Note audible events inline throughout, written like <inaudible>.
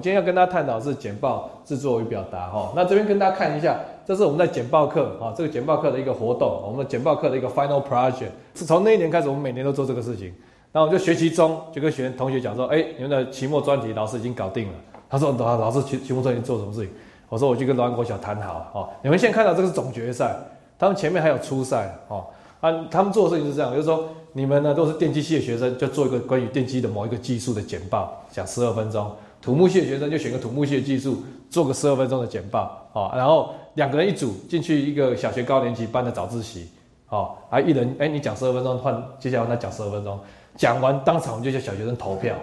今天要跟大家探讨是简报制作与表达哈。那这边跟大家看一下，这是我们在简报课啊，这个简报课的一个活动，我们的简报课的一个 final project，是从那一年开始，我们每年都做这个事情。那我就学期中就跟学员同学讲说，哎，你们的期末专题老师已经搞定了。他说，老老师期期末专题做什么事情？我说我去跟罗安国小谈好哦。你们现在看到这个是总决赛，他们前面还有初赛哦。啊，他们做的事情是这样，就是说你们呢都是电机系的学生，就做一个关于电机的某一个技术的简报，讲十二分钟。土木系的学生就选个土木系的技术，做个十二分钟的简报，哦，然后两个人一组进去一个小学高年级班的早自习，哦，啊，一人哎，你讲十二分钟，换接下来他讲十二分钟，讲完当场我们就叫小学生投票，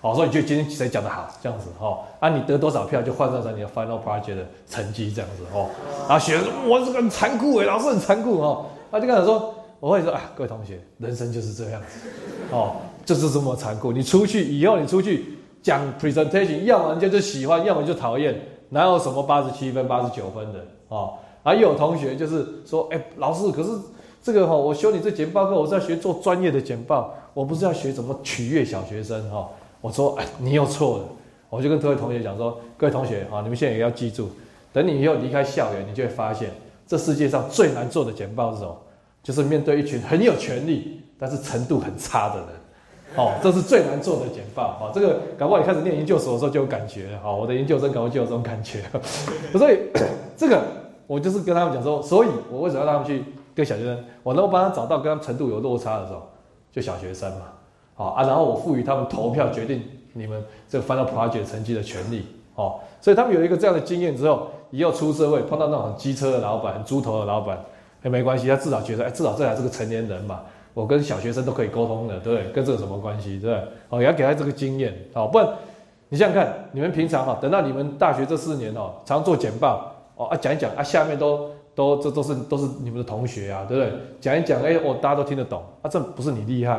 好，所以就今天谁讲的好，这样子，哦，啊，你得多少票就换算成你的 final project 的成绩，这样子，哦，然后学生说，我这个很残酷哎，老师很残酷，哦，他就跟他说，我会说，啊，各位同学，人生就是这样子，哦，就是这么残酷，你出去以后，你出去。讲 presentation，要么人家就喜欢，要么就讨厌，哪有什么八十七分、八十九分的？啊，还有同学就是说，哎，老师，可是这个哈，我修你这简报课，我是要学做专业的简报，我不是要学怎么取悦小学生哈。我说，哎，你又错了。我就跟各位同学讲说，各位同学啊，你们现在也要记住，等你以后离开校园，你就会发现，这世界上最难做的简报是什么？就是面对一群很有权力，但是程度很差的人。哦，这是最难做的简报。哦，这个搞不好你开始念研究所的时候就有感觉了。好，我的研究生搞不好就有这种感觉。<laughs> 所以 <coughs> 这个我就是跟他们讲说，所以我为什么要让他们去跟小学生？我能够帮他找到跟他们程度有落差的时候，就小学生嘛。好啊，然后我赋予他们投票决定你们这个 final project 成绩的权利。哦，所以他们有一个这样的经验之后，以后出社会碰到那种机车的老板、猪头的老板，也没关系，他至少觉得，哎，至少这还是个成年人嘛。我跟小学生都可以沟通的，对？跟这有什么关系，对不？哦，也要给他这个经验，好，不然你想想看，你们平常哈，等到你们大学这四年哦，常做简报哦啊，讲一讲啊，下面都都这都是都是你们的同学啊，对不对？讲一讲，哎，我大家都听得懂啊，这不是你厉害，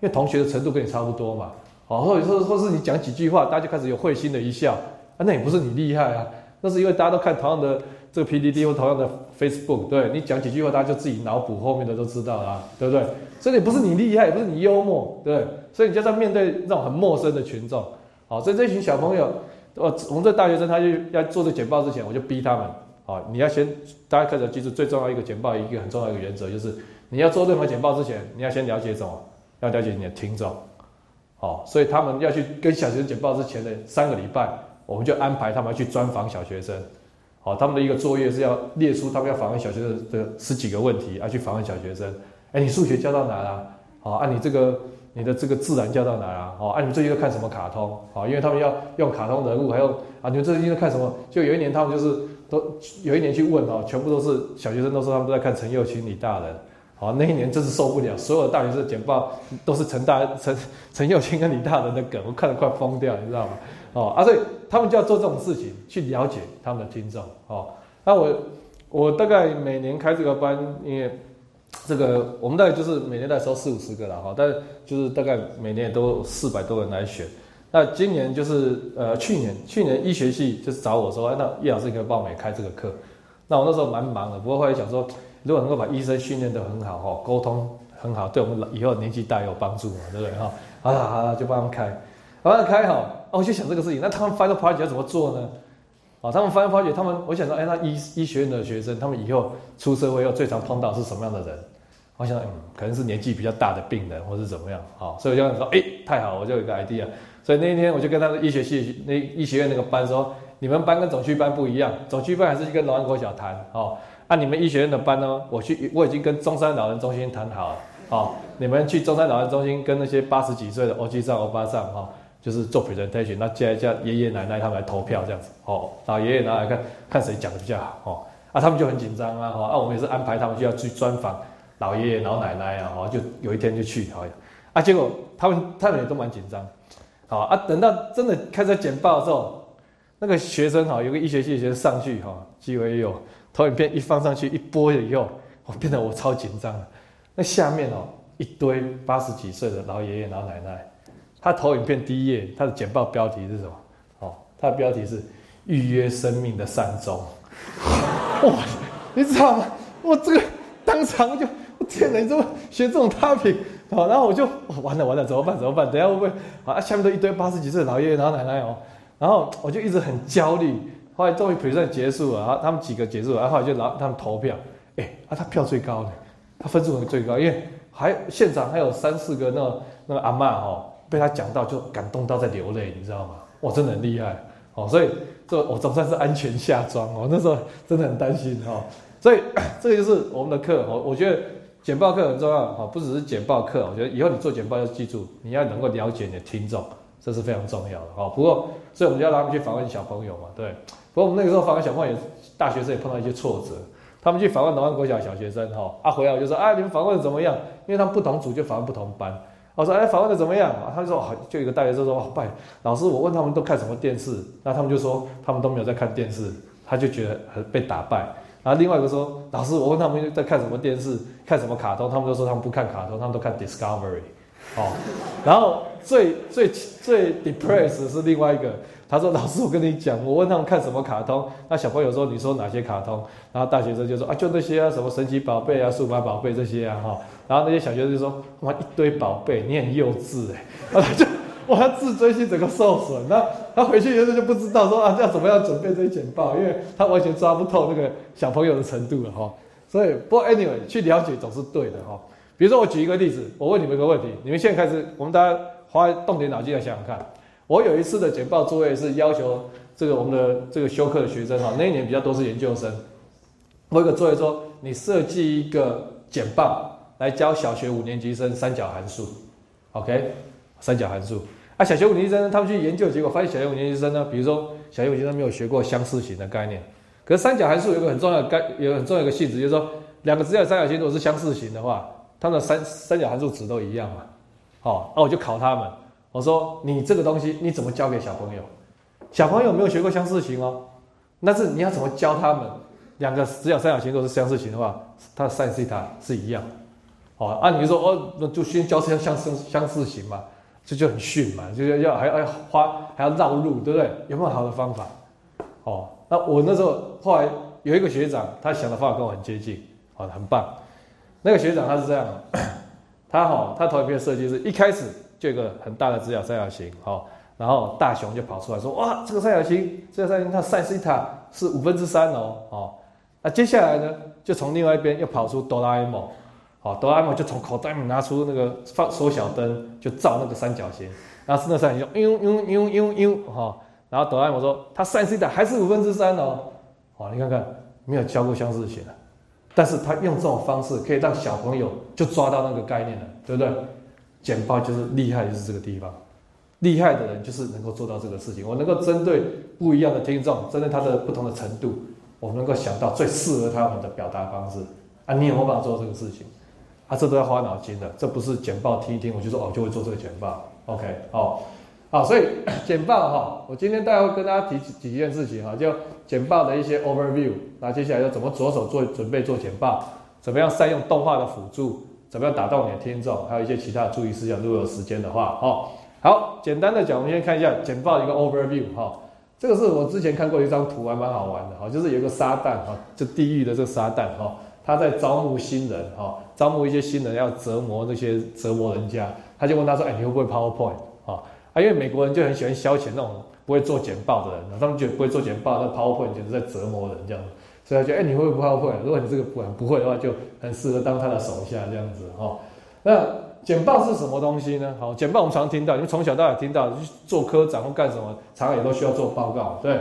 因为同学的程度跟你差不多嘛，好，或者说或是你讲几句话，大家就开始有会心的一笑啊，那也不是你厉害啊，那是因为大家都看同样的这个 PDD 或同样的 Facebook，对你讲几句话，大家就自己脑补后面的都知道啦，对不对？所以不是你厉害，也不是你幽默，对？所以你就在面对那种很陌生的群众，好，所以这群小朋友，呃，我们这大学生，他就要做这简报之前，我就逼他们，好，你要先，大家开始记住最重要一个简报一个很重要一个原则，就是你要做任何简报之前，你要先了解什么？要了解你的听众，好，所以他们要去跟小学生简报之前的三个礼拜，我们就安排他们去专访小学生，好，他们的一个作业是要列出他们要访问小学生的十几个问题，要去访问小学生。哎，你数学教到哪了？好，按你这个你的这个自然教到哪了？好，按你们最近在看什么卡通？好，因为他们要用卡通人物，还有啊，你们最近在看什么？就有一年他们就是都有一年去问哦，全部都是小学生都说他们都在看陈幼卿李大人。好，那一年真是受不了，所有的大学生简报都是陈大陈陈幼卿跟李大人的梗，我看得快疯掉，你知道吗？哦，啊，所以他们就要做这种事情去了解他们的听众。哦，那我我大概每年开这个班，因为。这个我们大概就是每年在收四五十个了哈，但就是大概每年也都四百多人来选。那今年就是呃去年去年医学系就是找我说，哎，那叶老师可以帮我们开这个课。那我那时候蛮忙的，不过后来想说，如果能够把医生训练得很好哈，沟通很好，对我们以后年纪大有帮助嘛，对不对哈？好了好了，就帮他们开，帮他开好。我就想这个事情，那他们 final project 要怎么做呢？啊，他们 final project，他们我想说，哎，那医医学院的学生，他们以后出社会要最常碰到是什么样的人？我想，嗯，可能是年纪比较大的病人，或是怎么样，好，所以我就想说，哎，太好，我就有一个 idea。所以那一天，我就跟他的医学系那医学院那个班说，你们班跟总区班不一样，总区班还是跟老安国小谈，哦，按你们医学院的班呢，我去，我已经跟中山老人中心谈好了，好，你们去中山老人中心跟那些八十几岁的欧吉上欧巴上，哈，就是做 presentation，那接下叫爷爷奶奶他们来投票这样子，哦，然后爷爷奶奶看看谁讲的比较好，哦，啊，他们就很紧张啊，哈，啊，我们也是安排他们就要去专访。老爷爷老奶奶啊，哦，就有一天就去，好，啊，结果他们他们也都蛮紧张，好啊，等到真的开始简报的时候，那个学生哈，有个医学系学生上去哈，机会有投影片一放上去一播了以后，我变得我超紧张，那下面哦一堆八十几岁的老爷爷老奶奶，他投影片第一页他的简报标题是什么？哦，他的标题是预约生命的善终，<laughs> 哇，你知道吗？我这个当场就。天哪！你怎么学这种 topic？好，然后我就完了完了，怎么办？怎么办？等下会不会啊？下面都一堆八十几岁的老爷爷老奶奶哦，然后我就一直很焦虑。后来终于 present 结束了，然后他们几个结束了，然后后来就拿他们投票，哎，啊他票最高的，他分数最高，因为还现场还有三四个那个那个阿妈哈，被他讲到就感动到在流泪，你知道吗？哇，真的很厉害哦，所以这我总算是安全下庄哦，那时候真的很担心哈，所以 <coughs> 这个就是我们的课哦，我觉得简报课很重要哈，不只是简报课，我觉得以后你做简报要记住，你要能够了解你的听众，这是非常重要的哈。不过，所以我们就要让他们去访问小朋友嘛，对。不过我们那个时候访问小朋友，大学生也碰到一些挫折。他们去访问台湾国小小学生，哈，啊回来我就说，啊你们访问怎么样？因为他们不同组就访问不同班。我说，哎访问的怎么样？啊，他就说，就一个大学生说，哦拜老师，我问他们都看什么电视，那他们就说他们都没有在看电视，他就觉得很被打败。然后另外一个说，老师，我问他们在看什么电视，看什么卡通，他们就说他们不看卡通，他们都看 Discovery。哦，然后最最最 depressed 是另外一个。他说：“老师，我跟你讲，我问他们看什么卡通，那小朋友说你说哪些卡通，然后大学生就说啊，就那些啊，什么神奇宝贝啊、数码宝贝这些啊，哈。然后那些小学生就说哇，一堆宝贝，你很幼稚哎。然后 <laughs> 他就哇，他自尊心整个受损。那他回去以后就不知道说啊，要怎么样准备这些简报，因为他完全抓不透那个小朋友的程度了哈。所以，不过 anyway，去了解总是对的哈。比如说我举一个例子，我问你们一个问题，你们现在开始，我们大家花动点脑筋来想想看。”我有一次的简报作业是要求这个我们的这个修课的学生哈，那一年比较多是研究生。我有个作业说，你设计一个简报来教小学五年级生三角函数，OK？三角函数啊，小学五年级生他们去研究，结果发现小学五年级生呢，比如说小学五年级生没有学过相似型的概念，可是三角函数有个很重要的概，有很重要一个性质，就是说两个直角三角形如果是相似型的话，它们的三三角函数值都一样嘛，好，那我就考他们。我说你这个东西你怎么教给小朋友？小朋友没有学过相似型哦，但是你要怎么教他们？两个直角三角形都是相似型的话，它的 sin 西塔是一样。哦，按你就说哦，那就先教相相似相似型嘛，这就很逊嘛，就要要还要花还要绕路，对不对？有没有好的方法？哦，那我那时候后来有一个学长，他想的方法跟我很接近，哦，很棒。那个学长他是这样，<coughs> 他好，他投一片设计是一开始。就一个很大的直角三角形，好，然后大雄就跑出来说：“哇，这个三角形，这个三角形它 sin 西塔是五分之三哦，好，那接下来呢，就从另外一边又跑出哆啦 A 梦，好，哆啦 A 梦就从口袋里拿出那个放缩小灯，就照那个三角形，然后是那三角形，呦呦呦呦呦，哈，然后哆啦 A 梦说，它 sin 西塔还是五分之三哦，好，你看看，没有教过相似型的，但是他用这种方式可以让小朋友就抓到那个概念了，对不对？”简报就是厉害，就是这个地方，厉害的人就是能够做到这个事情。我能够针对不一样的听众，针对他的不同的程度，我能够想到最适合他们的表达方式。啊，你有没有办法做这个事情？啊，这都要花脑筋的，这不是简报听一听我就说哦就会做这个简报。OK，好，好，所以 <coughs> 简报哈，我今天大概会跟大家提几几件事情哈，就简报的一些 overview。那接下来要怎么着手做准备做简报？怎么样善用动画的辅助？怎么样打动你的听众？还有一些其他的注意事项，如果有时间的话，哦，好，简单的讲，我们先看一下简报一个 overview 哈。这个是我之前看过一张图，还蛮好玩的哈，就是有个撒旦哈，就地狱的这个撒旦哈，他在招募新人哈，招募一些新人要折磨那些折磨人家，他就问他说，哎，你会不会 PowerPoint 啊？啊，因为美国人就很喜欢消遣那种不会做简报的人，他们觉得不会做简报，那 PowerPoint 简直在折磨人这样。所以他就哎，你会不会会？如果你这个不不会的话，就很适合当他的手下这样子哈。那简报是什么东西呢？好，简报我们常听到，因为从小到大听到，去做科长或干什么，常常也都需要做报告。对，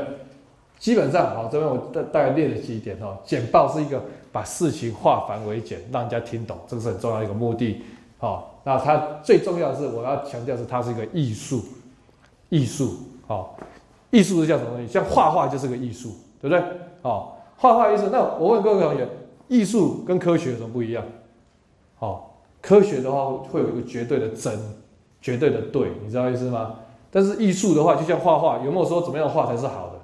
基本上好，这边我大大概列了几点哈。简报是一个把事情化繁为简，让人家听懂，这个是很重要的一个目的。好，那它最重要的是，我要强调是它是一个艺术，艺术。好，艺术是叫什么东西？像画画就是个艺术，对不对？好。画画艺术，那我问各位同学，艺术跟科学有什么不一样？好，科学的话会有一个绝对的真，绝对的对，你知道意思吗？但是艺术的话，就像画画，有没有说怎么样画才是好的？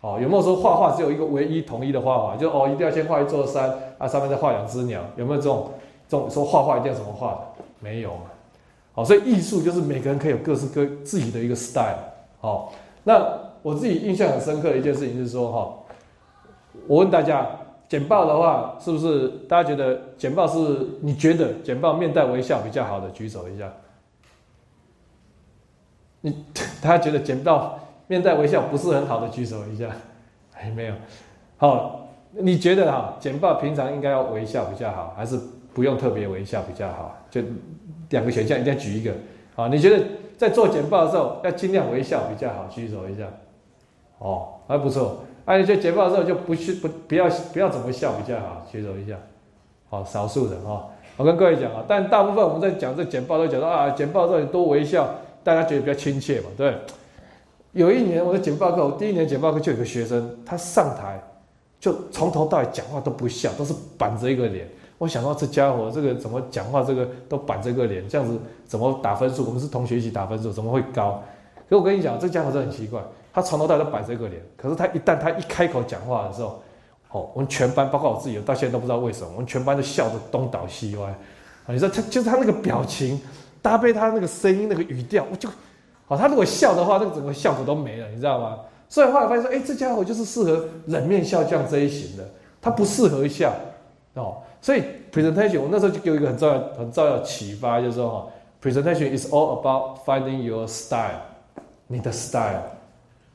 好，有没有说画画只有一个唯一统一的画法？就哦，一定要先画一座山，啊，上面再画两只鸟，有没有这种这种说画画一定要怎么画的？没有嘛。好，所以艺术就是每个人可以有各式各自己的一个 style。好，那我自己印象很深刻的一件事情就是说，哈。我问大家，简报的话，是不是大家觉得简报是？你觉得简报面带微笑比较好的，举手一下。你 <laughs> 大家觉得简报面带微笑不是很好的举手一下，<laughs> 哎没有，好，你觉得哈简报平常应该要微笑比较好，还是不用特别微笑比较好？就两个选项一定要举一个，好，你觉得在做简报的时候要尽量微笑比较好，举手一下，哦还不错，哎你觉得简报的时候就不去不不要不要怎么笑比较好，举手一下，好少数的哈，我跟各位讲啊，但大部分我们在讲这简报都讲到啊简报的时候多微笑。大家觉得比较亲切嘛？对。有一年我的简报课，我第一年简报课就有个学生，他上台就从头到尾讲话都不笑，都是板着一个脸。我想到这家伙这个怎么讲话，这个都板着个脸，这样子怎么打分数？我们是同学一起打分数，怎么会高？可我跟你讲，这家伙真的很奇怪，他从头到尾都板着一个脸，可是他一旦他一开口讲话的时候，哦，我们全班包括我自己，到现在都不知道为什么，我们全班都笑得东倒西歪。啊，你说他就是他那个表情。搭配他那个声音、那个语调，我就，好，他如果笑的话，那个整个效果都没了，你知道吗？所以后来发现说，哎，这家伙就是适合冷面笑匠这一型的，他不适合笑，哦，所以 presentation 我那时候就给我一个很重要、很重要的启发，就是说哈，presentation is all about finding your style，你的 style，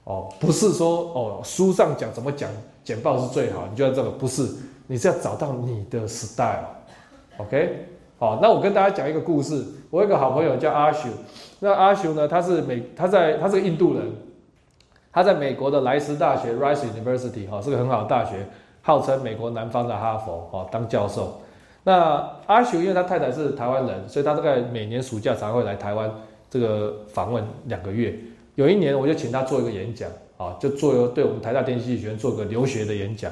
哦，不是说哦书上讲怎么讲简报是最好，你就要这个，不是，你是要找到你的 style，OK。好，那我跟大家讲一个故事。我有一个好朋友叫阿修，那阿修呢，他是美，他在他是个印度人，他在美国的莱斯大学 （Rice University） 哈，是个很好的大学，号称美国南方的哈佛哈，当教授。那阿雄因为他太太是台湾人，所以他大概每年暑假才会来台湾这个访问两个月。有一年我就请他做一个演讲啊，就做一个对我们台大电机学院做个留学的演讲。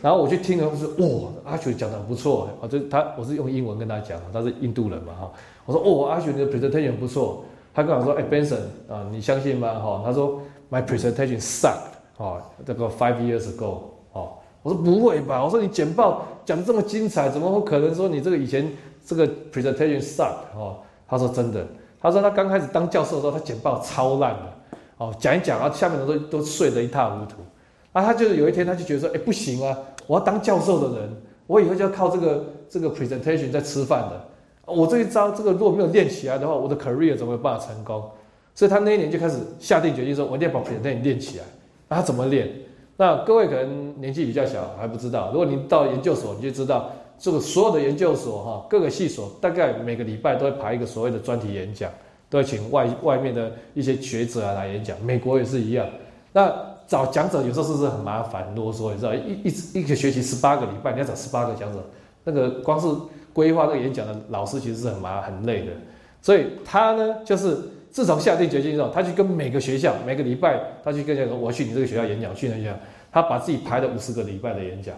然后我去听了，我说哇，阿雪讲的很不错，啊，就他我是用英文跟他讲，他是印度人嘛哈，我说哦，阿雪你的 presentation 不错，他跟我说，哎，Benson 啊，你相信吗？哈，他说 my presentation sucked，哦，这个 five years ago，哦，我说不会吧，我说你简报讲的这么精彩，怎么会可能说你这个以前这个 presentation sucked？哦，他说真的，他说他刚开始当教授的时候，他简报超烂的，哦，讲一讲啊，下面的都都睡得一塌糊涂，啊，他就有一天他就觉得说，哎，不行啊。我要当教授的人，我以后就要靠这个这个 presentation 在吃饭的。我这一招，这个如果没有练起来的话，我的 career 怎么有办法成功？所以他那一年就开始下定决心说，我一定要把 presentation 练起来。那他怎么练？那各位可能年纪比较小还不知道，如果您到研究所，你就知道这个所有的研究所哈，各个系所大概每个礼拜都会排一个所谓的专题演讲，都会请外外面的一些学者啊来演讲。美国也是一样。那找讲者有时候是不是很麻烦啰嗦？你知道，一一一个学期十八个礼拜，你要找十八个讲者，那个光是规划那个演讲的老师其实是很麻很累的。所以他呢，就是自从下定决心之后，他去跟每个学校每个礼拜，他去跟讲说，我去你这个学校演讲，去那讲，他把自己排了五十个礼拜的演讲，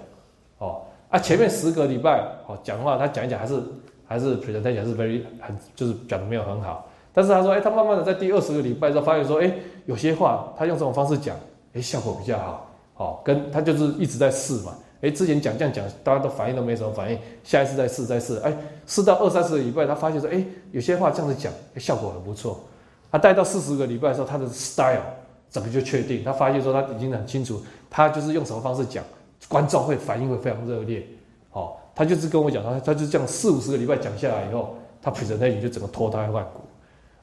哦啊，前面十个礼拜哦讲话，他讲一讲还是还是 presentation 还是 very 很就是讲的没有很好，但是他说，哎，他慢慢的在第二十个礼拜之后发现说，哎，有些话他用这种方式讲。哎，效果比较好，好，跟他就是一直在试嘛。哎，之前讲这样讲，大家都反应都没什么反应，下一次再试再试，哎，试到二三十个礼拜，他发现说，哎，有些话这样子讲，效果很不错。他带到四十个礼拜的时候，他的 style 整个就确定，他发现说他已经很清楚，他就是用什么方式讲，观众会反应会非常热烈。好，他就是跟我讲，他他就这样四五十个礼拜讲下来以后，他 presentation 就整个脱胎换骨。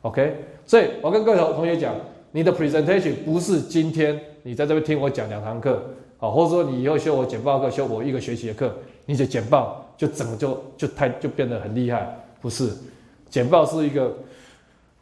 OK，所以我跟各位同学讲，你的 presentation 不是今天。你在这边听我讲两堂课，好，或者说你以后修我简报课，修我一个学期的课，你的简报就整个就就太就变得很厉害，不是？简报是一个，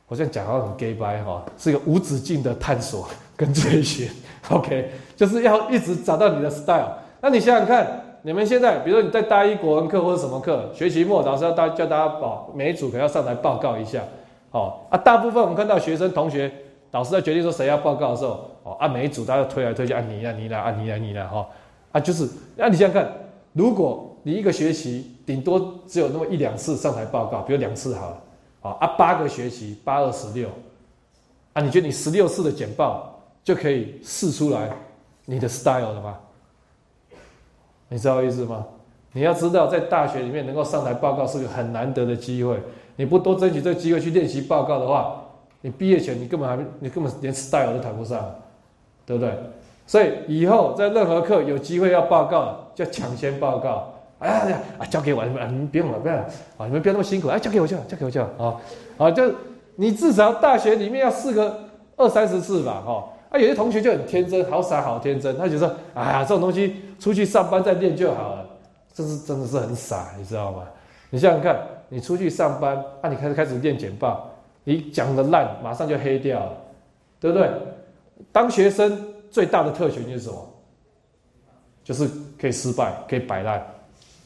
我现在讲到很 gay 白哈，是一个无止境的探索跟追寻。OK，就是要一直找到你的 style。那你想想看，你们现在，比如说你在大一国文课或者什么课，学期末老师要大叫大家报，每一组可能要上台报告一下，好啊，大部分我们看到学生同学。导师在决定说谁要报告的时候，哦，按每一组，他要推来推去，按你啦你来，按你来你来，哈，啊，就是，那你想想看，如果你一个学期顶多只有那么一两次上台报告，比如两次好了，啊，啊，八个学期八二十六，啊，你觉得你十六次的简报就可以试出来你的 style 了吗？你知道意思吗？你要知道，在大学里面能够上台报告是个很难得的机会，你不多争取这个机会去练习报告的话。你毕业前，你根本还，你根本连 style 都谈不上，对不对？所以以后在任何课有机会要报告，就抢先报告。哎呀，啊，交给我，你们不用了，不要啊，你们不要那么辛苦，哎，交给我就好，交给我就好啊，啊，就你至少大学里面要试个二三十次吧，哈，啊，有些同学就很天真，好傻好天真，他就说：“哎呀，这种东西出去上班再练就好了。”这是真的是很傻，你知道吗？你想想看，你出去上班，啊，你开始开始练简报，你讲的烂，马上就黑掉了，对不对？当学生最大的特权就是什么？就是可以失败，可以摆烂，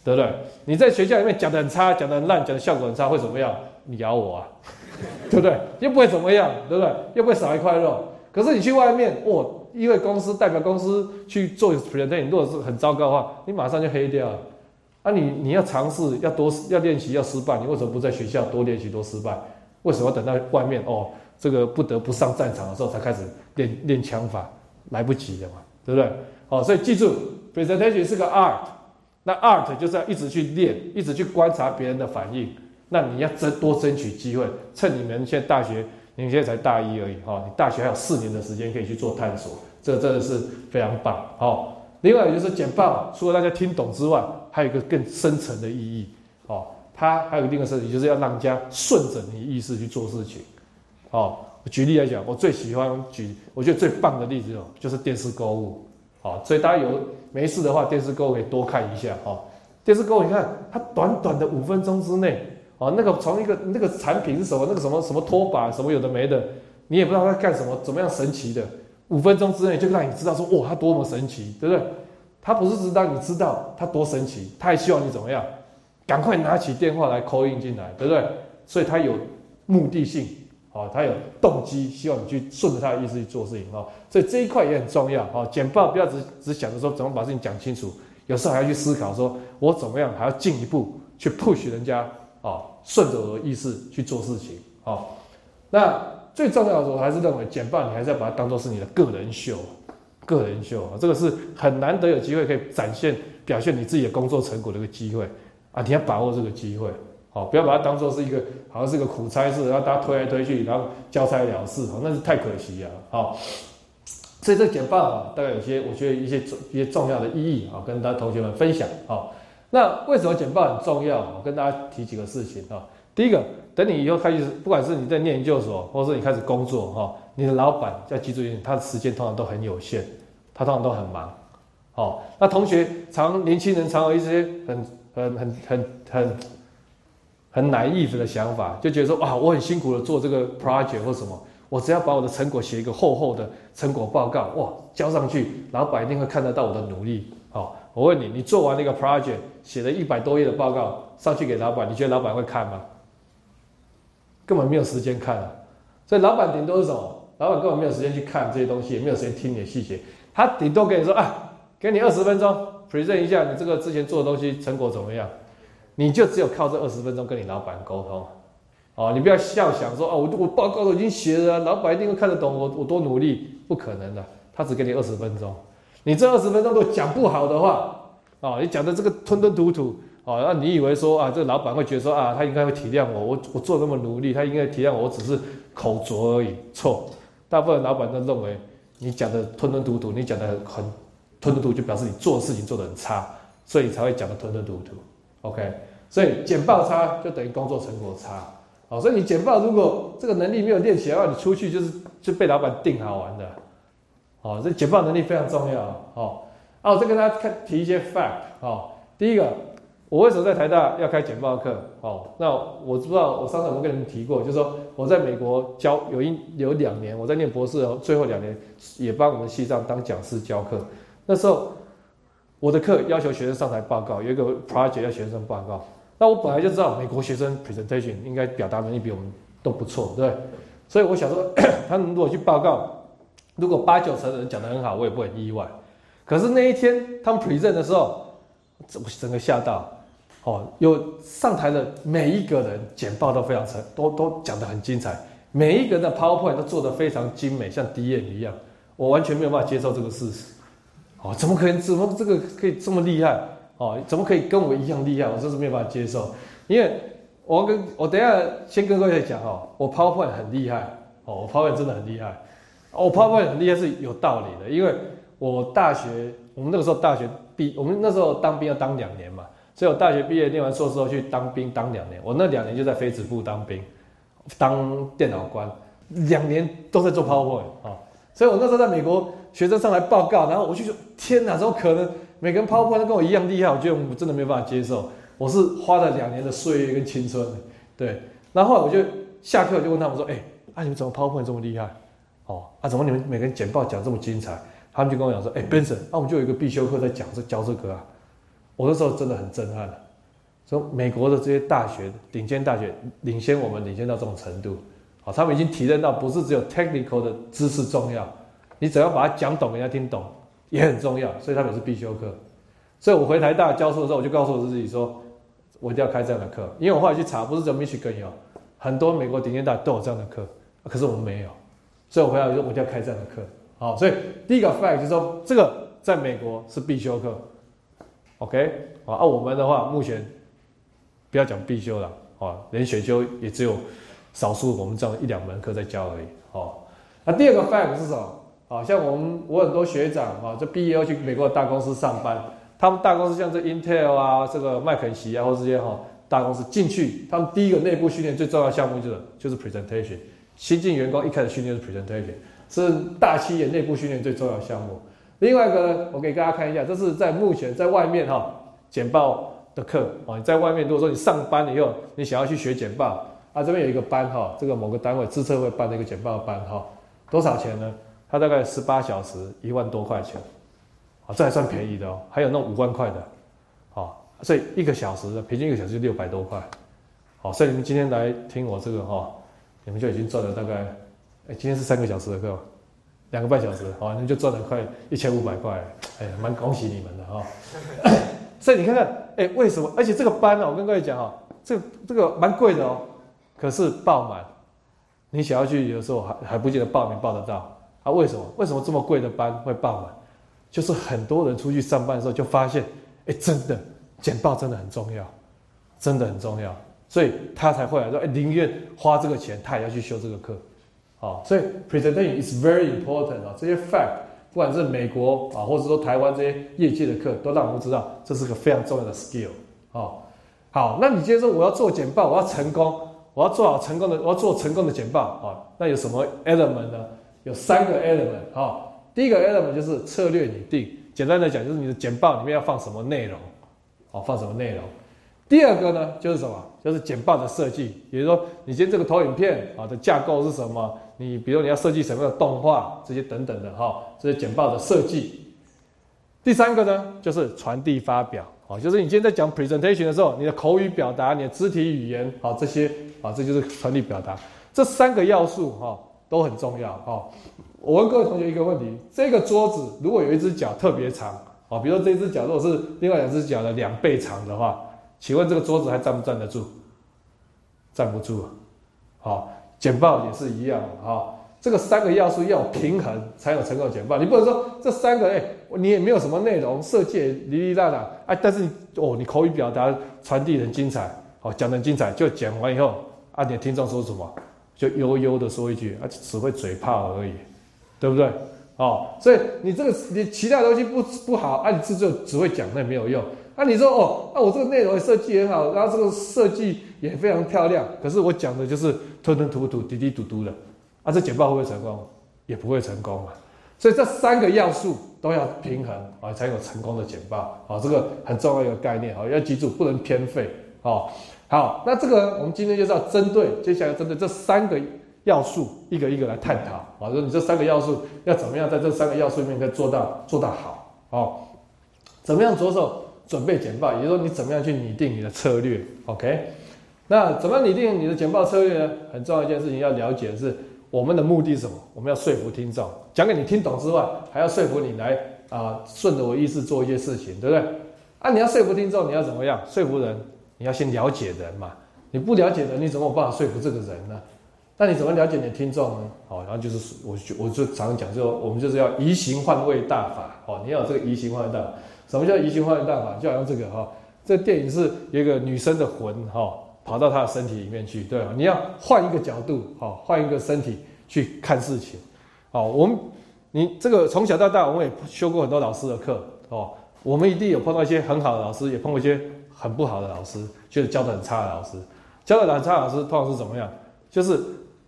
对不对？你在学校里面讲的很差，讲的很烂，讲的效果很差，会怎么样？你咬我啊，<laughs> 对不对？又不会怎么样，对不对？又不会少一块肉。可是你去外面，哦，因为公司代表公司去做 presentation，如果是很糟糕的话，你马上就黑掉了。啊，你你要尝试，要多要练习，要失败，你为什么不在学校多练习多失败？为什么要等到外面哦，这个不得不上战场的时候才开始练练枪法？来不及了嘛，对不对？好，所以记住，presentation 是个 art，那 art 就是要一直去练，一直去观察别人的反应。那你要争多争取机会，趁你们现在大学，你现在才大一而已哈，你大学还有四年的时间可以去做探索，这真的是非常棒哦。另外就是简报，除了大家听懂之外，还有一个更深层的意义哦。它还有另一个设计，就是要让人家顺着你的意思去做事情。哦，举例来讲，我最喜欢举，我觉得最棒的例子哦，就是电视购物。哦，所以大家有没事的话，电视购物可以多看一下哦。电视购物，你看它短短的五分钟之内。哦，那个从一个那个产品是什么？那个什么什么拖把什么有的没的，你也不知道它干什么，怎么样神奇的？五分钟之内就让你知道说，哇，它多么神奇，对不对？他不是只让你知道他多神奇，他还希望你怎么样？赶快拿起电话来 call in 进来，对不对？所以他有目的性，哦，他有动机，希望你去顺着他的意思去做事情，哦，所以这一块也很重要，哦，简报不要只只想着说怎么把事情讲清楚，有时候还要去思考说，我怎么样还要进一步去 push 人家。啊，顺着我的意思去做事情。好，那最重要的，我还是认为简报，你还是要把它当做是你的个人秀，个人秀啊，这个是很难得有机会可以展现、表现你自己的工作成果的一个机会啊，你要把握这个机会。好，不要把它当做是一个好像是个苦差事，然后大家推来推去，然后交差了事，好，那是太可惜了。好，所以这简报啊，大概有些我觉得一些一些重要的意义啊，跟大家同学们分享。啊。那为什么简报很重要？我跟大家提几个事情啊。第一个，等你以后开始，不管是你在念研究所，或者是你开始工作哈，你的老板要记住一点，他的时间通常都很有限，他通常都很忙。好，那同学常年轻人常有一些很很很很很很 naive 的想法，就觉得说哇，我很辛苦的做这个 project 或什么，我只要把我的成果写一个厚厚的成果报告，哇，交上去，老板一定会看得到我的努力。好。我问你，你做完那个 project，写了一百多页的报告上去给老板，你觉得老板会看吗？根本没有时间看啊！所以老板顶多是什么？老板根本没有时间去看这些东西，也没有时间听你的细节。他顶多跟你说啊，给你二十分钟 present 一下你这个之前做的东西成果怎么样？你就只有靠这二十分钟跟你老板沟通哦，你不要笑想说哦，我我报告都已经写了，老板一定会看得懂我我多努力，不可能的，他只给你二十分钟。你这二十分钟都讲不好的话，哦，你讲的这个吞吞吐吐，哦，那你以为说啊，这个老板会觉得说啊，他应该会体谅我，我我做那么努力，他应该体谅我，我只是口拙而已。错，大部分老板都认为你讲的吞吞吐吐，你讲的很吞吞吐吐，就表示你做事情做的很差，所以你才会讲的吞吞吐吐。OK，所以简报差就等于工作成果差。哦，所以你简报如果这个能力没有练起来的话，你出去就是就被老板定好玩的。哦，这简报能力非常重要哦。啊，我再跟大家看提一些 fact 哦。第一个，我为什么在台大要开简报课？哦，那我知道，我上次有没有跟你们提过？就是说我在美国教有一有两年，我在念博士哦，最后两年也帮我们西藏当讲师教课。那时候我的课要求学生上台报告，有一个 project 要学生报告。那我本来就知道美国学生 presentation 应该表达能力比我们都不错，对所以我想说，<clears throat> 他们如果去报告。如果八九成的人讲得很好，我也不很意外。可是那一天他们 present 的时候，整整个吓到。哦，有上台的每一个人简报都非常成，都都讲得很精彩。每一个人的 PowerPoint 都做得非常精美，像 D N 一样。我完全没有办法接受这个事实。哦，怎么可能？怎么这个可以这么厉害？哦，怎么可以跟我一样厉害？我真是没有办法接受。因为我跟我等下先跟各位讲哦，我 PowerPoint 很厉害。哦，我 PowerPoint 真的很厉害。我 PowerPoint 很厉害是有道理的，因为我大学，我们那个时候大学毕，我们那时候当兵要当两年嘛，所以我大学毕业念完硕士后去当兵当两年，我那两年就在飞子部当兵，当电脑官，两年都在做 PowerPoint 啊，所以我那时候在美国，学生上来报告，然后我就说：天哪，怎么可能？每个人 PowerPoint 都跟我一样厉害？我觉得我真的没办法接受。我是花了两年的岁月跟青春，对。然后我就下课就问他们说：哎，啊你们怎么 PowerPoint 这么厉害？哦，啊怎么你们每个人简报讲这么精彩？他们就跟我讲说：哎，Benson，那我们就有一个必修课在讲这教这个啊。我那时候真的很震撼，说美国的这些大学，顶尖大学领先我们，领先到这种程度。好，他们已经体认到，不是只有 technical 的知识重要，你只要把它讲懂，人家听懂也很重要，所以他们是必修课。所以我回台大教授的时候，我就告诉我自己说，我一定要开这样的课，因为我后来去查，不是只有 Michigan 有，很多美国顶尖大学都有这样的课，可是我们没有，所以我回来就我一定要开这样的课。好，所以第一个 fact 就是说，这个在美国是必修课，OK，好，啊，我们的话目前不要讲必修了，啊，连选修也只有。少数我们这样一两门课在教而已，哦。那第二个 fact 是什么？啊，像我们我很多学长啊，这毕业要去美国的大公司上班，他们大公司像这 Intel 啊，这个麦肯锡啊，或这些哈大公司进去，他们第一个内部训练最重要的项目就是就是 presentation。新进员工一开始训练是 presentation，是大企业内部训练最重要的项目。另外一个呢，我给大家看一下，这是在目前在外面哈简报的课啊，你在外面如果说你上班了以后，你想要去学简报。啊，这边有一个班哈，这个某个单位自测会办的一个简报班哈，多少钱呢？它大概十八小时一万多块钱，啊，这还算便宜的哦。还有那五万块的，好，所以一个小时的平均一个小时就六百多块，好，所以你们今天来听我这个哈，你们就已经赚了大概，哎，今天是三个小时的课，两个半小时，好，那就赚了快一千五百块，哎，蛮恭喜你们的哈。所以你看看，哎，为什么？而且这个班呢，我跟各位讲哈，这这个蛮贵的哦。可是爆满，你想要去，有时候还还不见得报名报得到啊？为什么？为什么这么贵的班会爆满？就是很多人出去上班的时候就发现，哎，真的简报真的很重要，真的很重要，所以他才会来说，哎，宁愿花这个钱，他也要去修这个课。啊，所以 presentation is very important 啊。这些 fact，不管是美国啊，或者说台湾这些业界的课，都让我们知道这是个非常重要的 skill。啊，好，那你接着说，我要做简报，我要成功。我要做好成功的，我要做成功的简报啊。那有什么 element 呢？有三个 element 啊。第一个 element 就是策略拟定，简单的讲就是你的简报里面要放什么内容，哦，放什么内容。第二个呢就是什么？就是简报的设计，比如说你今天这个投影片啊的架构是什么？你比如你要设计什么样的动画这些等等的哈，这些简报的设计。第三个呢就是传递发表。好，就是你今天在讲 presentation 的时候，你的口语表达、你的肢体语言，好这些，啊，这就是传递表达，这三个要素哈都很重要。哈，我问各位同学一个问题：这个桌子如果有一只脚特别长，啊，比如说这只脚如果是另外两只脚的两倍长的话，请问这个桌子还站不站得住？站不住。好，简报也是一样，哈。这个三个要素要平衡，才有成功简报。你不能说这三个，哎，你也没有什么内容，设计哩哩啦啦，哎，但是你哦，你口语表达传递很精彩，哦，讲的精彩，就讲完以后，啊，你的听众说什么，就悠悠的说一句，啊，只会嘴炮而已，对不对？哦，所以你这个你其他东西不不好，啊，你这就只会讲，那没有用。啊，你说哦，啊，我这个内容设计很好，然后这个设计也非常漂亮，可是我讲的就是吞吞吐吐、滴滴嘟嘟的。啊，这简报会不会成功？也不会成功啊！所以这三个要素都要平衡啊，才有成功的简报啊。这个很重要一个概念啊，要记住，不能偏废啊。好，那这个我们今天就是要针对，接下来针对这三个要素一个一个来探讨啊。说你这三个要素要怎么样在这三个要素里面可以做到做到好啊？怎么样着手准备简报？也就是说，你怎么样去拟定你的策略？OK？那怎么拟定你的简报策略呢？很重要一件事情要了解的是。我们的目的是什么？我们要说服听众，讲给你听懂之外，还要说服你来啊，顺着我意思做一些事情，对不对？啊，你要说服听众，你要怎么样说服人？你要先了解人嘛。你不了解人，你怎么有办法说服这个人呢？那你怎么了解你的听众呢？好，然后就是我就我就常常讲，就我们就是要移形换位大法。哦，你要有这个移形换位大法。什么叫移形换位大法？就好像这个哈，这电影是有一个女生的魂哈。跑到他的身体里面去，对吧？你要换一个角度，好，换一个身体去看事情，好，我们你这个从小到大，我们也修过很多老师的课，哦，我们一定有碰到一些很好的老师，也碰过一些很不好的老师，就是教的很差的老师，教的很差的老师通常是怎么样？就是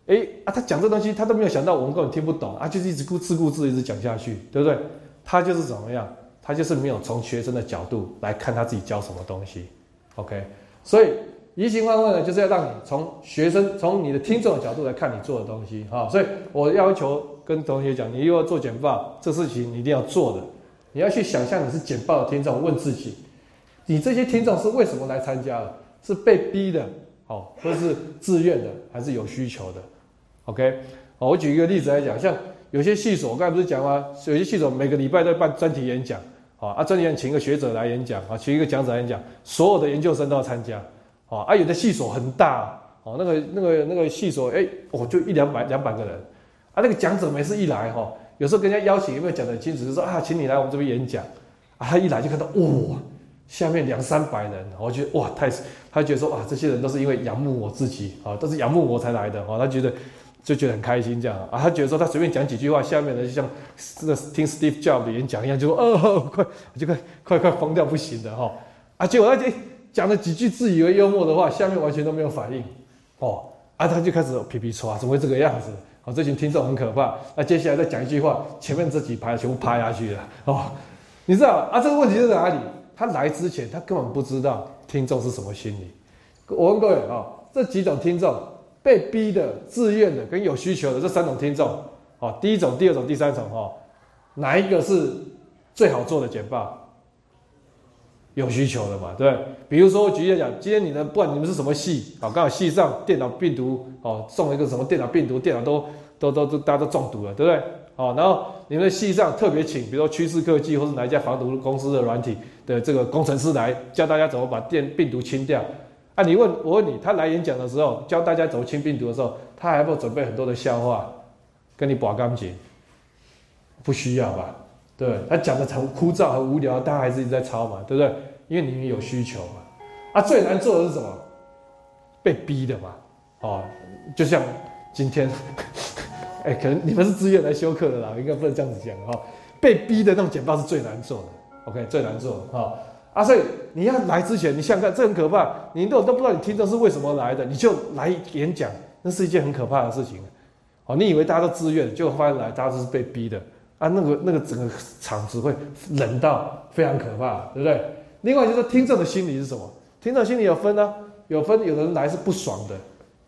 哎啊，他讲这东西，他都没有想到我们根本听不懂啊，就是一直顾自顾自一直讲下去，对不对？他就是怎么样？他就是没有从学生的角度来看他自己教什么东西。OK，所以移形换位呢，就是要让你从学生、从你的听众的角度来看你做的东西哈。所以我要求跟同学讲，你又要做简报，这事情你一定要做的。你要去想象你是简报的听众，问自己：你这些听众是为什么来参加的？是被逼的，好，或是自愿的，还是有需求的？OK，好，我举一个例子来讲，像有些系所，我刚才不是讲吗？有些系所每个礼拜都办专题演讲。好啊，这里请一个学者来演讲啊，请一个讲者来讲，所有的研究生都要参加。啊，有的系所很大，哦，那个那个那个系所，哎，哦，就一两百两百个人。啊，那个讲者每次一来，哈，有时候跟人家邀请有没有讲的很清楚，就说啊，请你来我们这边演讲。啊，他一来就看到，哇，下面两三百人，我觉得哇，太，他觉得说啊，这些人都是因为仰慕我自己啊，都是仰慕我才来的，哦，他觉得。就觉得很开心，这样啊，他觉得说他随便讲几句话，下面的就像这个听 Steve Jobs 的演讲一样，就说哦，快，就快快快疯掉不行的哈啊！结果他讲了几句自以为幽默的话，下面完全都没有反应哦啊，他就开始皮皮抽啊，怎么会这个样子？哦，这群听众很可怕。那接下来再讲一句话，前面这几排全部趴下去了哦。你知道啊？这个问题在哪里？他来之前他根本不知道听众是什么心理。我问各位啊，这几种听众。被逼的、自愿的跟有需求的这三种听众，哦，第一种、第二种、第三种，哈，哪一个是最好做的简报？有需求的嘛，对不对？比如说，我举例讲，今天你的不管你们是什么系，啊，刚好系上电脑病毒，哦，中了一个什么电脑病毒，电脑都都都都大家都中毒了，对不对？哦，然后你们的系上特别请，比如说趋势科技或是哪一家防毒公司的软体的这个工程师来教大家怎么把电病毒清掉。啊，你问我问你，他来演讲的时候，教大家怎么清病毒的时候，他还要准备很多的笑话，跟你拔钢琴，不需要吧？对，他讲的很枯燥、很无聊，大家还是一直在抄嘛，对不对？因为你们有需求嘛。啊，最难做的是什么？被逼的嘛。哦，就像今天，<laughs> 哎，可能你们是自愿来修课的啦，应该不能这样子讲哈。被逼的那种简报是最难做的，OK，最难做哈。啊，所以你要来之前，你想想看，这很可怕。你都都不知道你听众是为什么来的，你就来演讲，那是一件很可怕的事情。哦，你以为大家都自愿，就发现来大家都是被逼的啊。那个那个整个场子会冷到非常可怕，对不对？另外就是听众的心理是什么？听众心理有分呢，有分，有的人来是不爽的，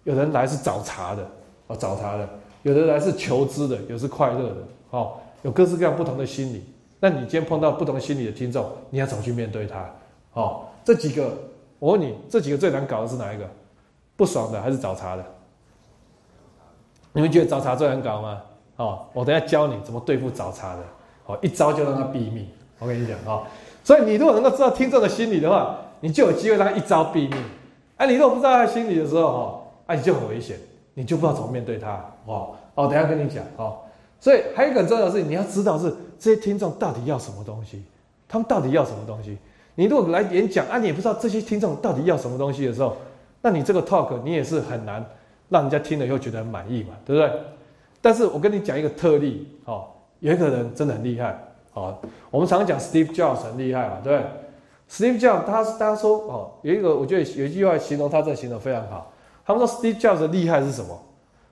有人来是找茬的，哦，找茬的；有的来是求知的，有是快乐的，哦，有各式各样不同的心理。那你今天碰到不同心理的听众，你要怎么去面对他？哦，这几个，我问你，这几个最难搞的是哪一个？不爽的还是找茬的？你们觉得找茬最难搞吗？哦，我等下教你怎么对付找茬的。哦，一招就让他毙命。我跟你讲哦，所以你如果能够知道听众的心理的话，你就有机会让他一招毙命。哎，你如果不知道他心理的时候，哈，哎，你就很危险，你就不知道怎么面对他。哦，哦，等下跟你讲。哦，所以还有一个很重要的事情，你要知道是。这些听众到底要什么东西？他们到底要什么东西？你如果来演讲啊，你也不知道这些听众到底要什么东西的时候，那你这个 talk 你也是很难让人家听了以后觉得很满意嘛，对不对？但是我跟你讲一个特例，哦，有一个人真的很厉害，哦，我们常常讲 Steve Jobs 很厉害嘛，对不对？Steve Jobs 他大家说哦，有一个我觉得有一句话形容他，这形容非常好。他们说 Steve Jobs 厉害是什么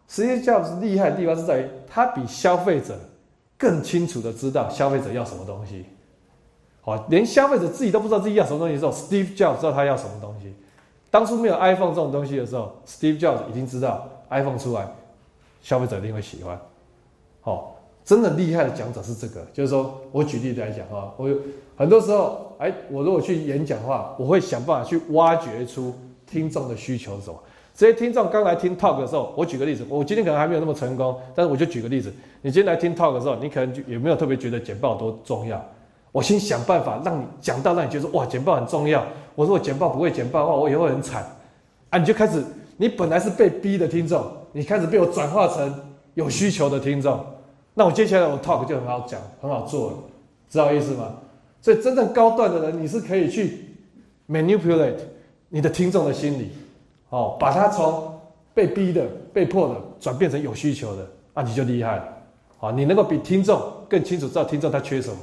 ？Steve Jobs 厉害的地方是在于他比消费者。更清楚的知道消费者要什么东西，好，连消费者自己都不知道自己要什么东西的时候，Steve Jobs 知道他要什么东西。当初没有 iPhone 这种东西的时候，Steve Jobs 已经知道 iPhone 出来，消费者一定会喜欢。好，真的厉害的讲者是这个，就是说我举例来讲啊，我有很多时候，哎，我如果去演讲的话，我会想办法去挖掘出听众的需求是什么。这些听众刚来听 talk 的时候，我举个例子，我今天可能还没有那么成功，但是我就举个例子，你今天来听 talk 的时候，你可能就也没有特别觉得简报多重要。我先想办法让你讲到让你觉得哇，简报很重要。我说我简报不会简报的话，我以后很惨啊！你就开始，你本来是被逼的听众，你开始被我转化成有需求的听众，那我接下来我 talk 就很好讲，很好做了，知道意思吗？所以真正高段的人，你是可以去 manipulate 你的听众的心理。哦，把他从被逼的、被迫的转变成有需求的，啊，你就厉害了。好，你能够比听众更清楚知道听众他缺什么，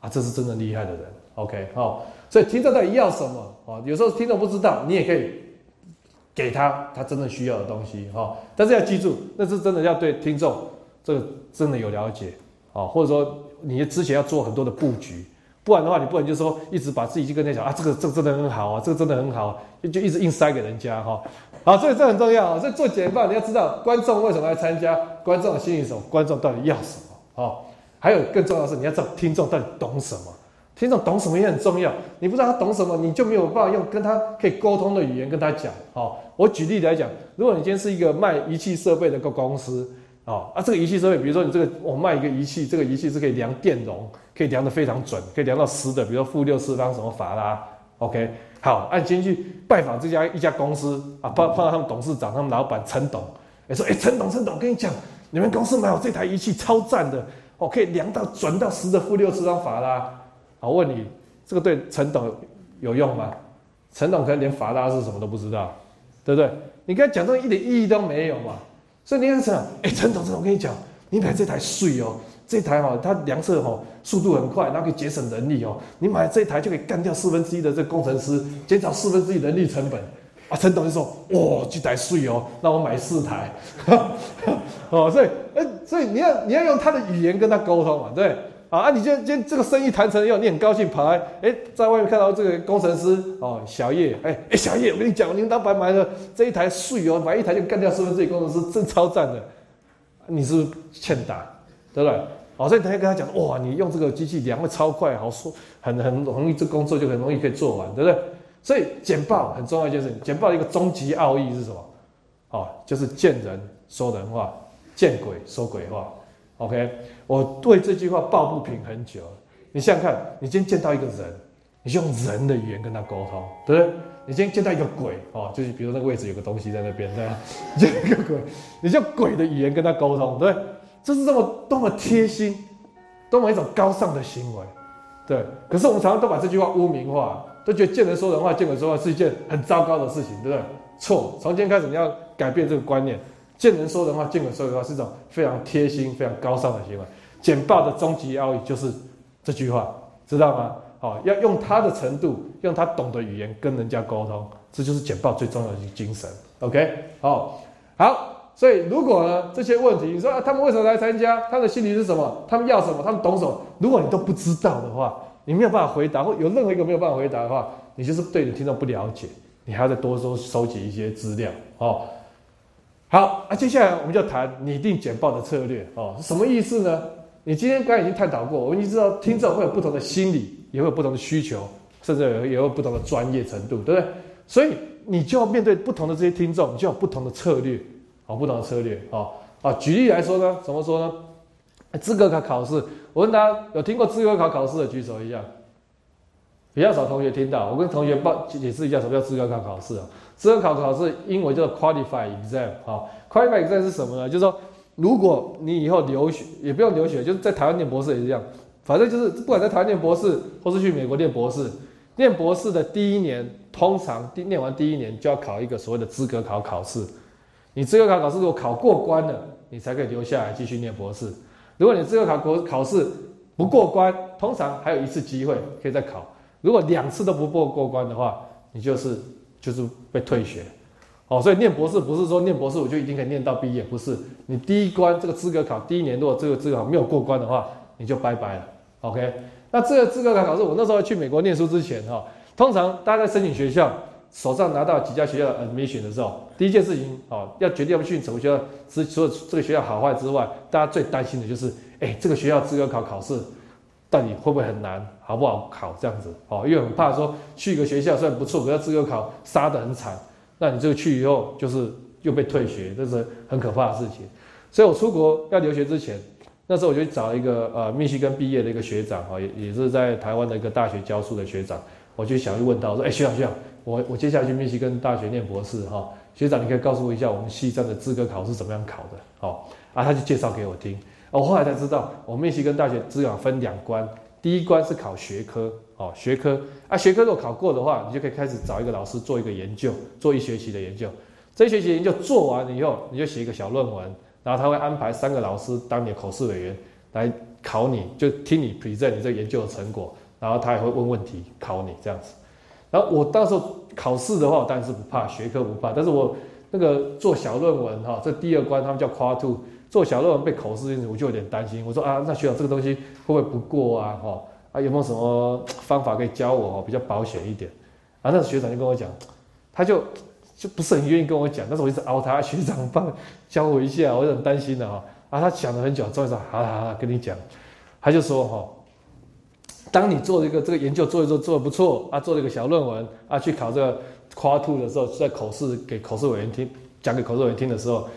啊，这是真正厉害的人。OK，好，所以听众到底要什么？哦，有时候听众不知道，你也可以给他他真正需要的东西哈。但是要记住，那是真的要对听众这个真的有了解啊，或者说你之前要做很多的布局，不然的话你不能就说一直把自己去跟人家讲啊，这个这个真的很好啊，这个真的很好，就一直硬塞给人家哈。好，所以这很重要啊。所以做简报你要知道观众为什么来参加，观众的心理什么，观众到底要什么哦。还有更重要的是，你要知道听众到底懂什么。听众懂什么也很重要。你不知道他懂什么，你就没有办法用跟他可以沟通的语言跟他讲。好，我举例来讲，如果你今天是一个卖仪器设备的个公司，哦啊，这个仪器设备，比如说你这个我卖一个仪器，这个仪器是可以量电容，可以量得非常准，可以量到十的，比如说负六次方什么法拉。OK，好，按先去拜访这家一家公司啊，碰碰到他们董事长、他们老板陈董，哎说，哎陈董陈董，跟你讲，你们公司买我这台仪器超赞的。我可以量到准到十的负六次方法拉。好，问你这个对陈董有用吗？陈董可能连法拉是什么都不知道，对不对？你跟他讲这一点意义都没有嘛。所以你看陈董，哎，陈董，陈董，我跟你讲，你买这台税哦，这台哈，它量测哈速度很快，然后可以节省人力哦。你买这台就可以干掉四分之一的这工程师，减少四分之一人力成本。啊，陈董就说：“哇，这台税哦，那我买四台。<laughs> ”哦，所以，哎，所以你要你要用他的语言跟他沟通嘛，对？啊，你今天今天这个生意谈成以后，你很高兴跑来，哎，在外面看到这个工程师哦，小叶，哎哎，小叶，我跟你讲，领导白买了这一台税哦，买一台就干掉四分之一工程师，真超赞的。你是欠打，对不对？哦，所以他就跟他讲，哇，你用这个机器量会超快，好说，很很容易，这工作就很容易可以做完，对不对？所以简报很重要一件事，简报一个终极奥义是什么？哦，就是见人说人话，见鬼说鬼话。OK，我对这句话抱不平很久。你想想看，你今天见到一个人，你用人的语言跟他沟通，对不对？你今天见到一个鬼，哦，就是比如那个位置有个东西在那边，对吧？<laughs> 见一个鬼，你用鬼的语言跟他沟通，对，这是这么多么贴心，多么一种高尚的行为，对。可是我们常常都把这句话污名化。都觉得见人说人话，见鬼说话是一件很糟糕的事情，对不对？错，从今天开始你要改变这个观念，见人说人话，见鬼说人话是一种非常贴心、非常高尚的行为。简报的终极奥义就是这句话，知道吗？好，要用他的程度，用他懂的语言跟人家沟通，这就是简报最重要的精神。OK，好，好。所以如果呢这些问题，你说他们为什么来参加？他的心理是什么？他们要什么？他们懂什么？如果你都不知道的话，你没有办法回答，或有任何一个没有办法回答的话，你就是对你听众不了解，你还要再多收收集一些资料哦。好，那接下来我们就谈拟定简报的策略哦，什么意思呢？你今天刚才已经探讨过，我们已经知道听众会有不同的心理，也会有不同的需求，甚至有也有不同的专业程度，对不对？所以你就要面对不同的这些听众，你就有不同的策略，哦，不同的策略，哦，啊，举例来说呢，怎么说呢？资格考考试。我问大家有听过资格考考试的举手一下，比较少同学听到。我跟同学报解释一下什么叫资格考考试啊？资格考考试英文叫做 qualify exam。好，qualify exam 是什么呢？就是说，如果你以后留学，也不用留学，就是在台湾念博士也是这样。反正就是不管在台湾念博士，或是去美国念博士，念博士的第一年，通常第念完第一年就要考一个所谓的资格考考试。你资格考考试如果考过关了，你才可以留下来继续念博士。如果你资格考国考试不过关，通常还有一次机会可以再考。如果两次都不过过关的话，你就是就是被退学。哦，所以念博士不是说念博士我就一定可以念到毕业，不是。你第一关这个资格考第一年，如果这个资格考没有过关的话，你就拜拜了。OK，那这个资格考考试，我那时候去美国念书之前哈，通常大家在申请学校。手上拿到几家学校的 admission 的时候，第一件事情哦，要决定要不去什么学校，除除了这个学校好坏之外，大家最担心的就是，哎，这个学校资格考考试到底会不会很难，好不好考这样子哦，因为很怕说去一个学校虽然不错，可是资格考杀得很惨，那你这个去以后就是又被退学，这是很可怕的事情。所以我出国要留学之前，那时候我就找一个呃密西根毕业的一个学长哈，也也是在台湾的一个大学教书的学长，我就想去问他，我说，哎，学长学长。我我接下来去密西根大学念博士哈，学长你可以告诉我一下我们西藏的资格考是怎么样考的？好啊，他就介绍给我听。我后来才知道，我们密西根大学资格分两关，第一关是考学科，哦学科啊学科如果考过的话，你就可以开始找一个老师做一个研究，做一学期的研究。这一学期研究做完以后，你就写一个小论文，然后他会安排三个老师当你的口试委员来考你，就听你 present 你这研究的成果，然后他也会问问题考你这样子。然后我到时候考试的话，我当然是不怕，学科不怕，但是我那个做小论文哈，这第二关他们叫 q u a t o 做小论文被口试，我就有点担心。我说啊，那学长这个东西会不会不过啊？哈啊，有没有什么方法可以教我比较保险一点？啊，那学长就跟我讲，他就就不是很愿意跟我讲，但是我一直熬他，<laughs> 学长帮教我一下，我很担心的哈。啊，他想了很久，终于说好好好，跟你讲，他就说哈。当你做了一个这个研究做一做做的不错啊，做了一个小论文啊，去考这个夸兔的时候，在口试给口试委员听，讲给口试委员听的时候，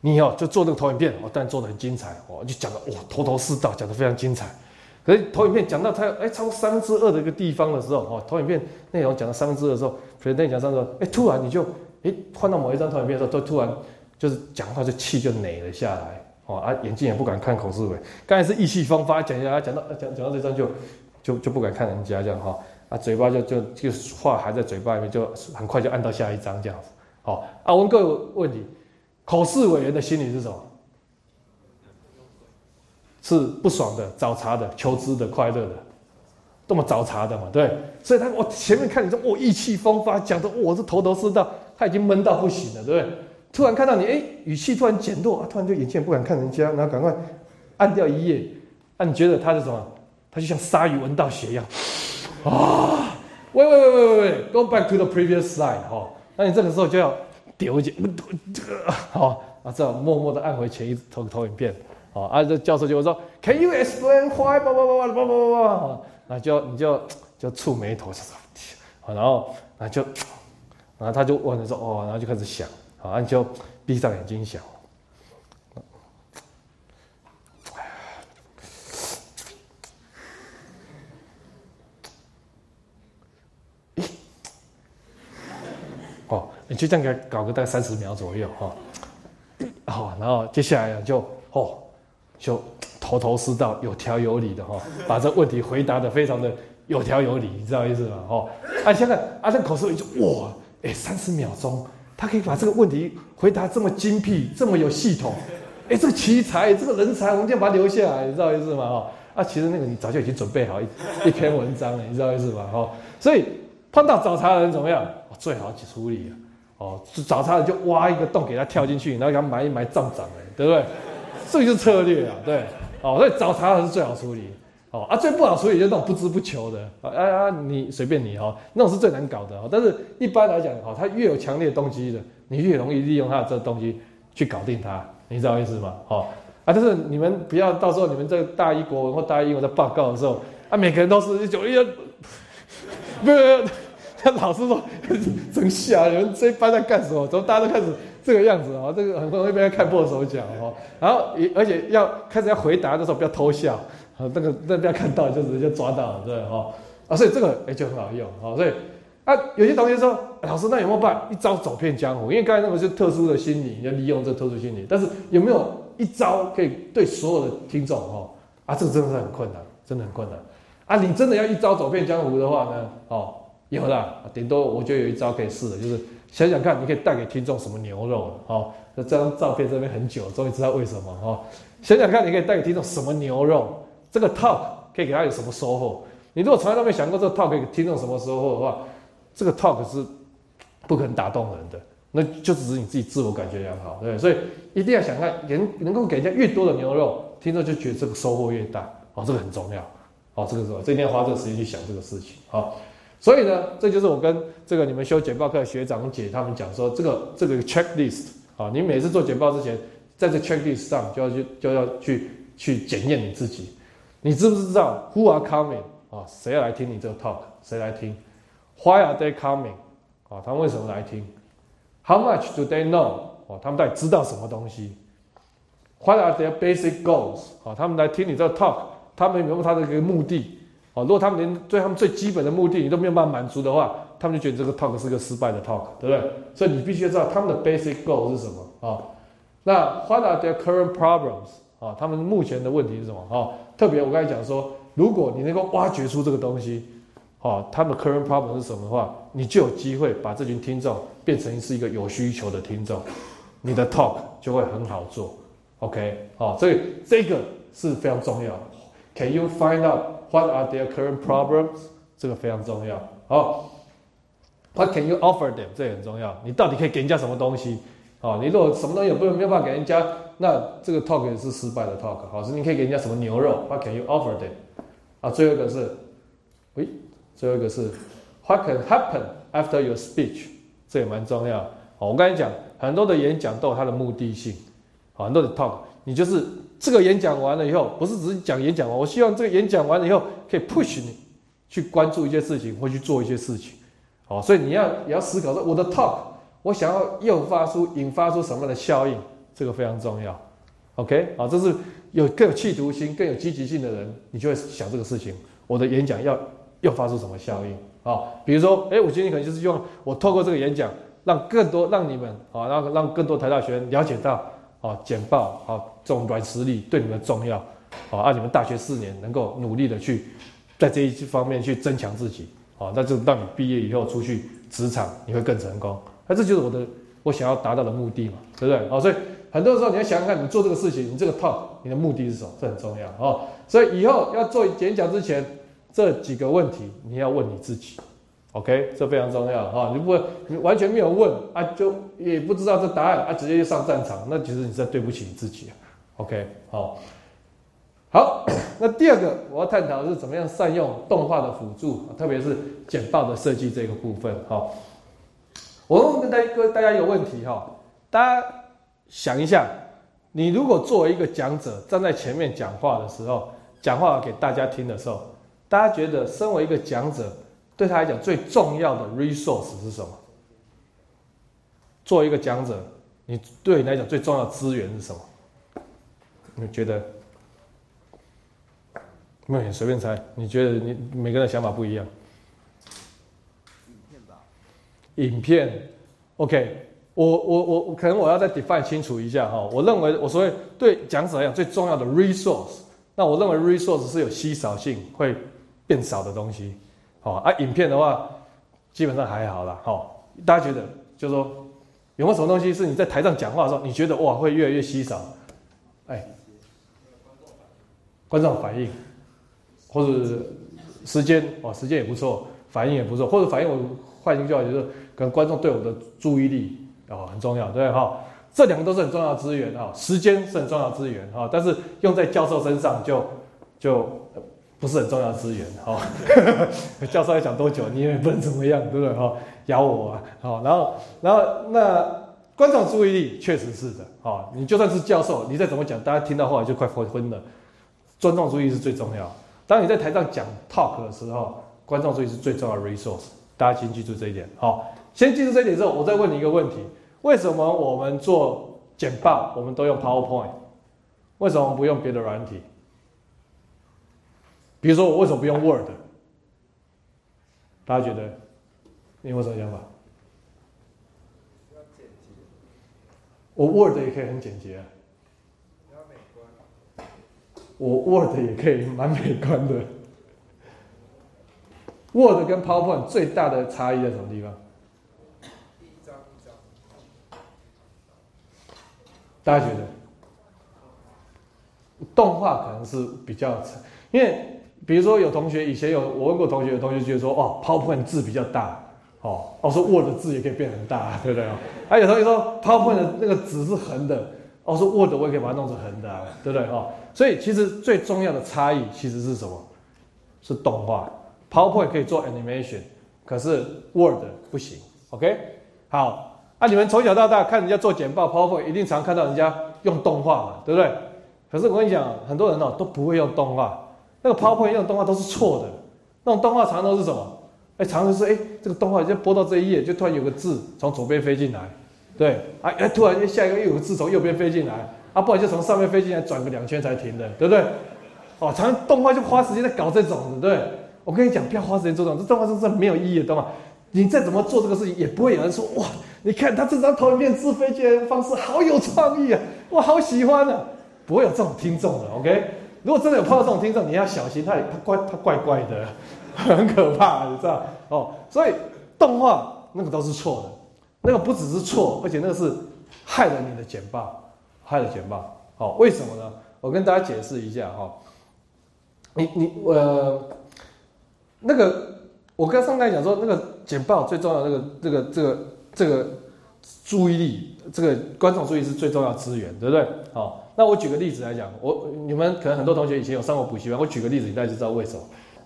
你哦就做那个投影片，哦，但做的很精彩，哦，就讲的哇头头是道，讲的非常精彩。可是投影片讲到它哎超过三分之二的一个地方的时候，哦，投影片内容讲到三分之二的时候，所以那讲三分之二，哎，突然你就哎换到某一张投影片的时候，都突然就是讲话就气就馁了下来，哦啊眼睛也不敢看口试委，刚才是意气风发讲一下，讲到讲讲到这张就。就就不敢看人家这样哈啊，嘴巴就就就话还在嘴巴里面，就很快就按到下一张这样子。好啊，问各位问题：考试委员的心理是什么？是不爽的、找茬的、求知的、快乐的，这么找茬的嘛？对。所以他我前面看你说我意气风发，讲的我是头头是道，他已经闷到不行了，对不对？突然看到你，哎，语气突然减弱，啊突然就眼睛不敢看人家，然后赶快按掉一页。啊，你觉得他是什么？他就像鲨鱼闻到血一样，啊！喂喂喂喂喂喂，Go back to the previous slide 哈。那你这个时候就要丢进，不，好啊，这样默默的按回前一投投影片，啊，啊，这教授就会说，Can you explain why？叭叭叭叭叭叭叭叭，那就你就就蹙眉头，就，然后那就，然后他就问他说，哦，然后就开始想，啊，你就闭上眼睛想，就这样给他搞个大概三十秒左右哈，好，然后接下来就哦，就头头是道、有条有理的哈，把这问题回答的非常的有条有理，你知道意思吗？哦，啊，现在啊，这口试就哇，哎，三十秒钟，他可以把这个问题回答这么精辟、这么有系统，哎，这个奇才、这个人才，我们就要把他留下来，你知道意思吗？哦，啊，其实那个你早就已经准备好一一篇文章了，你知道意思吗？哦，所以碰到找茬的人怎么样？最好去处理啊。哦，找茬的就挖一个洞给他跳进去，然后给他埋一埋葬长哎，对不对？这就是策略啊，对。哦，所以找茬的是最好处理。哦啊，最不好处理就是那种不知不求的。啊啊，你随便你哦，那种是最难搞的哦。但是一般来讲，哈，他越有强烈动机的，你越容易利用他的这东西去搞定他，你知道意思吗？哦啊，但是你们不要到时候你们这个大一国文或大一英文在报告的时候，啊，每个人都是一九一，不是。老师说：“真吓人，这一班在干什么？怎么大家都开始这个样子啊？这个很容易被人看破手脚哦。然后也而且要开始要回答的时候不要偷笑，啊，那个那不要看到就直接抓到，对哈啊，所以这个哎就很好用啊。所以啊，有些同学说，老师那有没有办法一招走遍江湖？因为刚才那个是特殊的心理，要利用这特殊心理。但是有没有一招可以对所有的听众哈啊？这个真的是很困难，真的很困难啊！你真的要一招走遍江湖的话呢？哦。<laughs> 有啦，顶多我就有一招可以试的，就是想想看，你可以带给听众什么牛肉哦。那这张照片这边很久，终于知道为什么哈。想想看，你可以带给听众什么牛肉？这个 talk 可以给他有什么收获？你如果从来都没想过这个 talk 可以给听众什么收获的话，这个 talk 是不可能打动人的，那就只是你自己自我感觉良好，对所以一定要想看，能能够给人家越多的牛肉，听众就觉得这个收获越大哦，这个很重要哦，这个是？这一定要花这个时间去想这个事情好。所以呢，这就是我跟这个你们修简报课的学长姐他们讲说，这个这个 checklist 啊，你每次做简报之前，在这 checklist 上就要去就要去去检验你自己，你知不知道 who are coming 啊？谁来听你这个 talk？谁来听？Why are they coming？啊，他们为什么来听？How much do they know？哦，他们到底知道什么东西？What are their basic goals？啊，他们来听你这个 talk，他们有没有他的一个目的？哦，如果他们连对他们最基本的目的你都没有办法满足的话，他们就觉得这个 talk 是个失败的 talk，对不对？所以你必须要知道他们的 basic goal 是什么啊？那 what are their current problems 啊？他们目前的问题是什么啊？特别我刚才讲说，如果你能够挖掘出这个东西，啊，他们的 current problem 是什么的话，你就有机会把这群听众变成是一个有需求的听众，你的 talk 就会很好做。OK，好，所以这个是非常重要的。Can you find out？What are their current problems？这个非常重要。好，What can you offer them？这也很重要。你到底可以给人家什么东西？哦，你如果什么东西也不没有办法给人家，那这个 talk 也是失败的 talk。好，是你可以给人家什么牛肉？What can you offer them？啊，最后一个是，喂，最后一个是 What can happen after your speech？这也蛮重要。好，我刚才讲很多的演讲都有它的目的性。好，很多的 talk，你就是这个演讲完了以后，不是只是讲演讲完，我希望这个演讲完了以后可以 push 你去关注一些事情或去做一些事情。好，所以你要也要思考说，我的 talk，我想要诱发出、引发出什么样的效应，这个非常重要。OK，好，这是有更有企图心、更有积极性的人，你就会想这个事情。我的演讲要诱发出什么效应？啊，比如说，哎，我今天可能就是用我透过这个演讲，让更多让你们啊，让让更多台大学生了解到啊，简报啊这种软实力对你们重要，啊，让你们大学四年能够努力的去在这一方面去增强自己。好，那就让你毕业以后出去职场，你会更成功。那这就是我的我想要达到的目的嘛，对不对？好，所以很多时候你要想想看，你做这个事情，你这个 talk，你的目的是什么？这很重要哦。所以以后要做演讲之前，这几个问题你要问你自己，OK？这非常重要哈。你不会，你完全没有问啊，就也不知道这答案啊，直接就上战场，那其实你在对不起你自己。OK？好。好，那第二个我要探讨的是怎么样善用动画的辅助，特别是简报的设计这个部分。哈，我问大家，大家一个问题哈，大家想一下，你如果作为一个讲者站在前面讲话的时候，讲话给大家听的时候，大家觉得身为一个讲者，对他来讲最重要的 resource 是什么？作为一个讲者，你对你来讲最重要的资源是什么？你觉得？没有，随便猜。你觉得你每个人的想法不一样。影片吧。影片，OK。我我我可能我要再 define 清楚一下哈。我认为我所谓对讲者来讲最重要的 resource，那我认为 resource 是有稀少性会变少的东西。好啊，影片的话基本上还好啦。好，大家觉得就是说有没有什么东西是你在台上讲话的时候，你觉得哇会越来越稀少？哎，观众反应。或者时间哦，时间也不错，反应也不错，或者反应我换一句话就是，可能观众对我的注意力啊很重要，对哈，这两个都是很重要的资源啊，时间是很重要的资源哈，但是用在教授身上就就不是很重要的资源哈，<laughs> 教授要讲多久你也不能怎么样，对不对哈？咬我啊，好，然后然后那观众注意力确实是的，哈，你就算是教授，你再怎么讲，大家听到后来就快昏昏了，观众注意是最重要。当你在台上讲 talk 的时候，观众注意是最重要的 resource，大家先记住这一点。好，先记住这一点之后，我再问你一个问题：为什么我们做简报，我们都用 PowerPoint？为什么不用别的软体？比如说，我为什么不用 Word？大家觉得你有什么想法？我 Word 也可以很简洁。我 Word 也可以蛮美观的。Word 跟 PowerPoint 最大的差异在什么地方？大家觉得？动画可能是比较，因为比如说有同学以前有我问过同学，有同学觉得说哦，PowerPoint 字比较大，哦，我说 Word 字也可以变很大，<laughs> 对不对啊？有同学说 PowerPoint 那个纸是横的。哦，说 Word 我也可以把它弄成横的，对不对？哦，所以其实最重要的差异其实是什么？是动画。PowerPoint 可以做 animation，可是 Word 不行。OK，好，啊，你们从小到大看人家做简报，PowerPoint 一定常看到人家用动画嘛，对不对？可是我跟你讲，很多人哦都不会用动画，那个 PowerPoint 用动画都是错的。那种动画常都是什么？哎，常常是哎，这个动画就播到这一页，就突然有个字从左边飞进来。对，啊，哎，突然间下一个又有个字从右边飞进来，啊，不然就从上面飞进来转个两圈才停的，对不对？哦，常常动画就花时间在搞这种的，对。我跟你讲，不要花时间做这种，这动画是没有意义的，懂吗？你再怎么做这个事情，也不会有人说哇，你看他这张投影片自飞进来的方式好有创意啊，我好喜欢啊，不会有这种听众的，OK？如果真的有碰到这种听众，你要小心，他他怪他怪怪的，很可怕，你知道？哦，所以动画那个都是错的。那个不只是错，而且那个是害了你的简报，害了简报。好，为什么呢？我跟大家解释一下哈。你你呃，那个我刚上台讲说，那个简报最重要那个这个这个这个注意力，这个观众注意是最重要资源，对不对？好，那我举个例子来讲，我你们可能很多同学以前有上过补习班，我举个例子，你大家就知道为什么。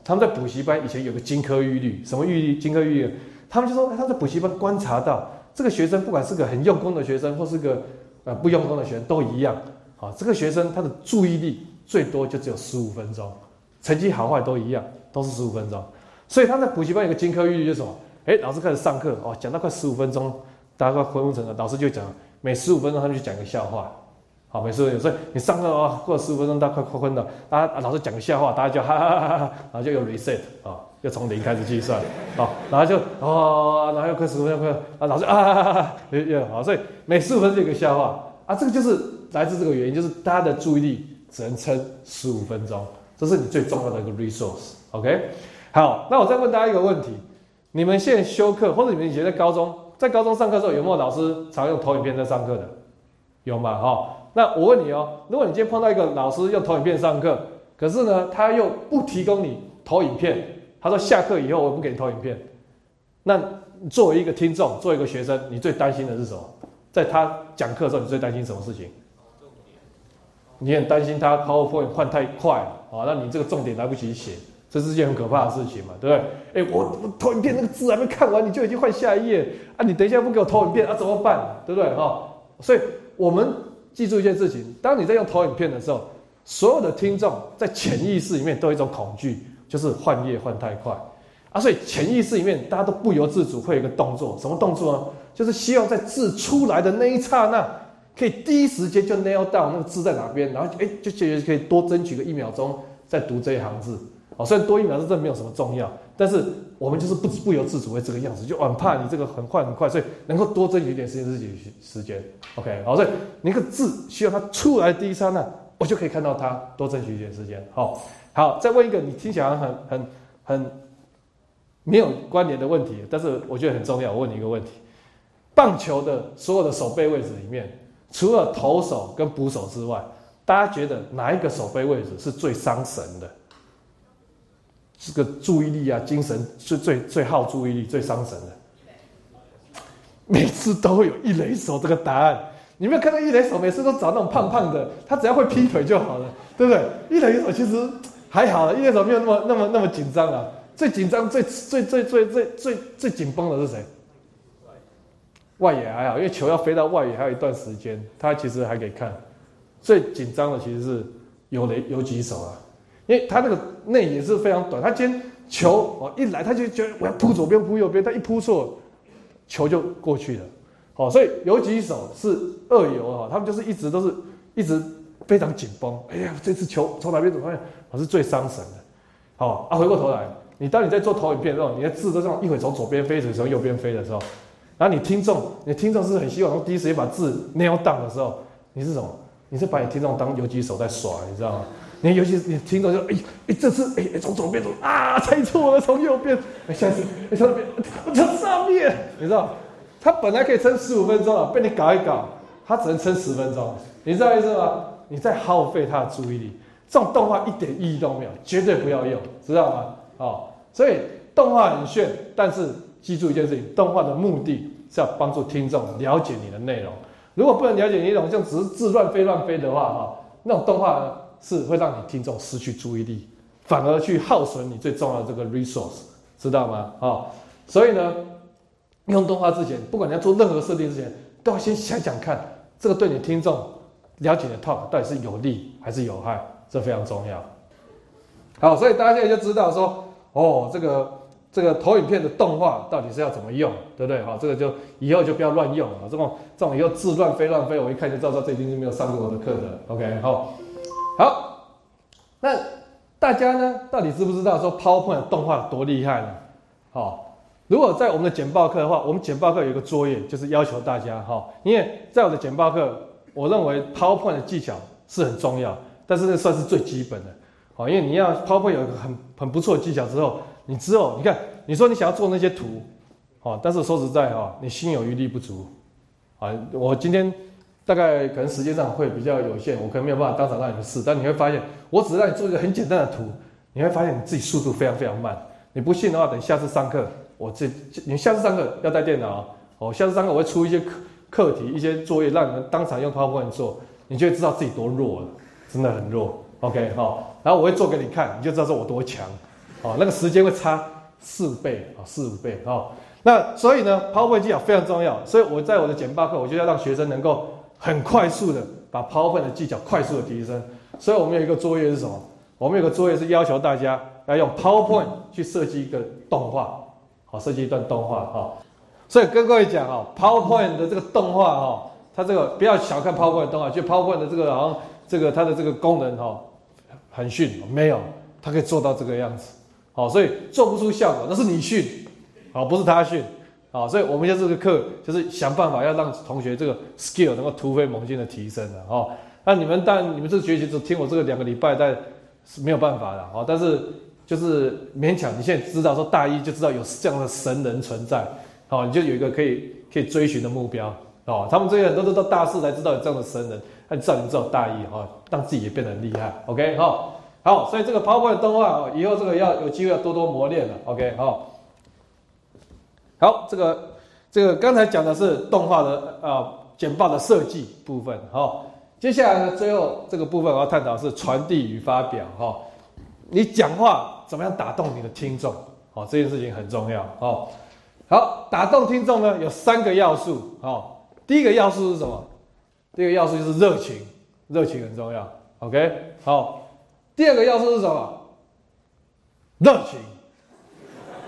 他们在补习班以前有个金科玉律，什么玉律？金科玉律，他们就说他在补习班观察到，这个学生不管是个很用功的学生，或是个呃不用功的学生，都一样。好，这个学生他的注意力最多就只有十五分钟，成绩好坏都一样，都是十五分钟。所以他在补习班有个金科玉律就是什么？哎，老师开始上课哦，讲到快十五分钟，大家快昏昏沉了，老师就讲每十五分钟他就讲个笑话。好，每次有时候你上课哦，过了十五分钟，大家快快昏了，大家老师讲个笑话，大家就哈哈哈哈哈，然后就又 reset 啊，又从零开始计算，好，然后就哦，然后又快十五分钟，快啊，老师啊哈哈哈，又又好，所以每十五分钟一个笑话啊，这个就是来自这个原因，就是大家的注意力只能撑十五分钟，这是你最重要的一个 resource，OK？好，那我再问大家一个问题，你们现在修课，或者你们以前在高中，在高中上课的时候，有没有老师常用投影片在上课的？有吗？哈？那我问你哦，如果你今天碰到一个老师用投影片上课，可是呢，他又不提供你投影片，他说下课以后我不给你投影片，那作为一个听众，作为一个学生，你最担心的是什么？在他讲课的时候，你最担心什么事情？你很担心他 PowerPoint 换太快啊，那你这个重点来不及写，这是件很可怕的事情嘛，对不对？哎，我我投影片那个字还没看完，你就已经换下一页啊？你等一下不给我投影片啊？怎么办？对不对？哈，所以我们。记住一件事情：当你在用投影片的时候，所有的听众在潜意识里面都有一种恐惧，就是换页换太快啊。所以潜意识里面大家都不由自主会有一个动作，什么动作呢？就是希望在字出来的那一刹那，可以第一时间就 nail down 那个字在哪边，然后哎，就解决可以多争取个一秒钟再读这一行字。哦，虽然多一秒钟这没有什么重要，但是我们就是不不由自主会这个样子，就很怕你这个很快很快，所以能够多争取一点时间自己时间。OK，好，所以你个字需要它出来第一刹那，我就可以看到它，多争取一点时间。好，好，再问一个你听起来很很很没有关联的问题，但是我觉得很重要。我问你一个问题：棒球的所有的守备位置里面，除了投手跟捕手之外，大家觉得哪一个守备位置是最伤神的？这个注意力啊，精神是最最耗注意力、最伤神的。每次都会有一雷手这个答案，你没有看到一雷手每次都找那种胖胖的，他只要会劈腿就好了，对不对？一雷手其实还好，一雷手没有那么那么那么紧张啊。最紧张、最最最最最最最紧绷的是谁？外野还好，因为球要飞到外野还有一段时间，他其实还可以看。最紧张的其实是有雷有几手啊。因为他那个内也是非常短，他今天球哦一来他就觉得我要扑左边扑右边，他一扑错，球就过去了。好，所以有几手是二游哈，他们就是一直都是一直非常紧绷。哎呀，这次球从哪边走？发现我是最伤神的。好啊，回过头来，你当你在做投影片的时候，你的字都这样一会从左边飞，一会从右边飞的时候，然后你听众，你听众是很希望第一时间把字 nail down 的时候，你是什么？你是把你听众当游击手在耍，你知道吗？你尤其是你听到就哎哎这次哎从左边走啊猜错了从右边哎下次哎从边从上面你知道他本来可以撑十五分钟啊被你搞一搞他只能撑十分钟你知道意思吗？你在耗费他的注意力，这种动画一点意义都没有，绝对不要用，知道吗？哦，所以动画很炫，但是记住一件事情，动画的目的是要帮助听众了解你的内容。如果不能了解内容，像只是自乱飞乱飞的话哈，那种动画。是会让你听众失去注意力，反而去耗损你最重要的这个 resource，知道吗？啊，所以呢，用动画之前，不管你要做任何设定之前，都要先想想看，这个对你听众了解的 talk 到底是有利还是有害，这非常重要。好，所以大家现在就知道说，哦，这个这个投影片的动画到底是要怎么用，对不对？好，这个就以后就不要乱用了，这种这种以后字乱飞乱飞，我一看就知道这已经是没有上过我的课的。OK，好。好，那大家呢，到底知不知道说 PowerPoint 动画有多厉害呢？好，如果在我们的简报课的话，我们简报课有一个作业，就是要求大家哈，因为在我的简报课，我认为 PowerPoint 的技巧是很重要，但是那算是最基本的。好，因为你要 PowerPoint 有一个很很不错的技巧之后，你之后你看，你说你想要做那些图，好，但是说实在哈，你心有余力不足。啊，我今天。大概可能时间上会比较有限，我可能没有办法当场让你们试，但你会发现，我只是让你做一个很简单的图，你会发现你自己速度非常非常慢，你不信的话，等下次上课，我这你下次上课要带电脑哦。下次上课我会出一些课课题、一些作业，让你们当场用 PowerPoint 做，你就会知道自己多弱了，真的很弱。OK 哈，然后我会做给你看，你就知道说我多强。哦，那个时间会差四倍啊，四五倍哦。那所以呢，PowerPoint 技巧非常重要。所以我在我的简报课，我就要让学生能够很快速的把 PowerPoint 的技巧快速的提升。所以我们有一个作业是什么？我们有个作业是要求大家要用 PowerPoint 去设计一个动画，好，设计一段动画哈。所以跟各位讲哦，PowerPoint 的这个动画哈，它这个不要小看 PowerPoint 动画，就 PowerPoint 的这个好像这个它的这个功能哈很逊，没有，它可以做到这个样子，好，所以做不出效果那是你逊，好，不是他逊，啊，所以我们现在这个课就是想办法要让同学这个 skill 能够突飞猛进的提升的哈。那你们但你们这学习只听我这个两个礼拜，但是没有办法的哦。但是就是勉强，你现在知道说大一就知道有这样的神人存在，好，你就有一个可以可以追寻的目标哦。他们这些很多都到大四才知道有这样的神人，那至少你知道大一哈，让自己也变得很厉害。OK 好，好，所以这个 PowerPoint 动画啊，以后这个要有机会要多多磨练了。OK 好，好，这个这个刚才讲的是动画的啊简报的设计部分，好。接下来呢，最后这个部分我要探讨是传递与发表哈。你讲话怎么样打动你的听众？好，这件事情很重要哦。好，打动听众呢有三个要素哦。第一个要素是什么？第一个要素就是热情，热情很重要。OK，好。第二个要素是什么？热情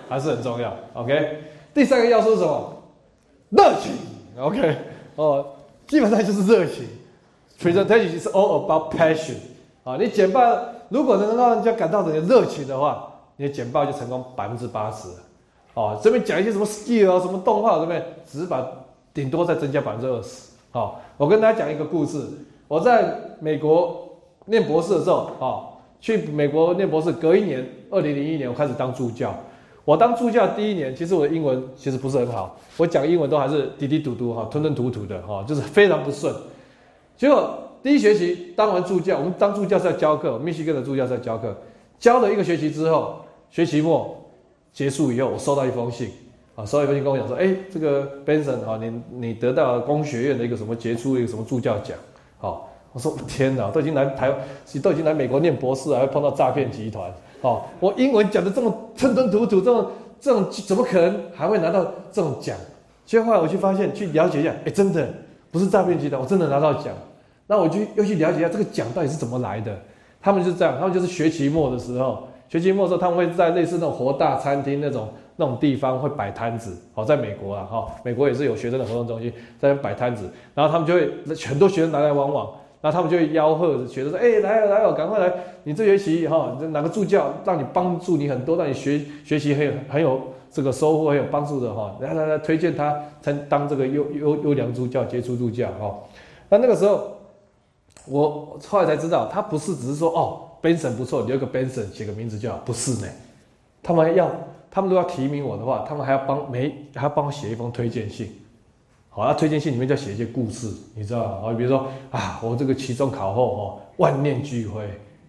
还是很重要。OK，第三个要素是什么？热情。OK，哦，基本上就是热情。Presentation is all about passion 啊！你简报如果能让人家感到你的热情的话，你的简报就成功百分之八十。哦，这边讲一些什么 skill 啊，什么动画，这边只是把顶多再增加百分之二十。好，我跟大家讲一个故事。我在美国念博士的时候，啊，去美国念博士，隔一年，二零零一年我开始当助教。我当助教第一年，其实我的英文其实不是很好，我讲英文都还是滴滴嘟嘟哈，吞吞吐吐的哈，就是非常不顺。结果第一学期当完助教，我们当助教是要教课，密西根的助教是要教课。教了一个学期之后，学期末结束以后，我收到一封信，啊，收到一封信跟我讲说，哎，这个 Benson 啊，你你得到工学院的一个什么杰出一个什么助教奖，好，我说天哪，都已经来台，都已经来美国念博士，还碰到诈骗集团，哦，我英文讲的这么吞吞吐吐，这种这种怎么可能还会拿到这种奖？结果后来我去发现，去了解一下，哎，真的。不是诈骗集团，我真的拿到奖，那我就又去了解一下这个奖到底是怎么来的。他们就是这样，他们就是学期末的时候，学期末的时候他们会在类似那种活大餐厅那种那种地方会摆摊子。好，在美国啊，哈，美国也是有学生的活动中心，在那摆摊子，然后他们就会很多学生来来往往，然后他们就会吆喝学生说：“哎，来来哦，赶快来！你这学期哈，哪个助教让你帮助你很多，让你学学习很有很有。”这个收获很有帮助的哈，来来来，推荐他参当这个优优优良助教、杰出助教哈。那那个时候，我后来才知道，他不是只是说哦，Benson 不错，留个 Benson 写个名字就好，不是呢。他们要，他们都要提名我的话，他们还要帮每还要帮我写一封推荐信。好，那推荐信里面就要写一些故事，你知道？啊，比如说啊，我这个期中考后哦，万念俱灰。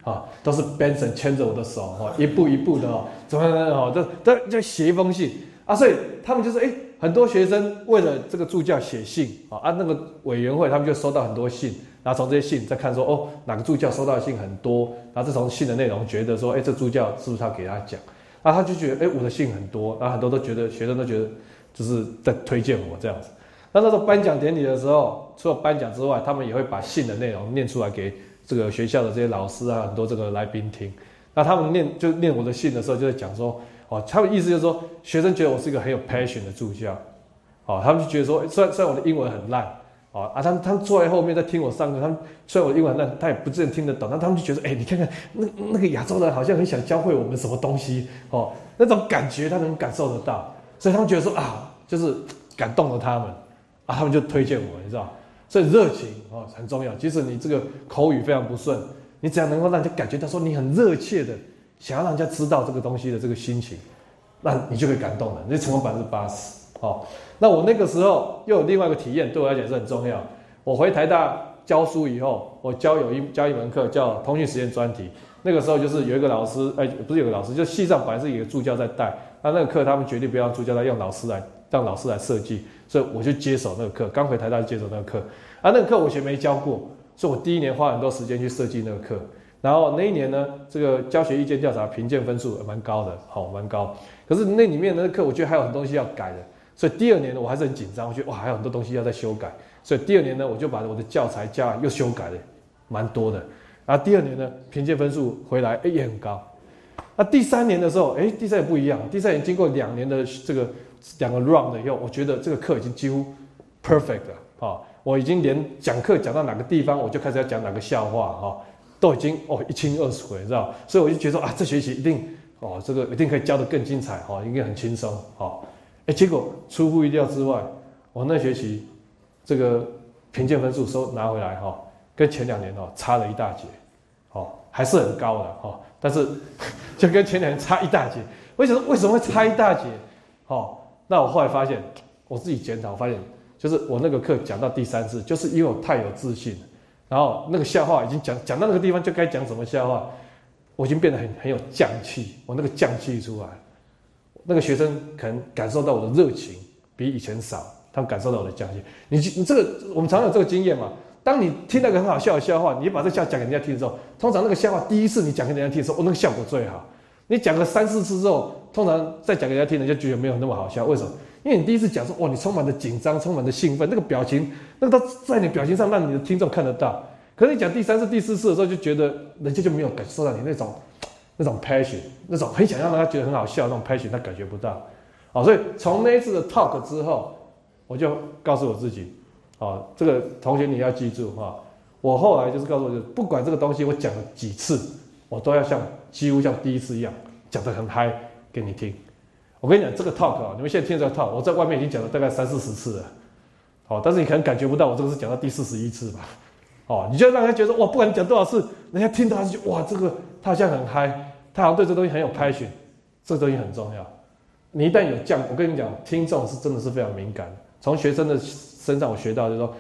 啊，都是 Benson 牵着我的手，哦，一步一步的哦，怎么样？哦，这这就写一封信啊，所以他们就是哎，很多学生为了这个助教写信啊，啊，那个委员会他们就收到很多信，然后从这些信再看说，哦，哪个助教收到的信很多，然后再从信的内容觉得说，哎，这助教是不是要给他讲？啊，他就觉得，哎，我的信很多，然后很多都觉得学生都觉得就是在推荐我这样子。那那时候颁奖典礼的时候，除了颁奖之外，他们也会把信的内容念出来给。这个学校的这些老师啊，很多这个来宾听，那他们念就念我的信的时候，就在讲说，哦，他们意思就是说，学生觉得我是一个很有 passion 的助教，哦，他们就觉得说，虽然虽然我的英文很烂，哦啊，他们他们坐在后面在听我上课，他们虽然我英文烂，他也不真听得懂，但他们就觉得，哎，你看看那那个亚洲人好像很想教会我们什么东西，哦，那种感觉他能感受得到，所以他们觉得说啊，就是感动了他们，啊，他们就推荐我，你知道。所以热情啊很重要。即使你这个口语非常不顺，你只要能够让人家感觉到说你很热切的想要让人家知道这个东西的这个心情，那你就会感动了，你成功百分之八十。好，那我那个时候又有另外一个体验，对我来讲是很重要。我回台大教书以后，我教有一教一门课叫通讯实验专题。那个时候就是有一个老师，哎，不是有个老师，就系上本来是一个助教在带，那那个课他们决定不要助教来，用老师来让老师来设计，所以我就接手那个课。刚回台大就接手那个课，啊，那个课我以前没教过，所以我第一年花很多时间去设计那个课。然后那一年呢，这个教学意见调查评鉴分数蛮高的，好，蛮高。可是那里面那个课，我觉得还有很多东西要改的，所以第二年呢，我还是很紧张，我觉得哇，还有很多东西要再修改。所以第二年呢，我就把我的教材教又修改了，蛮多的。然后第二年呢，评鉴分数回来，哎，也很高。那第三年的时候，哎，第三年不一样。第三年经过两年的这个两个 round 以后，我觉得这个课已经几乎 perfect 了啊！我已经连讲课讲到哪个地方，我就开始要讲哪个笑话哈，都已经哦一清二楚，你知道？所以我就觉得啊，这学期一定哦，这个一定可以教得更精彩哈，应该很轻松哈。哎，结果出乎意料之外，我那学期这个评鉴分数收拿回来哈。跟前两年哦差了一大截，哦还是很高的哦，但是 <laughs> 就跟前两年差一大截。为什么为什么会差一大截？哦，那我后来发现，我自己检讨发现，就是我那个课讲到第三次，就是因为我太有自信，然后那个笑话已经讲讲到那个地方就该讲什么笑话，我已经变得很很有匠气，我那个匠气出来，那个学生可能感受到我的热情比以前少，他们感受到我的匠气。你你这个我们常有这个经验嘛？当你听那个很好笑的笑话，你把这笑讲给人家听的时候，通常那个笑话第一次你讲给人家听的时候，哦，那个效果最好。你讲个三四次之后，通常再讲给人家听，人家觉得没有那么好笑。为什么？因为你第一次讲说，哇，你充满着紧张，充满着兴奋，那个表情，那个都在你表情上，让你的听众看得到。可是你讲第三次、第四次的时候，就觉得人家就没有感受到你那种 <tsk> 那种 passion，那种很想让他觉得很好笑那种 passion，他感觉不到。好，所以从那一次的 talk 之后，我就告诉我自己。啊，这个同学你要记住哈，我后来就是告诉我，就不管这个东西我讲了几次，我都要像几乎像第一次一样讲得很嗨给你听。我跟你讲这个 talk 啊，你们现在听这个 talk，我在外面已经讲了大概三四十次了，好，但是你可能感觉不到我这个是讲到第四十一次吧？哦，你就让人觉得哇，不管你讲多少次，人家听到就哇，这个他好像很嗨，他好像对这东西很有 passion，这个东西很重要。你一旦有降，我跟你讲，听众是真的是非常敏感，从学生的。身上我学到就是说，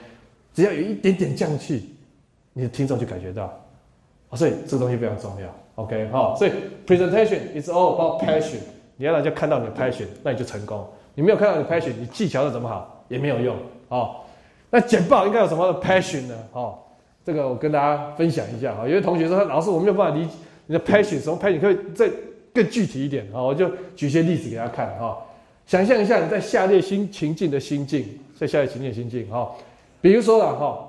只要有一点点降气，你的听众就感觉到，啊，所以这个东西非常重要。OK，好，所以 presentation is all about passion。你要让人家看到你的 passion，那你就成功。你没有看到你的 passion，你技巧再怎么好也没有用。好，那简报应该有什么的 passion 呢？哦，这个我跟大家分享一下。哈，有些同学说，老师我没有办法理解你的 passion，什么 passion 可以再更具体一点。好，我就举些例子给大家看。哈，想象一下你在下列新情境的心境。在下列情境的心境哈，比如说了哈，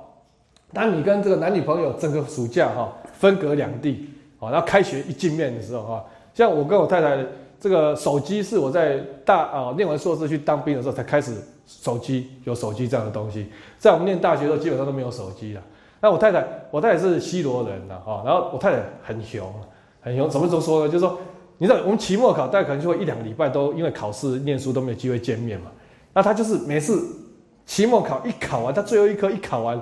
当你跟这个男女朋友整个暑假哈分隔两地，然后开学一见面的时候哈，像我跟我太太这个手机是我在大啊念完硕士去当兵的时候才开始手机有手机这样的东西，在我们念大学的时候基本上都没有手机了。那我太太我太太是西罗人的哈，然后我太太很凶很凶，怎么怎么说呢？就是说，你知道我们期末考大概可能就会一两个礼拜都因为考试念书都没有机会见面嘛，那他就是每次。期末考一考完，他最后一科一考完，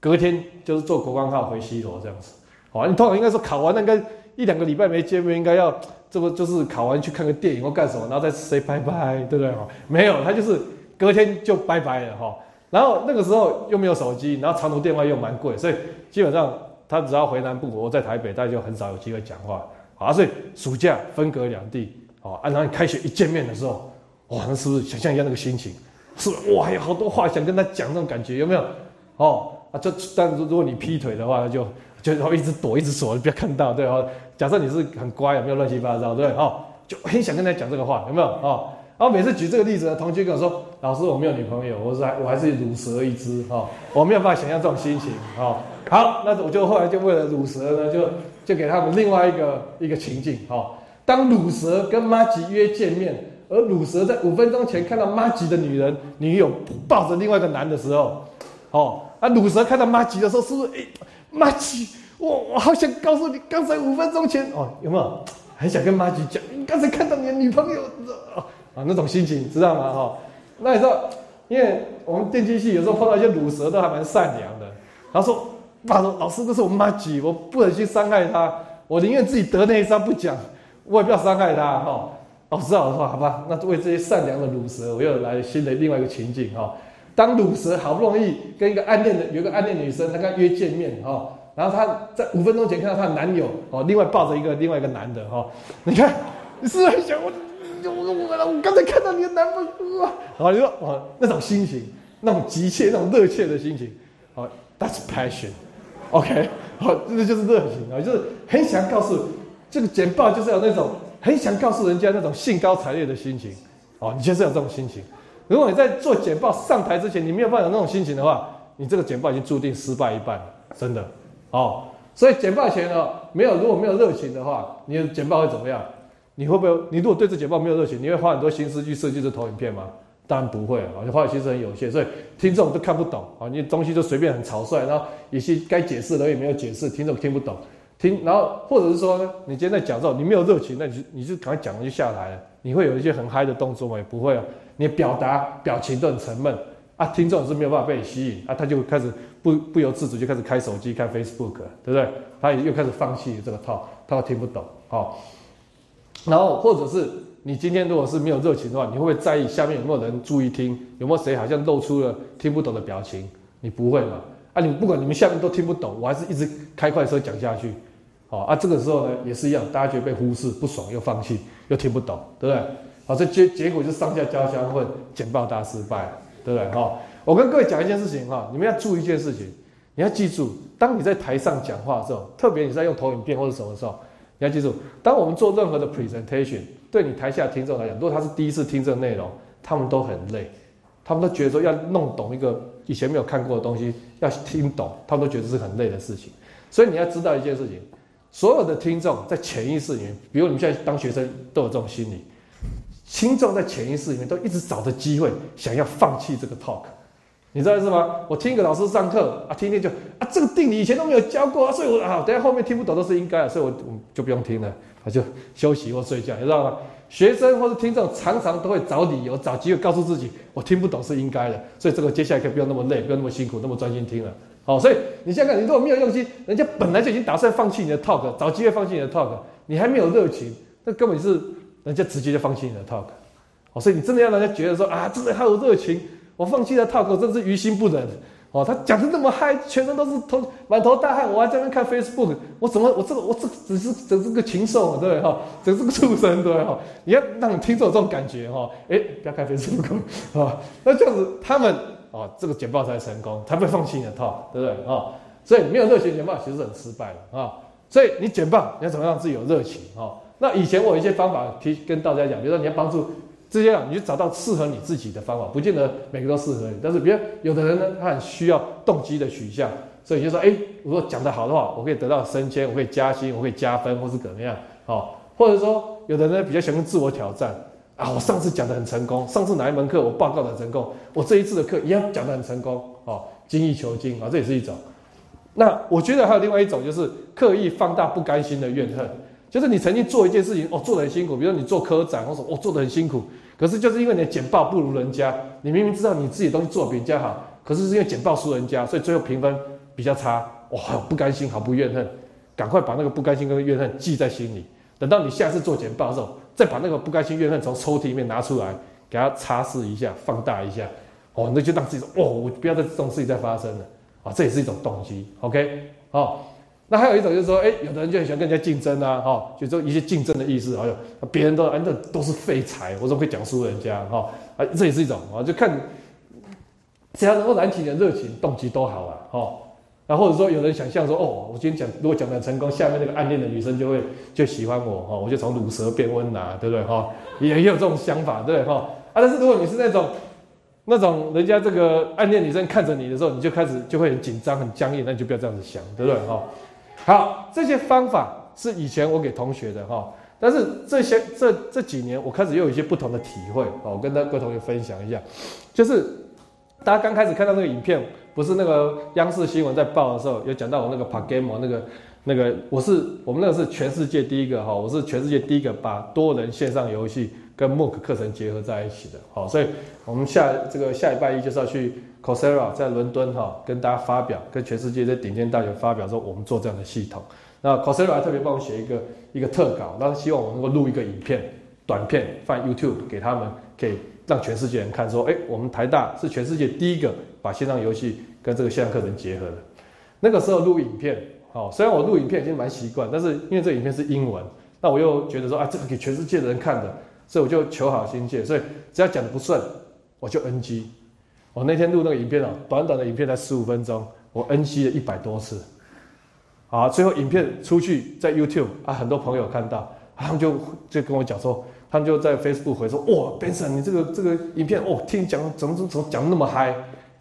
隔天就是坐国光号回西罗这样子。好，你通常应该说考完那个一两个礼拜没见面，应该要这不就是考完去看个电影或干什么，然后再 say 拜拜，对不对？哈，没有，他就是隔天就拜拜了哈。然后那个时候又没有手机，然后长途电话又蛮贵，所以基本上他只要回南部，我在台北，大家就很少有机会讲话。好，所以暑假分隔两地，好，然后你开学一见面的时候，哇，那是不是想象一下那个心情？是哇，有好多话想跟他讲，那种感觉有没有？哦啊，就但如果你劈腿的话，那就就然后一直躲，一直锁，不要看到，对哦。假设你是很乖，有没有乱七八糟，对哦，就很想跟他讲这个话，有没有？哦，然后每次举这个例子，同学跟我说：“老师，我没有女朋友，我说我还是乳蛇一只，哈，我没有办法想象这种心情，哦。好，那我就后来就为了乳蛇呢，就就给他们另外一个一个情境，哈，当乳蛇跟妈吉约见面。而乳蛇在五分钟前看到妈吉的女人女友抱着另外一个男的时候，哦，啊，鲁蛇看到妈吉的时候，是不是？哎，妈吉，我我好想告诉你，刚才五分钟前，哦，有没有很想跟妈吉讲？你刚才看到你的女朋友，啊，那种心情，知道吗？哈，那你知道，因为我们电机系有时候碰到一些鲁蛇，都还蛮善良的。他说：“爸说，老师，这是我妈吉，我不能去伤害她，我宁愿自己得那一伤不讲，我也不要伤害她。”哈。哦，知道，我说好吧，那为这些善良的乳蛇，我又来新的另外一个情景哈。当鲁蛇好不容易跟一个暗恋的有一个暗恋女生，他跟她约见面哈，然后他在五分钟前看到她的男友哦，另外抱着一个另外一个男的哈，你看你是不是很想我我我我刚才看到你的男朋友啊，然后你说哦那种心情，那种急切、那种热切的心情，好，That's passion，OK，好，这个就是热情啊，就是很想告诉这个简报就是有那种很想告诉人家那种兴高采烈的心情，哦，你就是有这种心情。如果你在做简报上台之前，你没有办法有那种心情的话，你这个简报已经注定失败一半了，真的哦。所以简报前呢，没有如果没有热情的话，你的简报会怎么样？你会不会？你如果对这简报没有热情，你会花很多心思去设计这投影片吗？当然不会啊，你花的心思很有限，所以听众都看不懂啊。你东西就随便很草率，然后有些该解释的也没有解释，听众听不懂。听，然后或者是说呢，你今天在讲的时候，你没有热情，那你就你就赶快讲完就下台了。你会有一些很嗨的动作吗？也不会啊。你表达表情都很沉闷啊，听众是没有办法被你吸引啊，他就开始不不由自主就开始开手机看 Facebook，对不对？他也又开始放弃这个套，他都听不懂，好。然后或者是你今天如果是没有热情的话，你会不会在意下面有没有人注意听？有没有谁好像露出了听不懂的表情？你不会嘛？啊，你不管你们下面都听不懂，我还是一直开快车讲下去，好啊。这个时候呢也是一样，大家觉得被忽视，不爽又放弃，又听不懂，对不对？好，这结结果就上下交相混，简报大失败，对不对？哈，我跟各位讲一件事情哈，你们要注意一件事情，你要记住，当你在台上讲话的时候，特别你在用投影片或者什么时候，你要记住，当我们做任何的 presentation，对你台下听众来讲，如果他是第一次听这个内容，他们都很累，他们都觉得说要弄懂一个以前没有看过的东西，要听懂，他们都觉得是很累的事情。所以你要知道一件事情，所有的听众在潜意识里面，比如你们现在当学生都有这种心理。听众在潜意识里面都一直找着机会，想要放弃这个 talk，你知道是吗？我听一个老师上课啊，听听就啊，这个定理以前都没有教过啊，所以我啊，等下后面听不懂都是应该的，所以我我就不用听了，他就休息或睡觉，你知道吗？学生或者听众常常都会找理由、找机会告诉自己，我听不懂是应该的，所以这个接下来可以不用那么累，不用那么辛苦，那么专心听了。好，所以你现在看，你如果没有用心，人家本来就已经打算放弃你的 talk，找机会放弃你的 talk，你还没有热情，那根本是。人家直接就放弃你的 talk，哦，所以你真的要让人家觉得说啊，真的好有热情，我放弃了 talk，真是于心不忍。哦，他讲的那么嗨，全身都是头满头大汗，我还在那看 Facebook，我怎么我这个我这只是只是个禽兽，对不对哈？只是个畜生，对不对哈？你要让你听着这种感觉哈，哎，不要看 Facebook 啊，那这样子他们哦，这个简报才成功，才不会放弃你的 talk，对不对啊？所以没有热情简报其实很失败的啊。所以你简报你要怎么让自己有热情啊？那以前我有一些方法提跟大家讲，比如说你要帮助这些啊，你就找到适合你自己的方法，不见得每个都适合你。但是，比如有的人呢，他很需要动机的取向，所以就说，哎，如果讲得好的话，我可以得到升迁，我可以加薪，我可以加分，或是怎么样，好，或者说有的人比较喜欢自我挑战啊，我上次讲的很成功，上次哪一门课我报告的很成功，我这一次的课一样讲的很成功，哦，精益求精啊，这也是一种。那我觉得还有另外一种，就是刻意放大不甘心的怨恨。就是你曾经做一件事情，哦，做的很辛苦，比如说你做科长，或者我做的很辛苦，可是就是因为你的简报不如人家，你明明知道你自己东西做的比人家好，可是是因为简报输人家，所以最后评分比较差，哇，不甘心，好不怨恨，赶快把那个不甘心跟怨恨记在心里，等到你下次做简报的时候，再把那个不甘心怨恨从抽屉里面拿出来，给它擦拭一下，放大一下，哦，那就让自己说，哦，我不要再这种事情再发生了，啊，这也是一种动机，OK，好。那还有一种就是说，哎，有的人就很喜欢跟人家竞争啊，哈，就说一些竞争的意思，哎呦，别人都啊，那都是废材，我怎么会讲输人家，哈，啊，这也是一种啊，就看只要能够燃起你的热情，动机都好了，哈。然后或者说有人想象说，哦，我今天讲如果讲的成功，下面那个暗恋的女生就会就喜欢我，哈，我就从乳蛇变温拿，对不对，哈？也也有这种想法，对不对，哈？啊，但是如果你是那种那种人家这个暗恋女生看着你的时候，你就开始就会很紧张、很僵硬，那你就不要这样子想，对不对，哈？好，这些方法是以前我给同学的哈，但是这些这这几年我开始又有一些不同的体会哦，我跟各位同学分享一下，就是大家刚开始看到那个影片，不是那个央视新闻在报的时候，有讲到我那个 Pagamo 那个那个，我是我们那个是全世界第一个哈，我是全世界第一个把多人线上游戏跟 MOOC 课程结合在一起的，好，所以我们下这个下礼拜一就是要去。Coursera 在伦敦哈跟大家发表，跟全世界的顶尖大学发表说我们做这样的系统。那 Coursera 还特别帮我写一个一个特稿，那希望我能够录一个影片，短片放 YouTube 给他们，给让全世界人看，说，哎，我们台大是全世界第一个把线上游戏跟这个线上课程结合的。那个时候录影片，哦，虽然我录影片已经蛮习惯，但是因为这影片是英文，那我又觉得说，啊，这个给全世界的人看的，所以我就求好心切，所以只要讲的不顺，我就 NG。我那天录那个影片哦，短短的影片才十五分钟，我 NG 了一百多次。啊，最后影片出去在 YouTube 啊，很多朋友看到，他们就就跟我讲说，他们就在 Facebook 回说，哇，Benson，你这个这个影片哦，听你讲怎么怎么怎么讲那么嗨，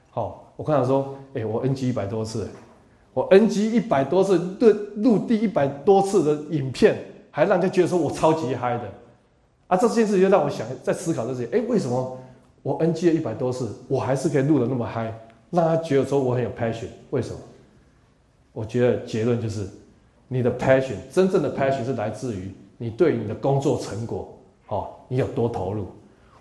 好，我看到说，哎，我 NG 一百多次，我 NG 一百多次录录第一百多次的影片，还让人家觉得说我超级嗨的，啊，这件事就让我想在思考这些，哎，为什么我 NG 了一百多次，我还是可以录的那么嗨，让他觉得说我很有 passion，为什么？我觉得结论就是，你的 passion 真正的 passion 是来自于你对你的工作成果，哦，你有多投入。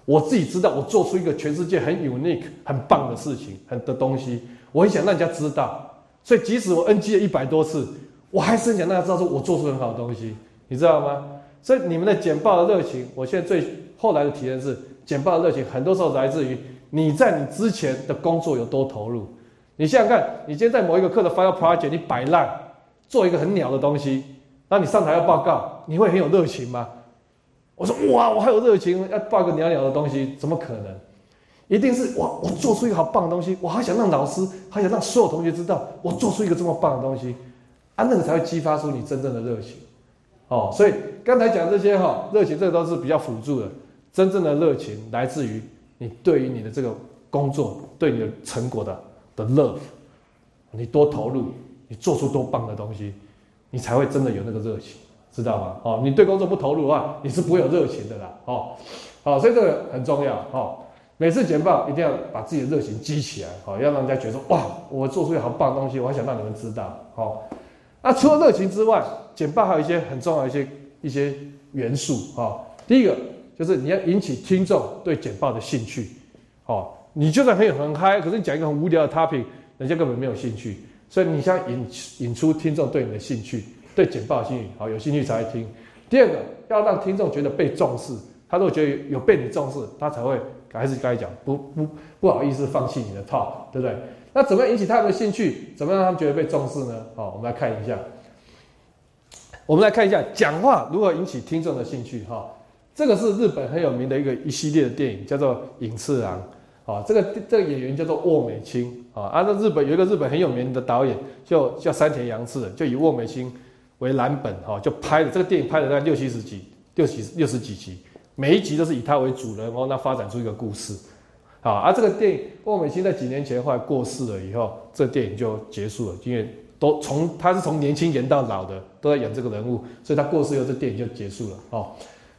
我自己知道，我做出一个全世界很 unique、很棒的事情，很的东西，我很想让人家知道。所以即使我 NG 了一百多次，我还是很想让大家知道，说我做出很好的东西，你知道吗？所以你们的简报的热情，我现在最后来的体验是，简报的热情很多时候来自于你在你之前的工作有多投入。你想想看，你今天在某一个课的 final project，你摆烂，做一个很鸟的东西，那你上台要报告，你会很有热情吗？我说哇，我还有热情，要报个鸟鸟的东西，怎么可能？一定是哇，我做出一个好棒的东西，我还想让老师，还想让所有同学知道，我做出一个这么棒的东西，啊，那个才会激发出你真正的热情。哦，所以刚才讲这些哈，热情这都是比较辅助的，真正的热情来自于你对于你的这个工作，对你的成果的。的 love，你多投入，你做出多棒的东西，你才会真的有那个热情，知道吗？哦，你对工作不投入的话，你是不会有热情的啦。哦，好，所以这个很重要。哦，每次简报一定要把自己的热情激起来，好，要让人家觉得哇，我做出一好棒的东西，我还想让你们知道。好，那除了热情之外，简报还有一些很重要的一些一些元素。哈，第一个就是你要引起听众对简报的兴趣。哦。你就算很很嗨，可是你讲一个很无聊的 topic，人家根本没有兴趣。所以你想引引出听众对你的兴趣，对简报兴趣，好有兴趣才会听。第二个要让听众觉得被重视，他如果觉得有被你重视，他才会还是该讲不不不好意思放弃你的 talk，对不对？那怎么样引起他们的兴趣？怎么让他们觉得被重视呢？好，我们来看一下，我们来看一下讲话如何引起听众的兴趣。哈，这个是日本很有名的一个一系列的电影，叫做《影次郎》。啊，这个这个演员叫做沃美清啊，按照日本有一个日本很有名的导演，就叫山田洋次，就以沃美清为蓝本哈，就拍的这个电影拍了大概六七十集，六七六十几集，每一集都是以他为主人公，那发展出一个故事。啊，而这个电影沃美清在几年前后来过世了以后，这个电影就结束了，因为都从他是从年轻演到老的，都在演这个人物，所以他过世以后，这电影就结束了。哦，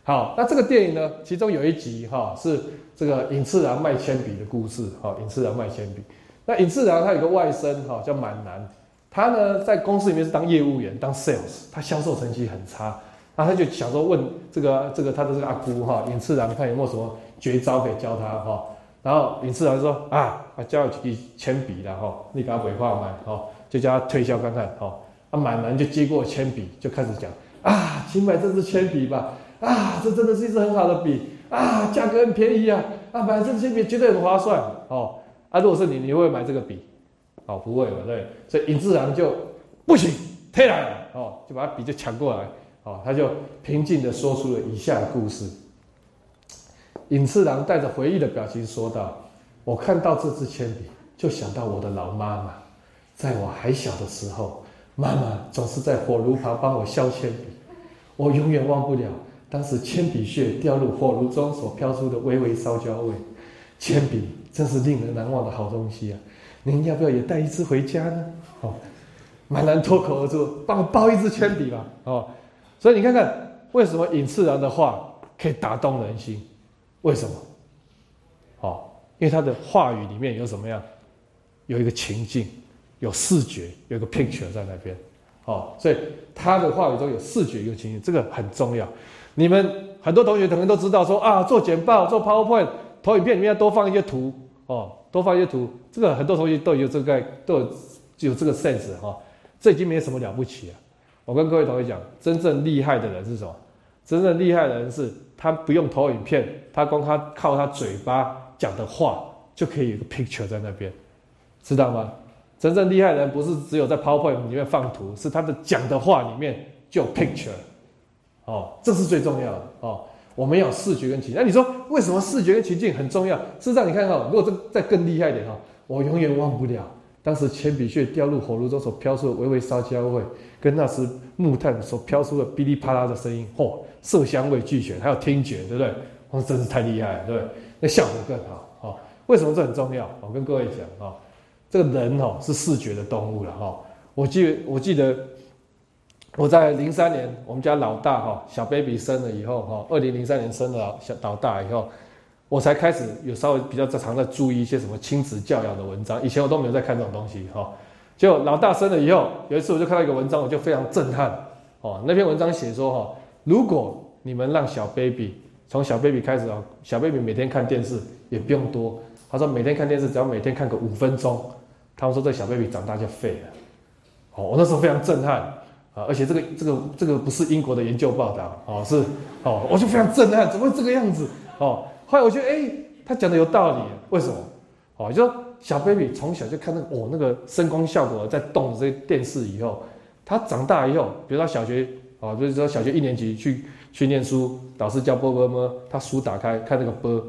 好，那这个电影呢，其中有一集哈是。这个尹次郎卖铅笔的故事，哈，尹次郎卖铅笔。那尹次郎他有个外甥，哈，叫满南，他呢在公司里面是当业务员，当 sales，他销售成绩很差，那他就想说问这个这个他的这个阿姑，哈，尹次郎看有没有什么绝招可以教他，哈。然后尹次郎说啊，教我几铅笔的，哈，你给他鬼话买，哈，就叫他推销看看，哈。啊，满男就接过铅笔，就开始讲啊，请买这支铅笔吧，啊，这真的是一支很好的笔。啊，价格很便宜啊！啊，买这支笔绝对很划算哦。啊，如果是你，你会买这个笔？哦，不会嘛，对。所以尹志然就不行，退来了哦，就把笔就抢过来哦，他就平静的说出了以下的故事。尹次郎带着回忆的表情说道：“我看到这支铅笔，就想到我的老妈妈，在我还小的时候，妈妈总是在火炉旁帮我削铅笔，我永远忘不了。”当时铅笔屑掉入火炉中所飘出的微微烧焦味，铅笔真是令人难忘的好东西啊！您要不要也带一支回家呢？哦，满男脱口而出：“帮我包一支铅笔吧！”哦，所以你看看，为什么尹次郎的话可以打动人心？为什么？哦，因为他的话语里面有什么样？有一个情境，有视觉，有一个 picture 在那边。哦，所以他的话语中有视觉，有情境，这个很重要。你们很多同学可能都知道，说啊，做简报、做 PowerPoint、投影片里面要多放一些图哦，多放一些图。这个很多同学都有这个，都有有这个 sense 哈。这已经没有什么了不起了。我跟各位同学讲，真正厉害的人是什么？真正厉害的人是他不用投影片，他光他靠他嘴巴讲的话就可以有个 picture 在那边，知道吗？真正厉害的人不是只有在 PowerPoint 里面放图，是他的讲的话里面就有 picture，哦，这是最重要的哦。我们要视觉跟情境。那你说为什么视觉跟情境很重要？事实上，你看哈，如果再再更厉害一点哈，我永远忘不了当时铅笔屑掉入火炉中所飘出的微微烧焦味，跟那时木炭所飘出的噼里啪啦的声音，嚯，色香味俱全，还有听觉，对不对？哦，真是太厉害了，对不对？那效果更好。哦，为什么这很重要？我跟各位讲啊，这个人哦是视觉的动物了哈。我记我记得。我在零三年，我们家老大哈小 baby 生了以后哈，二零零三年生了小老大以后，我才开始有稍微比较常在注意一些什么亲子教养的文章。以前我都没有在看这种东西哈。就老大生了以后，有一次我就看到一个文章，我就非常震撼哦。那篇文章写说哈，如果你们让小 baby 从小 baby 开始啊，小 baby 每天看电视也不用多，他说每天看电视只要每天看个五分钟，他们说这小 baby 长大就废了。哦，我那时候非常震撼。而且这个这个这个不是英国的研究报道，哦，是哦，我就非常震撼，怎么会这个样子？哦，后来我觉得，哎，他讲的有道理，为什么？哦，就说小 baby 从小就看那个哦那个声光效果在动这些电视以后，他长大以后，比如说小学，哦，就是说小学一年级去去念书，老师教波波么，他书打开看那个波，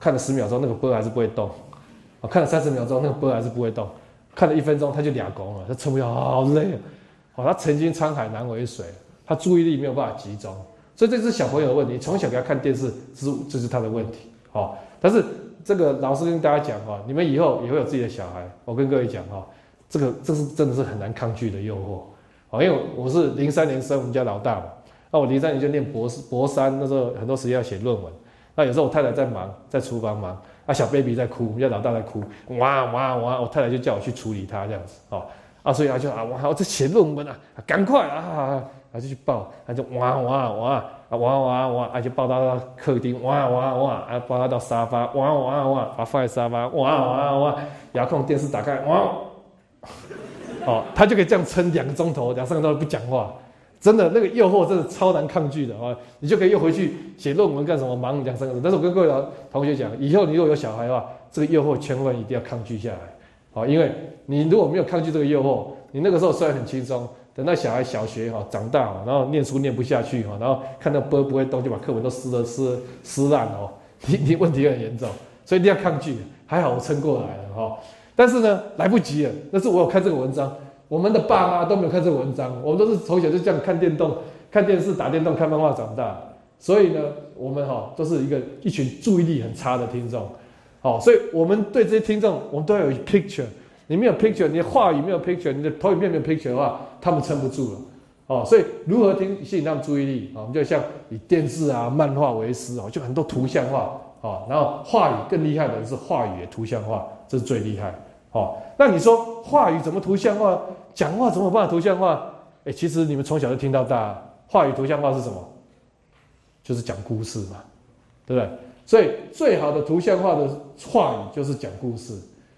看了十秒钟那个波还是不会动，啊，看了三十秒钟那个波还是不会动，看了一分钟他就俩拱了，他撑不了，好累啊。哦，他曾经沧海难为水，他注意力没有办法集中，所以这是小朋友的问题。从小给他看电视，是这是他的问题。好，但是这个老师跟大家讲哈，你们以后也会有自己的小孩。我跟各位讲哈，这个这是真的是很难抗拒的诱惑。好，因为我是零三年生我们家老大嘛，那我零三年就念博士博三，那时候很多时间要写论文。那有时候我太太在忙，在厨房忙，啊小 baby 在哭，我们家老大在哭，哇哇哇，我太太就叫我去处理他这样子。好。啊，所以他就啊，我还要在写论文啊，赶快啊，他就去抱，他就哇哇哇啊哇哇哇，啊就抱到客厅，哇哇哇，啊抱他到沙发，哇哇哇，把放在沙发，哇哇哇，遥控电视打开，哇，哦，他就可以这样撑两个钟头，两三个钟头不讲话，真的那个诱惑真的超难抗拒的啊，你就可以又回去写论文干什么，忙两三个钟。但是我跟各位老同学讲，以后你如果有小孩的话，这个诱惑千万一定要抗拒下来。好，因为你如果没有抗拒这个诱惑，你那个时候虽然很轻松，等到小孩小学哈长大然后念书念不下去哈，然后看到波不会动，就把课文都撕了撕撕烂哦，<laughs> 你你问题很严重，所以一定要抗拒。还好我撑过来了哈，但是呢来不及了。但是我有看这个文章，我们的爸妈都没有看这个文章，我们都是从小就这样看电动、看电视、打电动、看漫画长大，所以呢，我们哈都是一个一群注意力很差的听众。哦，所以我们对这些听众，我们都要有 picture。你没有 picture，你的话语没有 picture，你的投影片没有 picture 的话，他们撑不住了。哦，所以如何听吸引他们注意力啊？我们就像以电视啊、漫画为师哦，就很多图像化啊。然后话语更厉害的是话语也图像化，这是最厉害。哦，那你说话语怎么图像化？讲话怎么办法图像化？哎，其实你们从小就听到大，话语图像化是什么？就是讲故事嘛，对不对？所以最好的图像化的话语就是讲故事，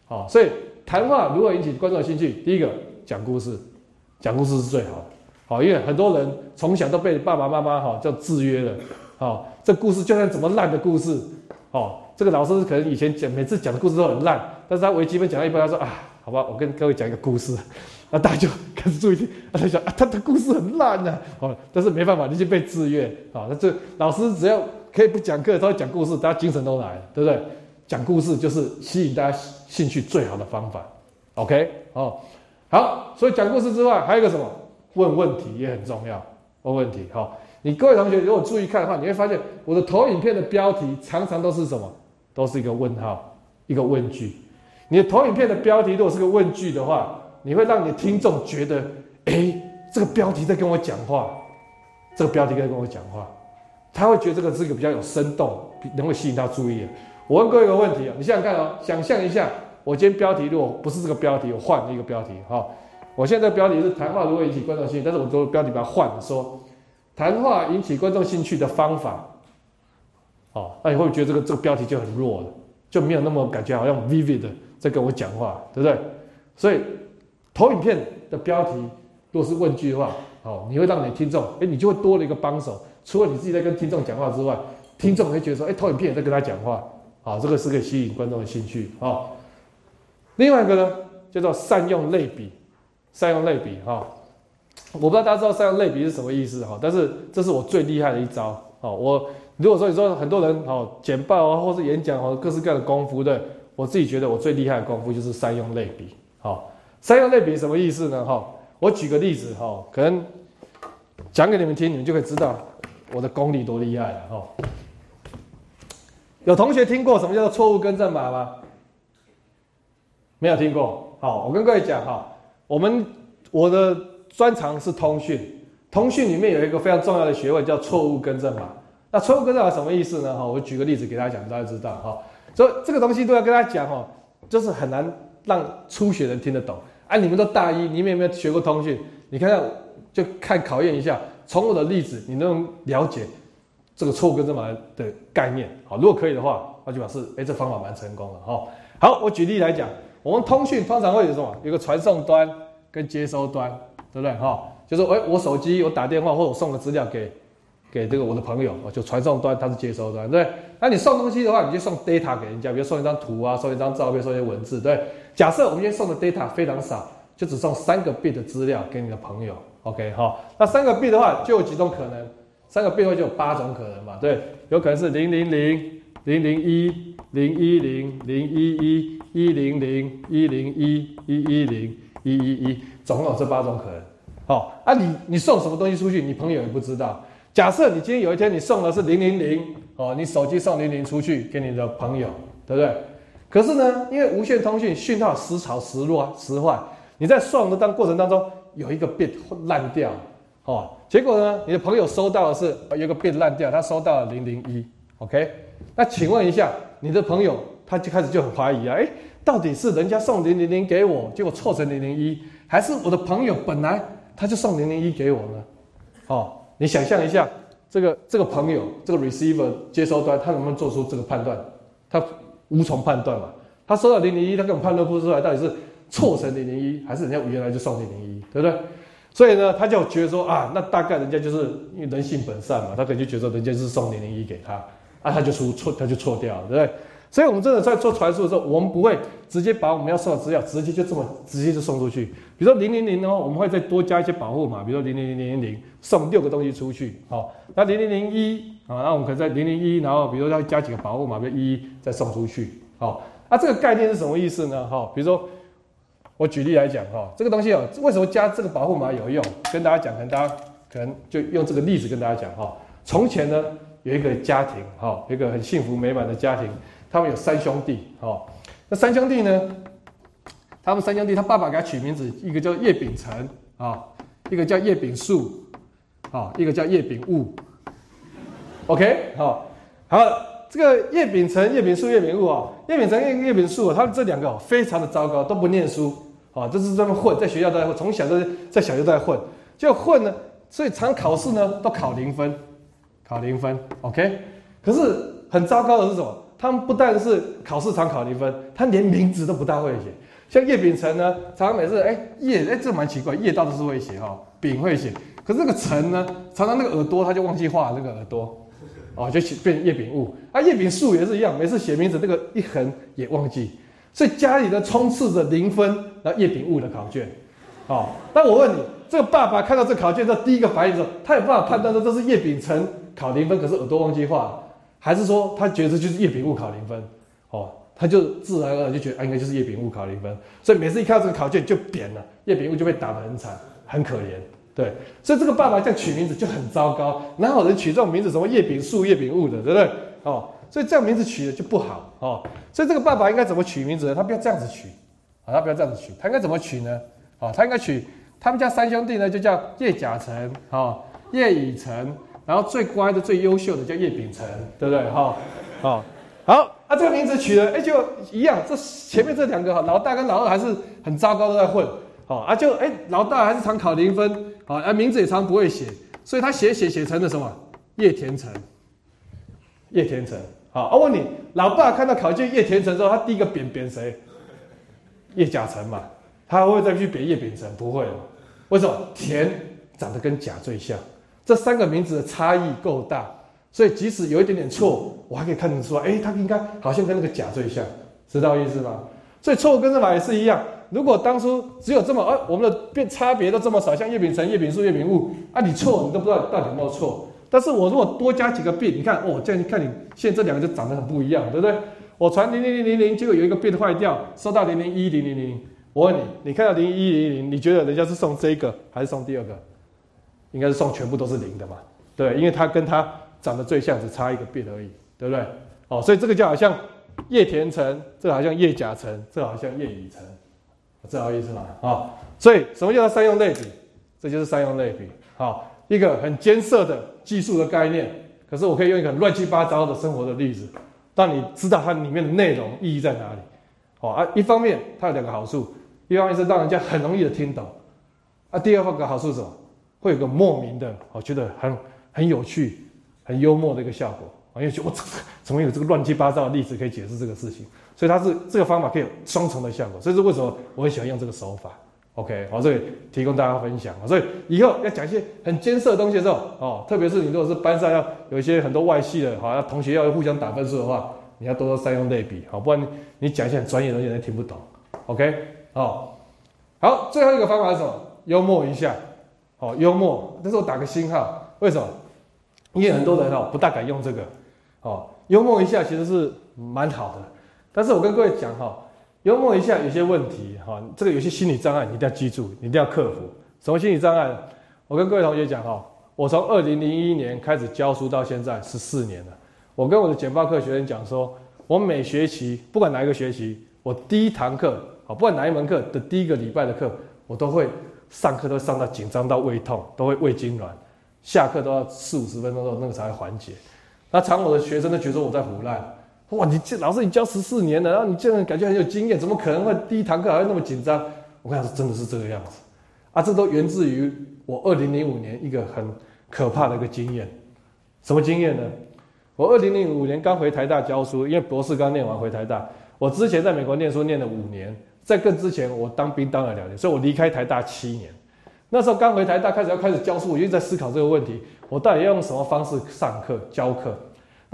好，所以谈话如何引起观众兴趣？第一个讲故事，讲故事是最好的，好，因为很多人从小都被爸爸妈妈哈叫制约了，好，这故事就算怎么烂的故事，好，这个老师可能以前讲每次讲的故事都很烂，但是他微积分讲到一半，他说啊，好吧，我跟各位讲一个故事，<laughs> 那大家就开始注意听，他想啊，他的故事很烂呐，好，但是没办法，你就被制约，好，那这老师只要。可以不讲课，他会讲故事，大家精神都来，对不对？讲故事就是吸引大家兴趣最好的方法。OK，哦，好，所以讲故事之外，还有一个什么？问问题也很重要。问问题，好，你各位同学如果注意看的话，你会发现我的投影片的标题常常都是什么？都是一个问号，一个问句。你的投影片的标题如果是个问句的话，你会让你的听众觉得，哎，这个标题在跟我讲话，这个标题在跟我讲话。他会觉得这个是一个比较有生动，能够吸引他注意的。我问各位一个问题啊，你想想看哦，想象一下，我今天标题如果不是这个标题，我换一个标题哈。我现在标题是谈话如何引起观众兴趣，但是我做标题把它换了说谈话引起观众兴趣的方法。哦，那你会不会觉得这个这个标题就很弱了，就没有那么感觉好像 vivid 在跟我讲话，对不对？所以投影片的标题如果是问句的话，哦，你会让你听众，哎，你就会多了一个帮手。除了你自己在跟听众讲话之外，听众会觉得说，哎，投影片也在跟他讲话，好，这个是可以吸引观众的兴趣，啊。另外一个呢，叫做善用类比，善用类比，哈。我不知道大家知道善用类比是什么意思，哈，但是这是我最厉害的一招，啊，我如果说你说很多人，哦，简报啊，或是演讲，哦，各式各样的功夫，对我自己觉得我最厉害的功夫就是善用类比，好，善用类比什么意思呢？哈，我举个例子，哈，可能讲给你们听，你们就可以知道我的功力多厉害了，哈。有同学听过什么叫做错误更正码吗？没有听过。好，我跟各位讲哈，我们我的专长是通讯，通讯里面有一个非常重要的学问叫错误更正码。那错误更正码什么意思呢？哈，我举个例子给大家讲，大家知道哈。所以这个东西都要跟大家讲哈，就是很难让初学人听得懂。啊，你们都大一，你们有没有学过通讯？你看看，就看考验一下，从我的例子，你能了解。这个错误跟正码的概念，好，如果可以的话，那就表示，哎，这方法蛮成功的哈。好，我举例来讲，我们通讯通常会有什么？有个传送端跟接收端，对不对哈？就是，哎，我手机我打电话或者我送个资料给给这个我的朋友，就传送端，它是接收端，对那你送东西的话，你就送 data 给人家，比如送一张图啊，送一张照片，送一些文字，对。假设我们今天送的 data 非常少，就只送三个 bit 的资料给你的朋友，OK 哈？那三个 B 的话，就有几种可能。三个 B 的话就有八种可能嘛？对，有可能是零零零、零零一、零一零、零一一、一零零、一零一、一一零、一一一，总共有这八种可能。好，啊，你你送什么东西出去，你朋友也不知道。假设你今天有一天你送的是零零零，哦，你手机送零零出去给你的朋友，对不对？可是呢，因为无线通讯讯号时潮时弱时坏，你在送的当过程当中有一个 bit 烂掉。哦，结果呢？你的朋友收到的是有一个变烂掉，他收到了零零一，OK？那请问一下，你的朋友他就开始就很怀疑啊，哎，到底是人家送零零零给我，结果错成零零一，还是我的朋友本来他就送零零一给我呢？哦，你想象一下，这个这个朋友这个 receiver 接收端，他能不能做出这个判断？他无从判断嘛。他收到零零一，他根本判断不出来到底是错成零零一，还是人家原来就送零零一，对不对？所以呢，他就觉得说啊，那大概人家就是因为人性本善嘛，他可能就觉得人家是送零零一给他，啊，他就出错，他就错掉了，对不对？所以我们真的在做传输的时候，我们不会直接把我们要送的资料直接就这么直接就送出去。比如说零零零的话，我们会再多加一些保护码，比如说零零零零零零送六个东西出去，好，那零零零一啊，那我们可能在零零一，然后比如说要加几个保护码，比如一再送出去，好，那这个概念是什么意思呢？哈，比如说。我举例来讲哈，这个东西哦，为什么加这个保护码有用？跟大家讲，可能大家可能就用这个例子跟大家讲哈。从前呢，有一个家庭哈，一个很幸福美满的家庭，他们有三兄弟哈。那三兄弟呢，他们三兄弟，他爸爸给他取名字，一个叫叶秉成啊，一个叫叶秉树啊，一个叫叶秉物。OK，好，好，这个叶秉成、叶秉树、叶秉物啊，叶秉成、叶叶秉树，他们这两个非常的糟糕，都不念书。啊，就是这么混，在学校都在混，从小都在小学都在混，就混呢，所以常考试呢都考零分，考零分，OK。可是很糟糕的是什么？他们不但是考试常考零分，他连名字都不大会写。像叶秉成呢，常常每次哎叶哎这蛮奇怪，叶倒是会写哈，秉会写，可是那个成呢，常常那个耳朵他就忘记画那个耳朵，哦就写变叶秉物。啊叶秉树也是一样，每次写名字那个一横也忘记。所以家里呢充斥着零分，那叶秉物的考卷，哦，那我问你，这个爸爸看到这考卷的第一个反应是，他有办法判断说这是叶秉成考零分，可是耳朵忘记画，还是说他觉得就是叶秉物考零分？哦，他就自然而然就觉得啊，应该就是叶秉物考零分，所以每次一看到这个考卷就扁了，叶秉物就被打得很惨，很可怜，对，所以这个爸爸这样取名字就很糟糕，哪有人取这种名字，什么叶秉树、叶秉物的，对不对？哦。所以这样名字取的就不好哦。所以这个爸爸应该怎么取名字呢？他不要这样子取，啊，他不要这样子取，他应该怎么取呢？啊，他应该取他们家三兄弟呢，就叫叶甲成，哈，叶乙成，然后最乖的、最优秀的叫叶秉成，对不对？哈，好，好，啊，这个名字取了，哎，就一样。这前面这两个哈，老大跟老二还是很糟糕，都在混，好啊，就哎，老大还是常考零分，好，啊，名字也常不会写，所以他写写写成了什么？叶田成，叶田成。好，我问你，老爸看到考卷叶田成之后，他第一个贬贬谁？叶甲成嘛，他会再去贬叶秉成？不会为什么？田长得跟甲最像，这三个名字的差异够大，所以即使有一点点错，我还可以看得出来，哎，他应该好像跟那个甲最像，知道意思吗？所以错误跟正法也是一样。如果当初只有这么，呃，我们的变差别都这么少，像叶丙成、叶丙素、叶丙物，啊，你错，你都不知道到底有没有错。但是我如果多加几个 B，你看，哦，这样你看你现在这两个就长得很不一样，对不对？我传零零零零零，结果有一个 bit 坏掉，收到零零一零零零。我问你，你看到零一零零，你觉得人家是送这个还是送第二个？应该是送全部都是零的嘛？对，因为它跟它长得最像，只差一个 B 而已，对不对？哦，所以这个就好像叶田成，这好像叶甲橙，这好像叶乙橙，这好意思吗？啊，所以什么叫做三用类比？这就是三用类比。好，一个很艰涩的技术的概念，可是我可以用一个乱七八糟的生活的例子，让你知道它里面的内容意义在哪里。好啊，一方面它有两个好处，一方面是让人家很容易的听懂，啊，第二个好处是什么？会有个莫名的，我觉得很很有趣、很幽默的一个效果。啊因为我怎么有这个乱七八糟的例子可以解释这个事情？所以它是这个方法可以有双重的效果。所以是为什么我很喜欢用这个手法？OK，好，这里提供大家分享。所以以后要讲一些很艰涩的东西的时候，哦，特别是你如果是班上要有一些很多外系的，好，同学要互相打分数的话，你要多多善用类比，好，不然你讲一些很专业的东西，人家听不懂。OK，好，好，最后一个方法是什么？幽默一下。好，幽默，但是我打个星号，为什么？因为很多人哦不大敢用这个，哦，幽默一下其实是蛮好的，但是我跟各位讲哈，幽默一下有些问题哈，这个有些心理障碍你一定要记住，你一定要克服。什么心理障碍？我跟各位同学讲哈，我从二零零一年开始教书到现在十四年了，我跟我的简报课学生讲说，我每学期不管哪一个学期，我第一堂课，好，不管哪一门课的第一个礼拜的课，我都会。上课都上到紧张到胃痛，都会胃痉挛。下课都要四五十分钟之后，那个才会缓解。那常我的学生都觉得我在胡乱。哇，你这老师你教十四年了，然后你这样感觉很有经验，怎么可能会第一堂课还会那么紧张？我跟你说，真的是这个样子。啊，这都源自于我二零零五年一个很可怕的一个经验。什么经验呢？我二零零五年刚回台大教书，因为博士刚念完回台大。我之前在美国念书念了五年。在更之前，我当兵当了两年，所以我离开台大七年。那时候刚回台大，开始要开始教书，我就在思考这个问题：我到底要用什么方式上课教课？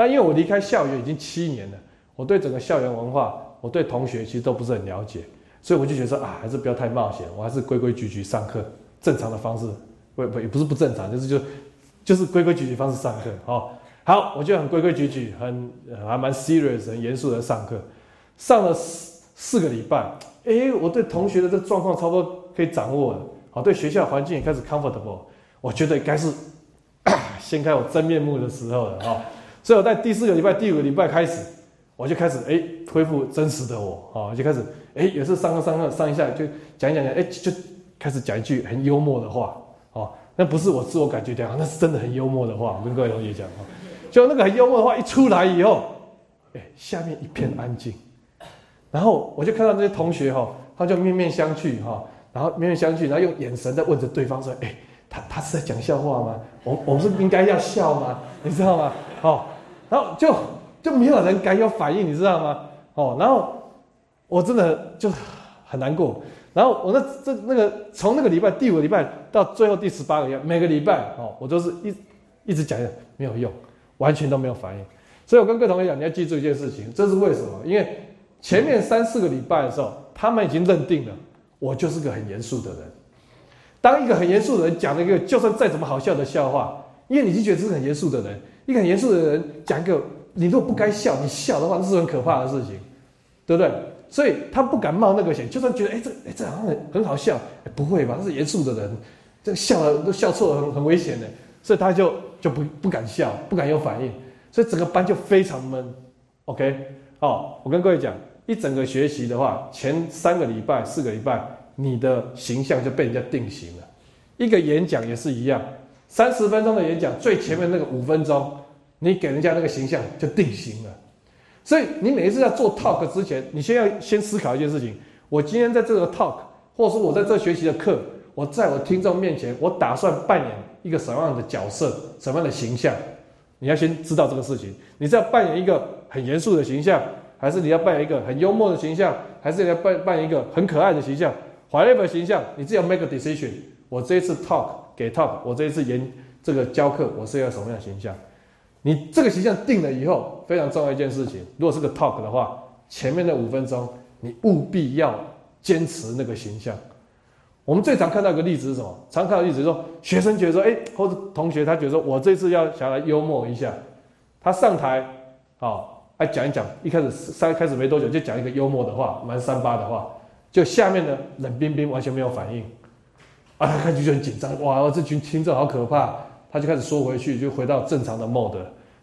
那因为我离开校园已经七年了，我对整个校园文化，我对同学其实都不是很了解，所以我就觉得啊，还是不要太冒险，我还是规规矩矩上课，正常的方式，不不也不是不正常，就是就就是规规矩矩方式上课。好，好，我就很规规矩矩，很还蛮 serious、很严肃的上课，上了四四个礼拜。哎，我对同学的这个状况差不多可以掌握了，好，对学校环境也开始 comfortable，我觉得该是 <coughs> 掀开我真面目的时候了哈。所以我在第四个礼拜、第五个礼拜开始，我就开始哎恢复真实的我啊，就开始哎也是上课上课上一下就讲一讲讲，哎就开始讲一句很幽默的话哦，那不是我自我感觉良好，那是真的很幽默的话，我跟各位同学讲啊，就那个很幽默的话一出来以后，哎下面一片安静。然后我就看到那些同学哈，他就面面相觑哈，然后面面相觑，然后用眼神在问着对方说：“哎，他他是在讲笑话吗？我我们是应该要笑吗？你知道吗？哦，然后就就没有人敢有反应，你知道吗？哦，然后我真的就很难过。然后我那这那个从那个礼拜第五个礼拜到最后第十八个月，每个礼拜哦，我都是一一直讲讲没有用，完全都没有反应。所以我跟各位同学讲，你要记住一件事情，这是为什么？因为。前面三四个礼拜的时候，他们已经认定了我就是个很严肃的人。当一个很严肃的人讲了一个就算再怎么好笑的笑话，因为你已经觉得这是很严肃的人，一个很严肃的人讲一个你如果不该笑，你笑的话，这是很可怕的事情，对不对？所以他不敢冒那个险，就算觉得哎这哎这好像很很好笑，不会吧？他是严肃的人，这笑了都笑错了，很很危险的，所以他就就不不敢笑，不敢有反应，所以整个班就非常闷。OK，好，我跟各位讲。一整个学习的话，前三个礼拜、四个礼拜，你的形象就被人家定型了。一个演讲也是一样，三十分钟的演讲，最前面那个五分钟，你给人家那个形象就定型了。所以你每一次在做 talk 之前，你先要先思考一件事情：我今天在这个 talk，或者说我在这学习的课，我在我听众面前，我打算扮演一个什么样的角色、什么样的形象？你要先知道这个事情。你是要扮演一个很严肃的形象？还是你要扮演一个很幽默的形象，还是你要扮扮演一个很可爱的形象，whatever 形象，你自己要 make a decision。我这一次 talk 给 talk，我这一次演这个教课，我是要什么样的形象？你这个形象定了以后，非常重要一件事情，如果是个 talk 的话，前面的五分钟你务必要坚持那个形象。我们最常看到一个例子是什么？常看到例子说，学生觉得说，哎，或者同学他觉得说我这次要想来幽默一下，他上台，好，来讲一讲，一开始三开始没多久就讲一个幽默的话，蛮三八的话，就下面呢冷冰冰，完全没有反应，啊，他开始就很紧张，哇，这群听众好可怕，他就开始缩回去，就回到正常的 mode，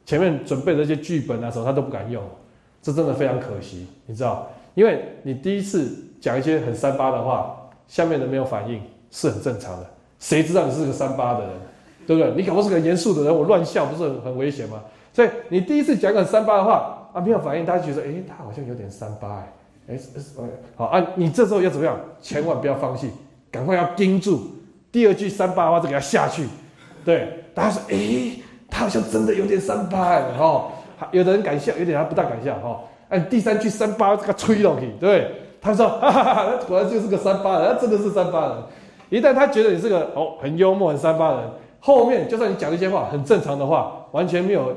前面准备的一些剧本啊什么他都不敢用，这真的非常可惜，你知道，因为你第一次讲一些很三八的话。下面人没有反应是很正常的，谁知道你是个三八的人，对不对？你搞不是个严肃的人，我乱笑不是很很危险吗？所以你第一次讲个三八的话啊，没有反应，大家觉得哎，他好像有点三八哎，哎，好啊，你这时候要怎么样？千万不要放弃，赶快要盯住第二句三八的话，就给他下去。对，大家说哎，他好像真的有点三八哎，哦，有的人敢笑，有点他不大敢笑哈。按第三句三八这个吹上去，对。他说：“ <laughs> 哈哈哈，果然就是个三八人，他真的是三八人。一旦他觉得你是个哦很幽默、很三八人，后面就算你讲一些话很正常的话，完全没有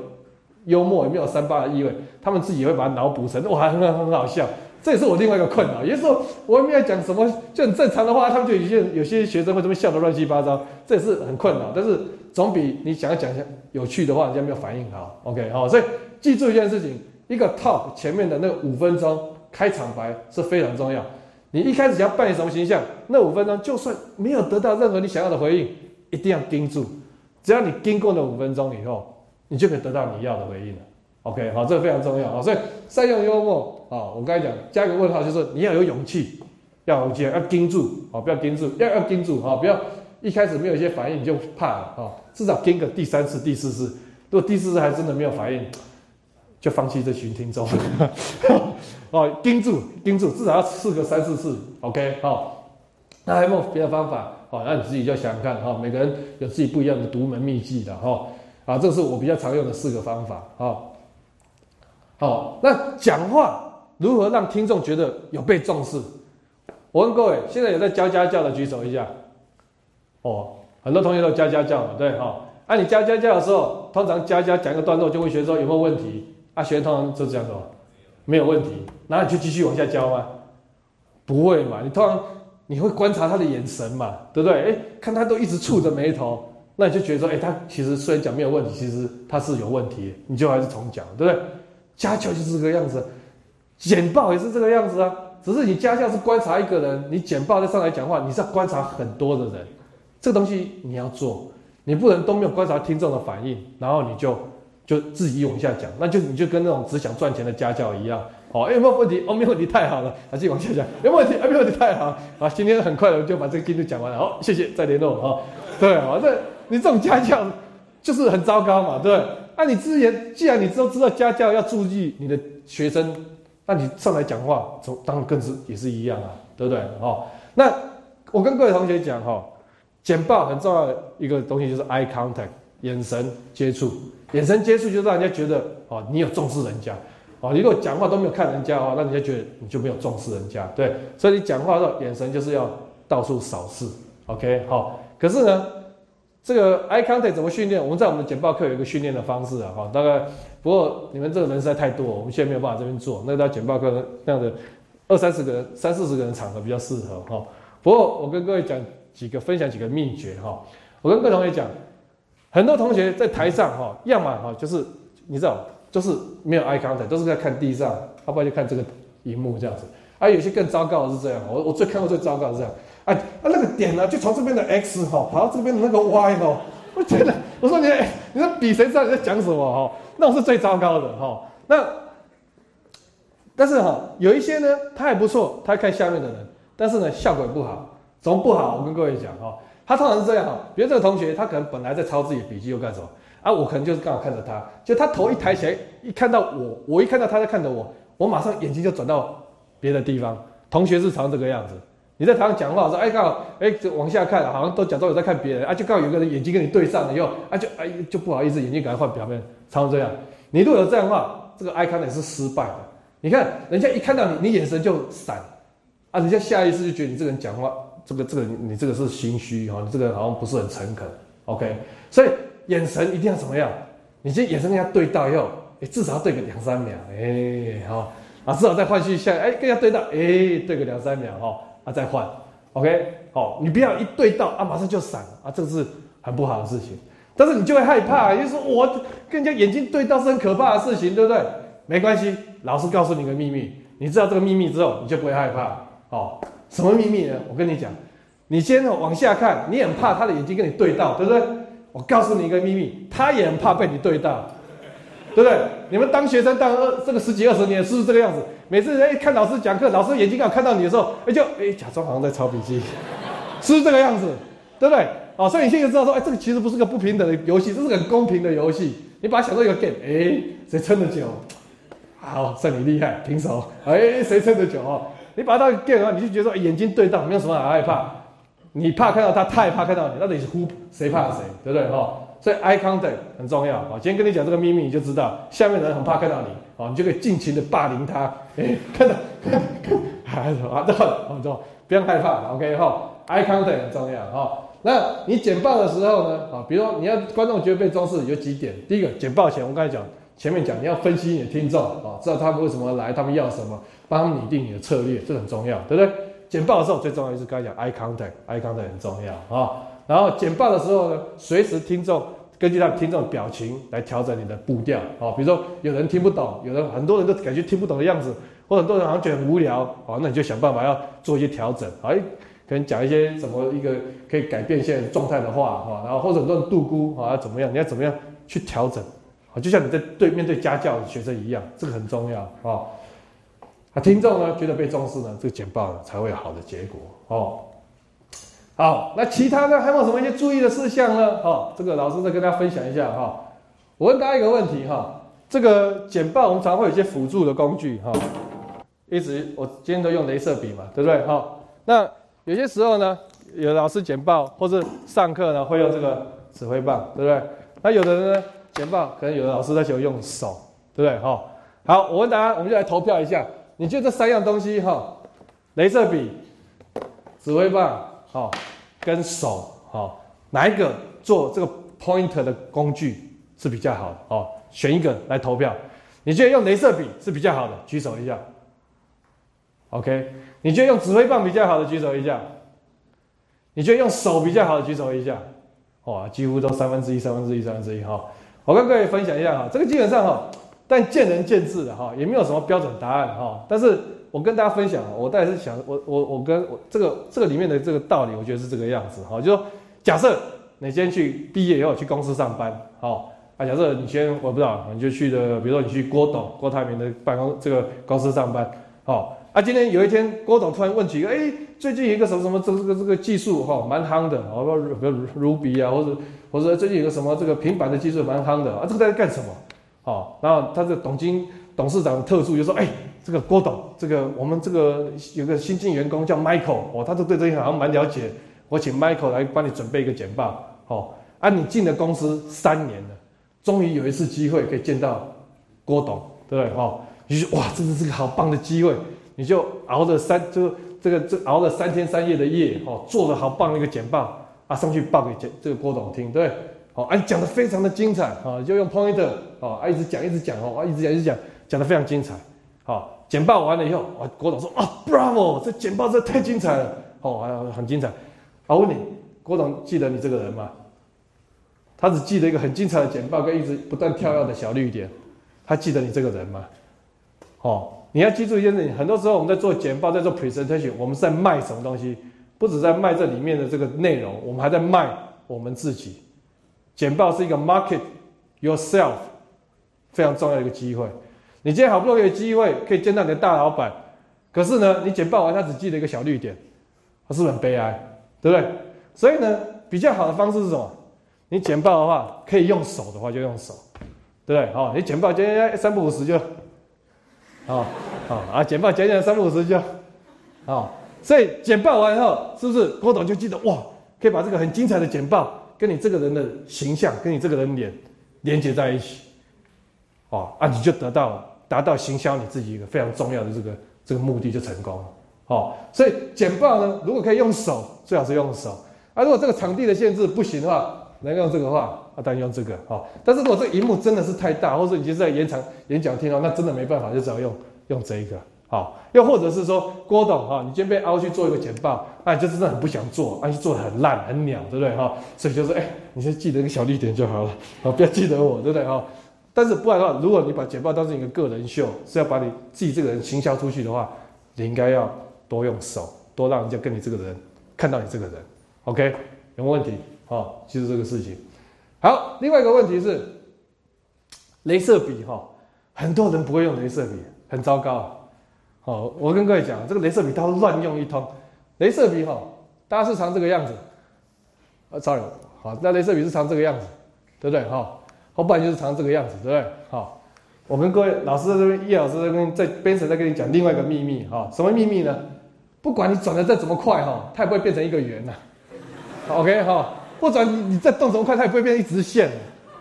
幽默也没有三八的意味，他们自己会把它脑补成哇很很好笑。这也是我另外一个困扰。有时候我没有讲什么就很正常的话，他们就有些有些学生会这么笑得乱七八糟，这也是很困扰。但是总比你想要讲一些有趣的话，人家没有反应好。OK 好，所以记住一件事情：一个 talk 前面的那五分钟。”开场白是非常重要。你一开始想要扮演什么形象，那五分钟就算没有得到任何你想要的回应，一定要盯住。只要你盯过那五分钟以后，你就可以得到你要的回应了。OK，好，这个非常重要啊。所以善用幽默啊，我刚才讲加一个问号，就是你要有勇气，要勇气，要盯住啊，不要盯住，要要盯住啊，不要一开始没有一些反应你就怕了啊，至少盯个第三次、第四次。如果第四次还真的没有反应，就放弃这群听众，<laughs> 哦，盯住，盯住，至少要试个三四次，OK，好，那还有没有别的方法？哦，那你自己就想想看，哈，每个人有自己不一样的独门秘技的，哈，啊，这是我比较常用的四个方法，好，好，那讲话如何让听众觉得有被重视？我问各位，现在有在教家教的举手一下，哦，很多同学都教家教嘛，对，哈，啊，你教家教的时候，通常教教讲一个段落，就会学说有没有问题？啊，学通常就这样说，没有问题，然后你就继续往下教吗？不会嘛，你通常你会观察他的眼神嘛，对不对？哎，看他都一直蹙着眉头，那你就觉得说，哎，他其实虽然讲没有问题，其实他是有问题，你就还是重讲，对不对？家教就是这个样子，简报也是这个样子啊，只是你家教是观察一个人，你简报再上来讲话，你是要观察很多的人，这个东西你要做，你不能都没有观察听众的反应，然后你就。就自己往下讲，那就你就跟那种只想赚钱的家教一样，哦，有没有问题？哦，没有问题，太好了，继续往下讲，有没有问题？啊，没有问题，太好，啊，今天很快的就把这个进度讲完了，好，谢谢，再联络，啊，对，啊，这你这种家教就是很糟糕嘛，对不对？那你之前既然你都知道家教要注意你的学生，那你上来讲话，从当然更是也是一样啊，对不对？哦，那我跟各位同学讲哈，简报很重要的一个东西就是 eye contact，眼神接触。眼神接触就让人家觉得哦，你有重视人家，哦，你如果讲话都没有看人家哦，那人家觉得你就没有重视人家，对，所以你讲话的时候眼神就是要到处扫视，OK，好。可是呢，这个 eye contact 怎么训练？我们在我们的简报课有一个训练的方式啊，哈，大概不过你们这个人实在太多，我们现在没有办法这边做，那到简报课那样的二三十个人、三四十个人场合比较适合哈。不过我跟各位讲几个分享几个秘诀哈，我跟各位同学讲。很多同学在台上哈，要么哈就是你知道，就是没有 eye contact，都是在看地上，要不然就看这个荧幕这样子。啊，有些更糟糕的是这样，我我最看过最糟糕的是这样，啊啊那个点呢，就从这边的 X 哈跑到这边的那个 Y 哦，我觉得我说你你说比谁知道你在讲什么哈，那种是最糟糕的哈。那但是哈有一些呢，他还不错，他看下面的人，但是呢效果也不好，怎么不好？我跟各位讲哈。他通常是这样哈，比如这个同学，他可能本来在抄自己的笔记，又干什么啊？我可能就是刚好看着他，就他头一抬起来，一看到我，我一看到他在看着我，我马上眼睛就转到别的地方。同学是常这个样子，你在台上讲话说，哎，刚好，哎，就往下看，好像都假装有在看别人，啊，就刚好有个人眼睛跟你对上了以后，啊，就哎就不好意思，眼睛赶快换表面，常常这样。你如果有这样的话，这个 eye contact 是失败的。你看人家一看到你，你眼神就闪，啊，人家下意识就觉得你这个人讲话。这个这个你这个是心虚哈，你这个好像不是很诚恳，OK？所以眼神一定要怎么样？你先眼神跟人家对到以后，哎，至少要对个两三秒，哎，好，啊，至少再换去下，哎，跟人家对到，哎，对个两三秒，哈，啊，再换，OK，好，你不要一对到啊，马上就闪，啊，这个是很不好的事情，但是你就会害怕，就说我跟人家眼睛对到是很可怕的事情，对不对？没关系，老师告诉你个秘密，你知道这个秘密之后，你就不会害怕，哦，什么秘密呢？我跟你讲，你先往下看，你很怕他的眼睛跟你对到，对不对？我告诉你一个秘密，他也很怕被你对到，对不对？你们当学生当二这个十几二十年，是不是这个样子？每次哎看老师讲课，老师眼睛刚好看到你的时候，哎就哎假装好像在抄笔记，是不是这个样子？对不对？哦，所以你现在知道说，哎，这个其实不是个不平等的游戏，这是个很公平的游戏。你把它想做一个 game，哎，谁撑得久？好，算你厉害，平手。哎，谁撑得久哦？你把它当 game 的话，你就觉得说眼睛对到，没有什么好害怕。你怕看到他，他也怕看到你，到底是呼谁怕谁，对不对哈？所以 eye contact 很重要啊。今天跟你讲这个秘密，你就知道下面的人很怕看到你，哦，你就可以尽情的霸凌他。哎，看到，还是啊，这很重要，不要害怕，OK 哈？eye contact 很重要哈。那你剪报的时候呢，啊，比如说你要观众觉得被重视，有几点。第一个，剪报前我刚才讲，前面讲你要分析你的听众，啊，知道他们为什么来，他们要什么，帮他们拟定你的策略，这很重要，对不对？剪报的时候最重要就是刚才讲 eye contact，eye contact 很重要啊。然后剪报的时候呢，随时听众根据他听众的表情来调整你的步调啊。比如说有人听不懂，有人很多人都感觉听不懂的样子，或很多人好像觉得很无聊啊，那你就想办法要做一些调整，哎，可能讲一些什么一个可以改变现在状态的话哈。然后或者很多人度估啊怎么样，你要怎么样去调整啊？就像你在对面对家教的学生一样，这个很重要啊。啊，听众呢觉得被重视呢，这个简报呢才会有好的结果哦。好，那其他呢还有什么一些注意的事项呢？哦，这个老师再跟大家分享一下哈。我问大家一个问题哈，这个简报我们常会有一些辅助的工具哈，一直我今天都用镭射笔嘛，对不对？哈，那有些时候呢，有老师简报或者上课呢会用这个指挥棒，对不对？那有的人呢简报可能有的老师在喜欢用手，对不对？哈，好，我问大家，我们就来投票一下。你觉得这三样东西哈，镭射笔、指挥棒，好，跟手，好，哪一个做这个 pointer 的工具是比较好的？哦，选一个来投票。你觉得用镭射笔是比较好的，举手一下。OK，你觉得用指挥棒比较好的，举手一下。你觉得用手比较好的，举手一下。哇，几乎都三分之一、三分之一、三分之一哈。我跟各位分享一下哈，这个基本上哈。但见仁见智的哈，也没有什么标准答案哈。但是我跟大家分享，我大概是想，我我我跟我这个这个里面的这个道理，我觉得是这个样子哈。就说假设你先去毕业以后去公司上班，好啊。假设你先我不知道，你就去的，比如说你去郭董郭台铭的办公这个公司上班，好啊。今天有一天郭董突然问起，哎，最近有一个什么什么这个这个这个技术哈蛮夯的，好比如 Ruby 啊，或者或者最近有个什么这个平板的技术蛮夯的啊，这个在干什么？哦，然后他的董经董事长特助就说：“哎，这个郭董，这个我们这个有个新进员工叫 Michael，哦，他都对这些好像蛮了解。我请 Michael 来帮你准备一个简报。哦，啊，你进了公司三年了，终于有一次机会可以见到郭董，对不对？哦，你说哇，真的是个好棒的机会，你就熬了三就这个这熬了三天三夜的夜，哦，做了好棒的一个简报啊，上去报给简这个郭董听，对。”哦，啊，讲的非常的精彩，啊，就用 pointer，哦，啊，一直讲，一直讲，哦，啊，一直讲，一直讲，讲的非常精彩，好，简报完了以后，啊，郭董说，啊，bravo，这简报真的太精彩了，哦，啊，很精彩，啊，问你，郭董记得你这个人吗？他只记得一个很精彩的简报跟一直不断跳跃的小绿点，他记得你这个人吗？哦，你要记住一件事情，很多时候我们在做简报，在做 presentation，我们是在卖什么东西？不止在卖这里面的这个内容，我们还在卖我们自己。简报是一个 market yourself 非常重要的一个机会。你今天好不容易有机会可以见到你的大老板，可是呢，你简报完他只记得一个小绿点，他是不是很悲哀？对不对？所以呢，比较好的方式是什么？你简报的话，可以用手的话就用手，对不对？好，你简报今天三不五十就，好，好啊，简报讲讲三五十就，好，所以简报完以后，是不是郭董就记得哇，可以把这个很精彩的简报。跟你这个人的形象，跟你这个人脸连接在一起，哦啊，你就得到达到行销你自己一个非常重要的这个这个目的就成功了，哦，所以简报呢，如果可以用手，最好是用手啊。如果这个场地的限制不行的话，能用这个话，啊，当然用这个好。但是如果这荧幕真的是太大，或者你就在演场演讲厅哦，那真的没办法，就只好用用这一个好。又或者是说，郭董哈，你今天被凹去做一个简报，啊，就真的很不想做，啊，做的很烂很鸟，对不对哈？所以就说，哎，你先记得一个小绿点就好了，啊，不要记得我，对不对哈？但是不然的话，如果你把简报当成一个个人秀，是要把你自己这个人行销出去的话，你应该要多用手，多让人家跟你这个人看到你这个人，OK？有没有问题？好，其实这个事情。好，另外一个问题是，镭射笔哈，很多人不会用镭射笔，很糟糕。好，我跟各位讲，这个镭射笔它乱用一通。镭射笔哈，大家是常这个样子，啊，sorry，好，那镭射笔是常这个样子，对不对？哈。后半就是长这个样子，对不对？好，我跟各位老师在这边，叶老师在边在边上在跟你讲另外一个秘密，哈，什么秘密呢？不管你转的再怎么快，哈，它也不会变成一个圆呐。OK，哈，或者你你再动怎么快，它也不会变成一直线。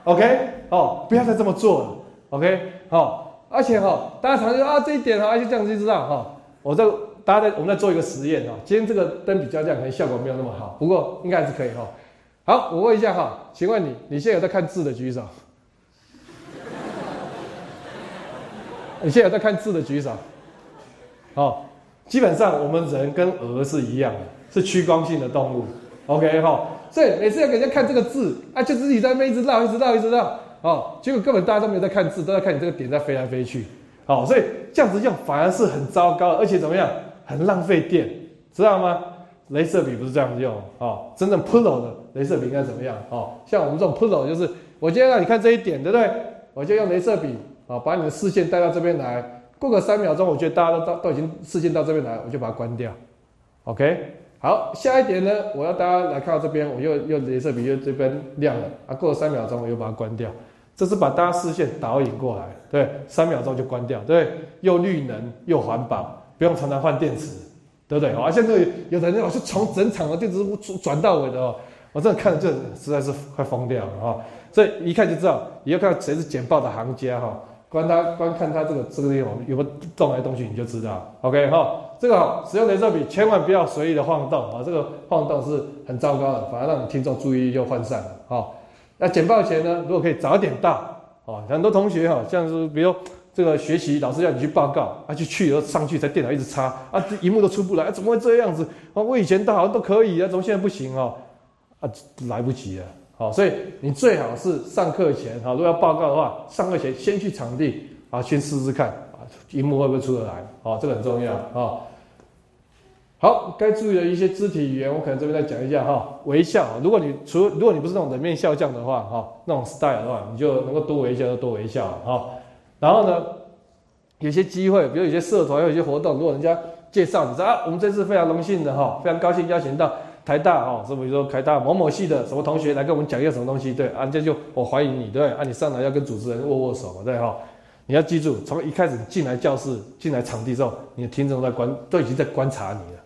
OK，哦，不要再这么做了。OK，好，而且哈，大家常说啊，这一点哈，就这样就知道哈。我在大家在我们在做一个实验哈，今天这个灯比较亮，可能效果没有那么好，不过应该还是可以哈。好，我问一下哈，请问你你现在有在看字的举手？<laughs> 你现在有在看字的举手。好，基本上我们人跟鹅是一样的，是趋光性的动物。OK 哈，所以每次要给人家看这个字，啊，就自己在那一直绕，一直绕，一直绕。哦，结果根本大家都没有在看字，都在看你这个点在飞来飞去。好，所以这样子用反而是很糟糕，而且怎么样，很浪费电，知道吗？镭射笔不是这样子用哦，真正 Pro 的镭射笔应该怎么样？哦，像我们这种 Pro 就是，我今天让你看这一点，对不对？我就用镭射笔。啊，把你的视线带到这边来，过个三秒钟，我觉得大家都到都已经视线到这边来，我就把它关掉。OK，好，下一点呢，我要大家来看到这边，我又又镭射笔又这边亮了啊，过了三秒钟，我又把它关掉。这是把大家视线导引过来，对，三秒钟就关掉，对，又绿能又环保，不用常常换电池，对不对？啊，现在有的人我是从整场的电池转到尾的哦，我真的看着就实在是快疯掉了啊！所以一看就知道，你要看谁是简报的行家哈。观他观看他这个这个地方有没有动来动去，你就知道。OK 哈，这个使用镭射笔千万不要随意的晃动啊，这个晃动是很糟糕的，反而让你听众注意力就涣散了。好，那简报前呢，如果可以早点到，啊，很多同学哈，像是比如这个学习老师要你去报告，啊，去去以后上去才电脑一直插，啊，荧幕都出不来，怎么会这样子？啊，我以前到好像都可以啊，怎么现在不行啊？啊，来不及了。好，所以你最好是上课前，哈，如果要报告的话，上课前先去场地，啊，先试试看，啊，荧幕会不会出得来，啊，这个很重要，啊，好，该注意的一些肢体语言，我可能这边再讲一下，哈，微笑，如果你除如果你不是那种冷面笑匠的话，哈，那种 style 的话，你就能够多微笑就多微笑，哈，然后呢，有些机会，比如有些社团有些活动，如果人家介绍你说啊，我们这次非常荣幸的，哈，非常高兴邀请到。台大哈，是比如说台大某某系的什么同学来跟我们讲一个什么东西，对，啊，这就我怀疑你，对，啊，你上来要跟主持人握握手嘛，对哈，你要记住，从一开始进来教室、进来场地之后，你的听众在观都已经在观察你了。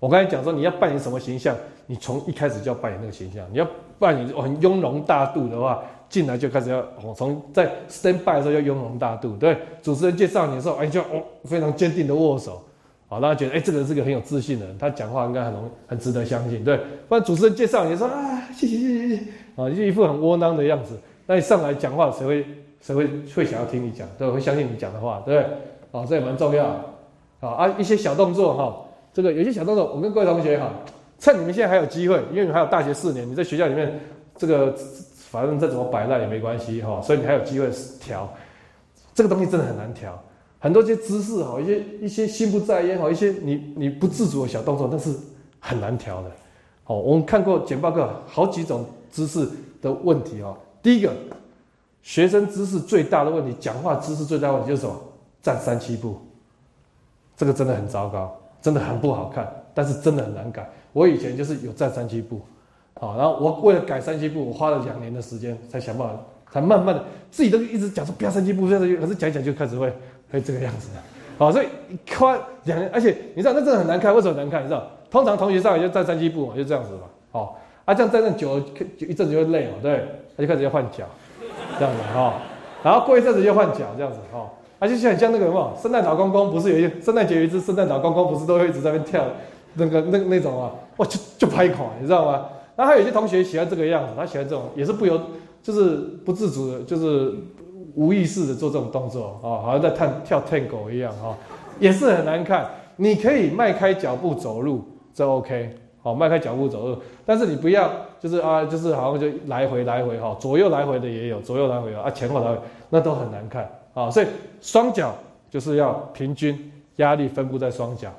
我刚才讲说你要扮演什么形象，你从一开始就要扮演那个形象。你要扮演很雍容大度的话，进来就开始要哦，从在 stand by 的时候要雍容大度，对，主持人介绍你的时候，哎，就哦非常坚定的握手。好，大家觉得，哎，这个人是个很有自信的人，他讲话应该很容很值得相信，对。不然主持人介绍你说啊，谢谢谢谢谢谢，啊，就一副很窝囊的样子。那你上来讲话，谁会谁会会想要听你讲，对，会相信你讲的话，对？好，这也蛮重要。好啊，一些小动作哈，这个有些小动作，我跟各位同学哈，趁你们现在还有机会，因为你还有大学四年，你在学校里面这个反正再怎么摆烂也没关系哈，所以你还有机会调。这个东西真的很难调。很多些姿势哈，一些一些心不在焉哈，一些你你不自主的小动作，那是很难调的。好，我们看过简报课好几种姿势的问题哈。第一个，学生姿势最大的问题，讲话姿势最大的问题就是什么？站三七步，这个真的很糟糕，真的很不好看，但是真的很难改。我以前就是有站三七步，好，然后我为了改三七步，我花了两年的时间才想办法，才慢慢的自己都一直讲说不要三七步，不要三七步，可是讲讲就开始会。会这个样子的，好，所以夸两年，而且你知道那真的很难看，为什么难看？你知道，通常同学上来就站三七步嘛，就这样子嘛，好，啊这样站站久了，一阵子就会累嘛，对，他就开始要换脚，这样子哈，然后过一阵子又换脚，这样子哈，而且像像那个什么圣诞老公公，不是有一圣诞节有一只圣诞老公公，不是都会一直在那边跳，那个那那种啊，哇就就拍垮，你知道吗？那还有一些同学喜欢这个样子，他喜欢这种，也是不由，就是不自主的，就是无意识的做这种动作啊，好像在探跳探狗一样哈，也是很难看。你可以迈开脚步走路，这 OK，好，迈开脚步走路，但是你不要就是啊，就是好像就来回来回哈，左右来回的也有，左右来回啊，前后来回，那都很难看啊。所以双脚就是要平均压力分布在双脚，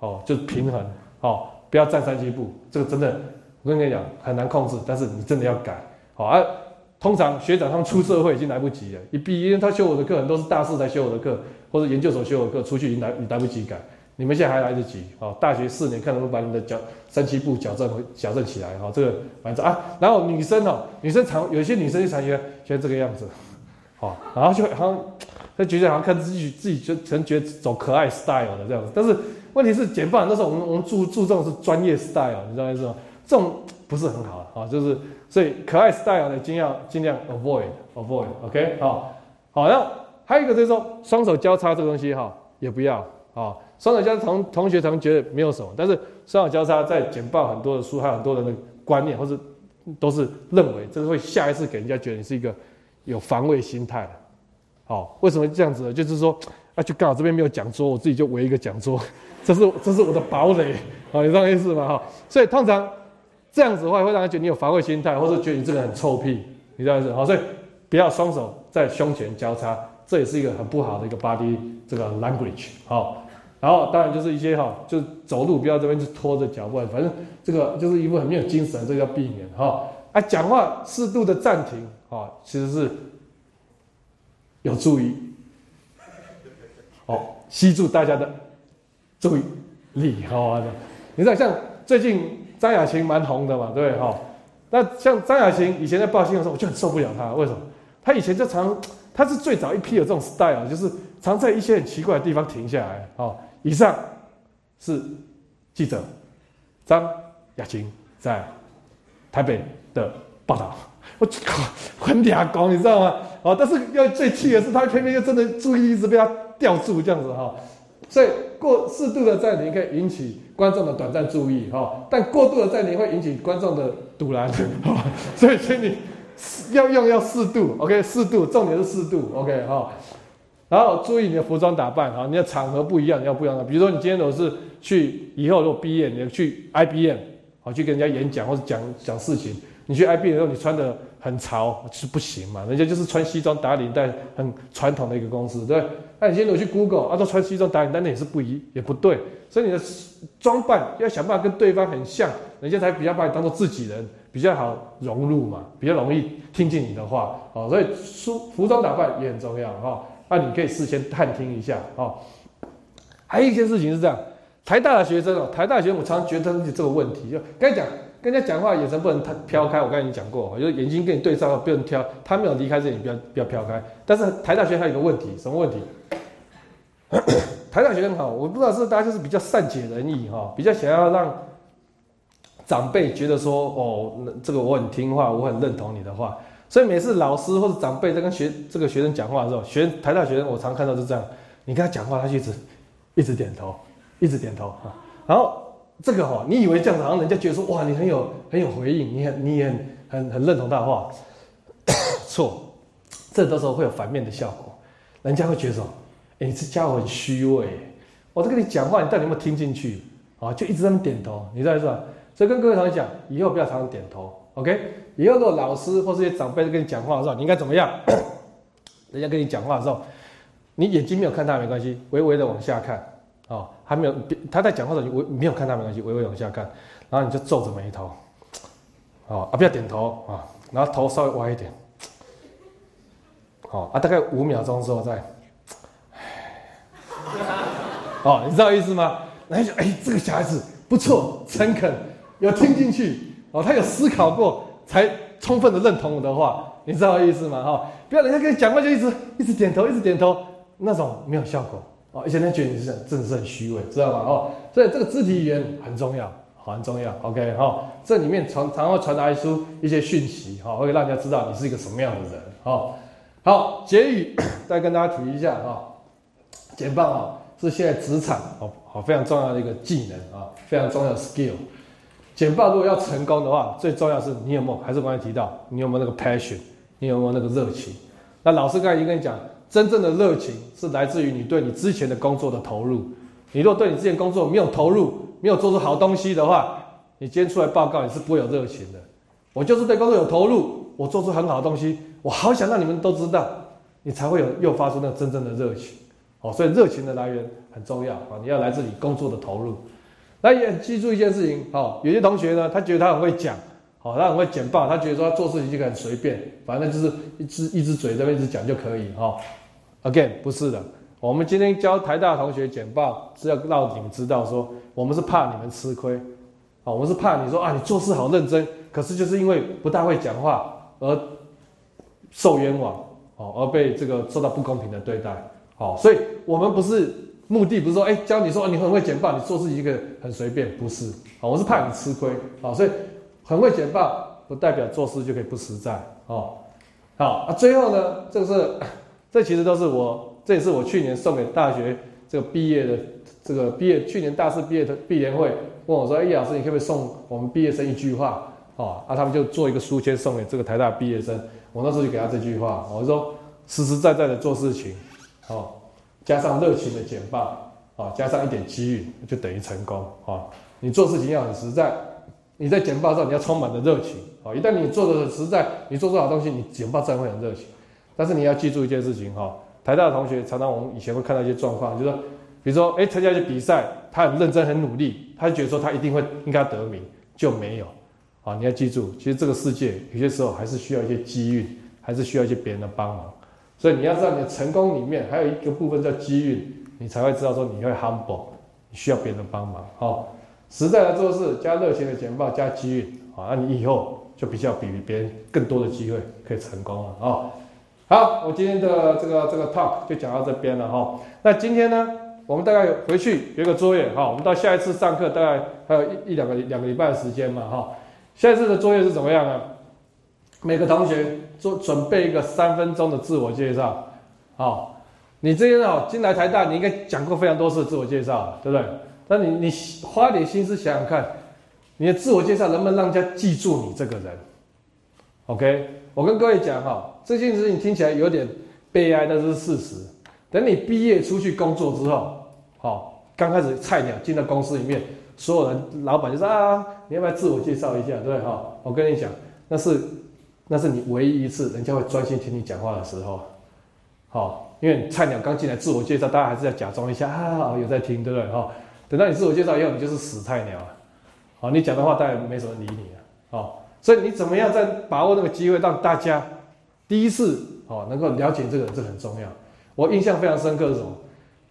哦，就是平衡，哦，不要站三七步，这个真的。我跟你讲，很难控制，但是你真的要改好啊。通常学长他们出社会已经来不及了，一毕业他修我的课，很多是大四才修我的课，或者研究所修我的课，出去已经来，你来不及改。你们现在还来得及哦。大学四年，看能不能把你的脚三七步矫正矫正起来哈。这个反正啊，然后女生哦，女生常有些女生就常觉得觉得这个样子，好，然后就好像她觉得好像看自己自己就可能觉得走可爱 style 的这样子，但是问题是减半那时候我们我们注注重是专业 style，你知道意思吗？这种不是很好啊，就是所以可爱 style 呢尽量尽量 avoid avoid，OK 好，好，然后还有一个就是说双手交叉这个东西哈，也不要啊，双手交叉同同学常觉得没有什么，但是双手交叉在简报很多的书，还有很多人的观念，或是都是认为这是会下一次给人家觉得你是一个有防卫心态的，好，为什么这样子呢？就是说啊，就刚好这边没有讲桌，我自己就围一个讲桌，<laughs> 这是这是我的堡垒，好，有这样意思吗？哈，所以通常。这样子的话，会让人觉得你有防卫心态，或者觉得你这个很臭屁，你知道意思？好，所以不要双手在胸前交叉，这也是一个很不好的一个 body 这个 language。好，然后当然就是一些哈，就是走路不要这边就拖着脚步，反正这个就是一副很没有精神，这个要避免哈。啊，讲话适度的暂停，啊，其实是有助于，哦吸住大家的注意力，好的。你知道像最近。张雅琴蛮红的嘛，对不对哈？那像张雅琴以前在报新的时候，我就很受不了她。为什么？她以前就常，她是最早一批有这种 style，就是常在一些很奇怪的地方停下来。哦，以上是记者张雅琴在台北的报道。我靠，很俩光，你知道吗？哦，但是要最气的是，他偏偏又真的注意一直被他吊住，这样子哈。所以过适度的暂停可以引起观众的短暂注意，哈，但过度的暂停会引起观众的堵拦，哈，<laughs> 所以请你要用要适度，OK，适度，重点是适度，OK，哈，然后注意你的服装打扮，哈，你的场合不一样，要不一样的，比如说你今天都是去以后如果毕业，你要去 IBM，好去跟人家演讲或者讲讲事情，你去 IB 的时候你穿的。很潮是不行嘛？人家就是穿西装打领带，很传统的一个公司，对那你现在我去 Google 啊，都穿西装打领带，那也是不一，也不对。所以你的装扮要想办法跟对方很像，人家才比较把你当做自己人，比较好融入嘛，比较容易听进你的话。哦，所以服服装打扮也很重要哈。那你可以事先探听一下哦。还有一件事情是这样，台大的学生哦，台大学生我常常觉得这个问题，就该讲。跟人家讲话眼神不能太飘开，我刚才已经讲过，就是眼睛跟你对上不能飘，他没有离开这里，不要不要飘开。但是台大学还有一个问题，什么问题？<coughs> 台大学生好，我不知道是大家就是比较善解人意哈，比较想要让长辈觉得说哦，这个我很听话，我很认同你的话，所以每次老师或者长辈在跟学这个学生讲话的时候，学台大学生我常看到是这样，你跟他讲话，他就一直一直点头，一直点头啊，然后。这个哈，你以为这样子，好像人家觉得说，哇，你很有很有回应，你很你很很很认同他的话，<coughs> 错，这到时候会有反面的效果，人家会觉得说，哎，这家伙很虚伪，我在跟你讲话，你到底有没有听进去？啊，就一直在那点头，你知道是吧？所以跟各位同学讲，以后不要常常点头，OK？以后如果老师或这些长辈在跟你讲话的时候，你应该怎么样？<coughs> 人家跟你讲话的时候，你眼睛没有看他没关系，微微的往下看。哦，还没有，他在讲话的时候，你没有看他没关系，微微往下看，然后你就皱着眉头，哦啊，不要点头啊，然后头稍微歪一点，哦啊，大概五秒钟之后再，哦，你知道意思吗？然后就哎，这个小孩子不错，诚恳，有听进去，哦，他有思考过，才充分的认同我的话，你知道意思吗？哈，不要人家跟你讲话就一直一直点头，一直点头，那种没有效果。哦，一些人觉得你是真的是很虚伪，知道吗？哦，所以这个肢体语言很重要，很重要。OK，哈，这里面传常会传达出一些讯息，哈，会让人家知道你是一个什么样的人。哦，好，结语再跟大家提一下哈，简报啊是现在职场哦好非常重要的一个技能啊，非常重要的 skill。简报如果要成功的话，最重要是你有没有，还是刚才提到，你有没有那个 passion，你有没有那个热情？那老师刚才已经跟你讲，真正的热情是来自于你对你之前的工作的投入。你若对你之前工作没有投入，没有做出好东西的话，你今天出来报告你是不会有热情的。我就是对工作有投入，我做出很好的东西，我好想让你们都知道，你才会有诱发出那真正的热情。哦，所以热情的来源很重要啊！你要来自你工作的投入。那也记住一件事情，哦，有些同学呢，他觉得他很会讲，好，他很会简报，他觉得说他做事情就很随便，反正就是一只一只嘴在那一直讲就可以，哈。Again，不是的，我们今天教台大同学简报是要让你们知道说，我们是怕你们吃亏，啊，我们是怕你说啊，你做事好认真，可是就是因为不大会讲话而受冤枉，哦，而被这个受到不公平的对待。好，所以我们不是目的，不是说，哎，教你说你很会简报，你做事一个很随便，不是。好，我是怕你吃亏。好，所以很会简报不代表做事就可以不实在。哦，好，啊，最后呢，这个是，这其实都是我，这也是我去年送给大学这个毕业的这个毕业，去年大四毕业的毕业会问我说，哎，老师，你可不可以送我们毕业生一句话？哦，啊，他们就做一个书签送给这个台大毕业生。我那时候就给他这句话，我说，实实在在的做事情。哦，加上热情的简报，啊，加上一点机遇，就等于成功。啊，你做事情要很实在，你在简报上你要充满着热情。啊，一旦你做的很实在，你做出好东西，你简报自然会很热情。但是你要记住一件事情，哈，台大的同学常常我们以前会看到一些状况，就是说，比如说，哎，参加一些比赛，他很认真很努力，他就觉得说他一定会应该得名，就没有。啊，你要记住，其实这个世界有些时候还是需要一些机遇，还是需要一些别人的帮忙。所以你要知道，你的成功里面还有一个部分叫机遇，你才会知道说你会 humble，你需要别人的帮忙。好，实在的做事加热情的简报加机遇，好，那你以后就比较比别人更多的机会可以成功了。哦，好，我今天的这个这个 talk 就讲到这边了哈。那今天呢，我们大概回去有个作业哈，我们到下一次上课大概还有一一两个两个礼拜的时间嘛哈。下一次的作业是怎么样呢？每个同学做准备一个三分钟的自我介绍，好，你这些哦进来台大，你应该讲过非常多次的自我介绍，对不对？那你你花点心思想想看，你的自我介绍能不能让人家记住你这个人？OK，我跟各位讲哈，这件事情听起来有点悲哀，但是事实。等你毕业出去工作之后，好，刚开始菜鸟进到公司里面，所有人老板就说啊，你要不要自我介绍一下，对不对？哈，我跟你讲，那是。那是你唯一一次人家会专心听你讲话的时候，好，因为菜鸟刚进来自我介绍，大家还是要假装一下啊，有在听，对不对？哈，等到你自我介绍以后，你就是死菜鸟，好，你讲的话大家没什么理你了，好，所以你怎么样在把握那个机会，让大家第一次哦能够了解这个，这很重要。我印象非常深刻是什么？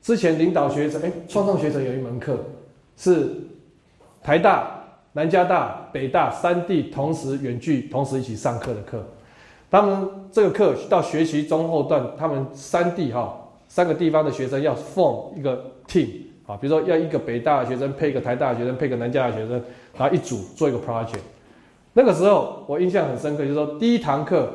之前领导学程，哎，创创学者有一门课是台大。南加大、北大三地同时远距、同时一起上课的课，他们这个课到学习中后段，他们三地哈三个地方的学生要 form 一个 team 啊，比如说要一个北大的学生配一个台大的学生，配个南加的学生，然后一组做一个 project。那个时候我印象很深刻，就是说第一堂课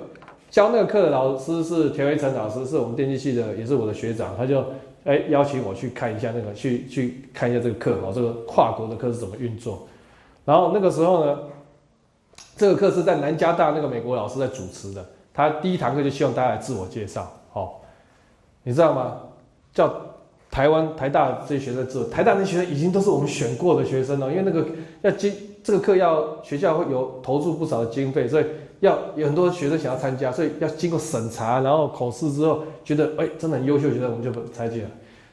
教那个课的老师是田维成老师，是我们电机系的，也是我的学长，他就哎邀请我去看一下那个，去去看一下这个课哦，这个跨国的课是怎么运作。然后那个时候呢，这个课是在南加大那个美国老师在主持的。他第一堂课就希望大家来自我介绍，好，你知道吗？叫台湾台大这些学生自台大那些学生已经都是我们选过的学生了，因为那个要经这个课要学校会有投入不少的经费，所以要有很多学生想要参加，所以要经过审查，然后考试之后觉得哎真的很优秀，学生我们就参进了。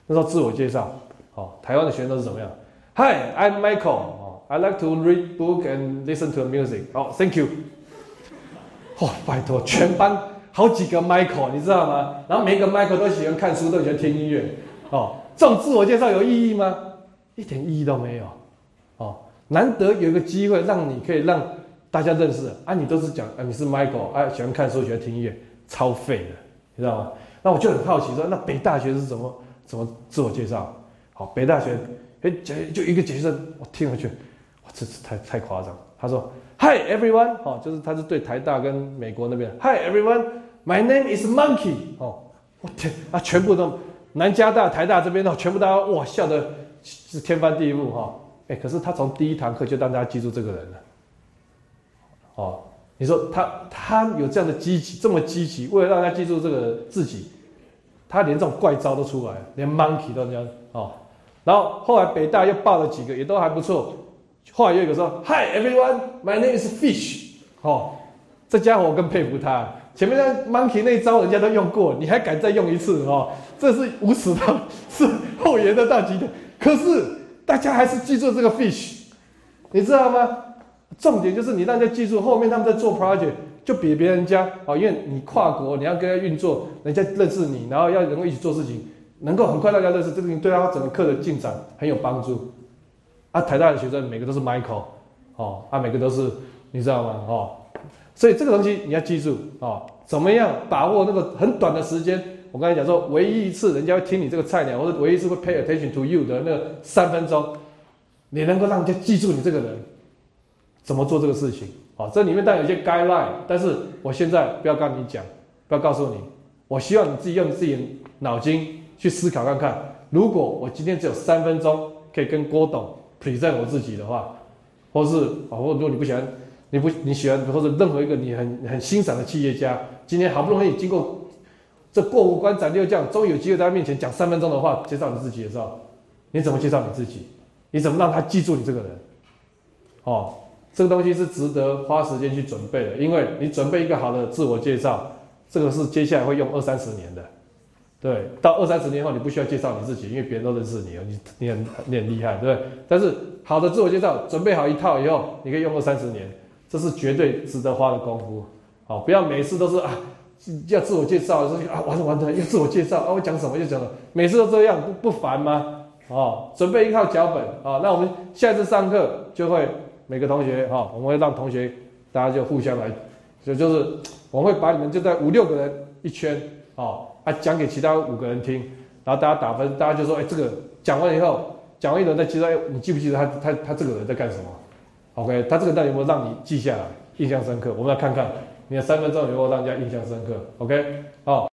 那时候自我介绍，好，台湾的学生是怎么样？Hi，I'm Michael。I like to read book and listen to music. 哦，Thank you。哦，拜托，全班好几个 Michael，你知道吗？然后每一个 Michael 都喜欢看书，都喜欢听音乐。哦，这种自我介绍有意义吗？一点意义都没有。哦，难得有一个机会让你可以让大家认识啊，你都是讲啊，你是 Michael，啊，喜欢看书，喜欢听音乐，超废的，你知道吗？那我就很好奇说，那北大学是怎么怎么自我介绍？好，北大学，哎，就就一个学生，我听回去。哇这是太太夸张。他说：“Hi everyone，哦，就是他是对台大跟美国那边。Hi everyone，my name is Monkey。哦，我天啊，全部都南加大、台大这边的全部大家哇笑的是天翻地覆哈。哎，可是他从第一堂课就让大家记住这个人了。哦，你说他他有这样的积极，这么积极，为了让大家记住这个自己，他连这种怪招都出来，连 monkey 都这样哦。然后后来北大又报了几个，也都还不错。后来有一个说：“Hi everyone, my name is Fish。”哦，这家伙我更佩服他。前面那 monkey 那一招人家都用过，你还敢再用一次？哦，这是无耻到是后延的大极点。可是大家还是记住这个 Fish，你知道吗？重点就是你让人家记住，后面他们在做 project 就比别人家哦，因为你跨国，你要跟他运作，人家认识你，然后要能够一起做事情，能够很快大家认识，这个对他整个课的进展很有帮助。啊，台大的学生每个都是 Michael，哦，啊，每个都是，你知道吗？哦，所以这个东西你要记住哦，怎么样把握那个很短的时间？我刚才讲说，唯一一次人家会听你这个菜鸟，或者唯一一次会 pay attention to you 的那三分钟，你能够让人家记住你这个人。怎么做这个事情？啊，这里面当然有些 guideline，但是我现在不要跟你讲，不要告诉你。我希望你自己用自己脑筋去思考看看。如果我今天只有三分钟可以跟郭董 present 我自己的话，或是啊，或如果你不喜欢，你不你喜欢，或者任何一个你很很欣赏的企业家，今天好不容易经过这过五关斩六将，终于有机会在他面前讲三分钟的话，介绍你自己的时候，你怎么介绍你自己？你怎么让他记住你这个人？哦。这个东西是值得花时间去准备的，因为你准备一个好的自我介绍，这个是接下来会用二三十年的。对，到二三十年后，你不需要介绍你自己，因为别人都认识你了，你你很你很厉害，对不对？但是好的自我介绍准备好一套以后，你可以用二三十年，这是绝对值得花的功夫。好，不要每次都是啊要自我介绍，说啊完了完了要自我介绍啊我讲什么就讲了，每次都这样不不烦吗？哦，准备一套脚本啊，那我们下次上课就会。每个同学哈，我们会让同学大家就互相来，就就是我会把你们就在五六个人一圈哦，啊讲给其他五个人听，然后大家打分，大家就说哎这个讲完以后，讲完一轮再记得，哎你记不记得他他他这个人在干什么？OK，他这个到底有没有让你记下来，印象深刻？我们来看看你的三分钟有没有让人家印象深刻？OK，好。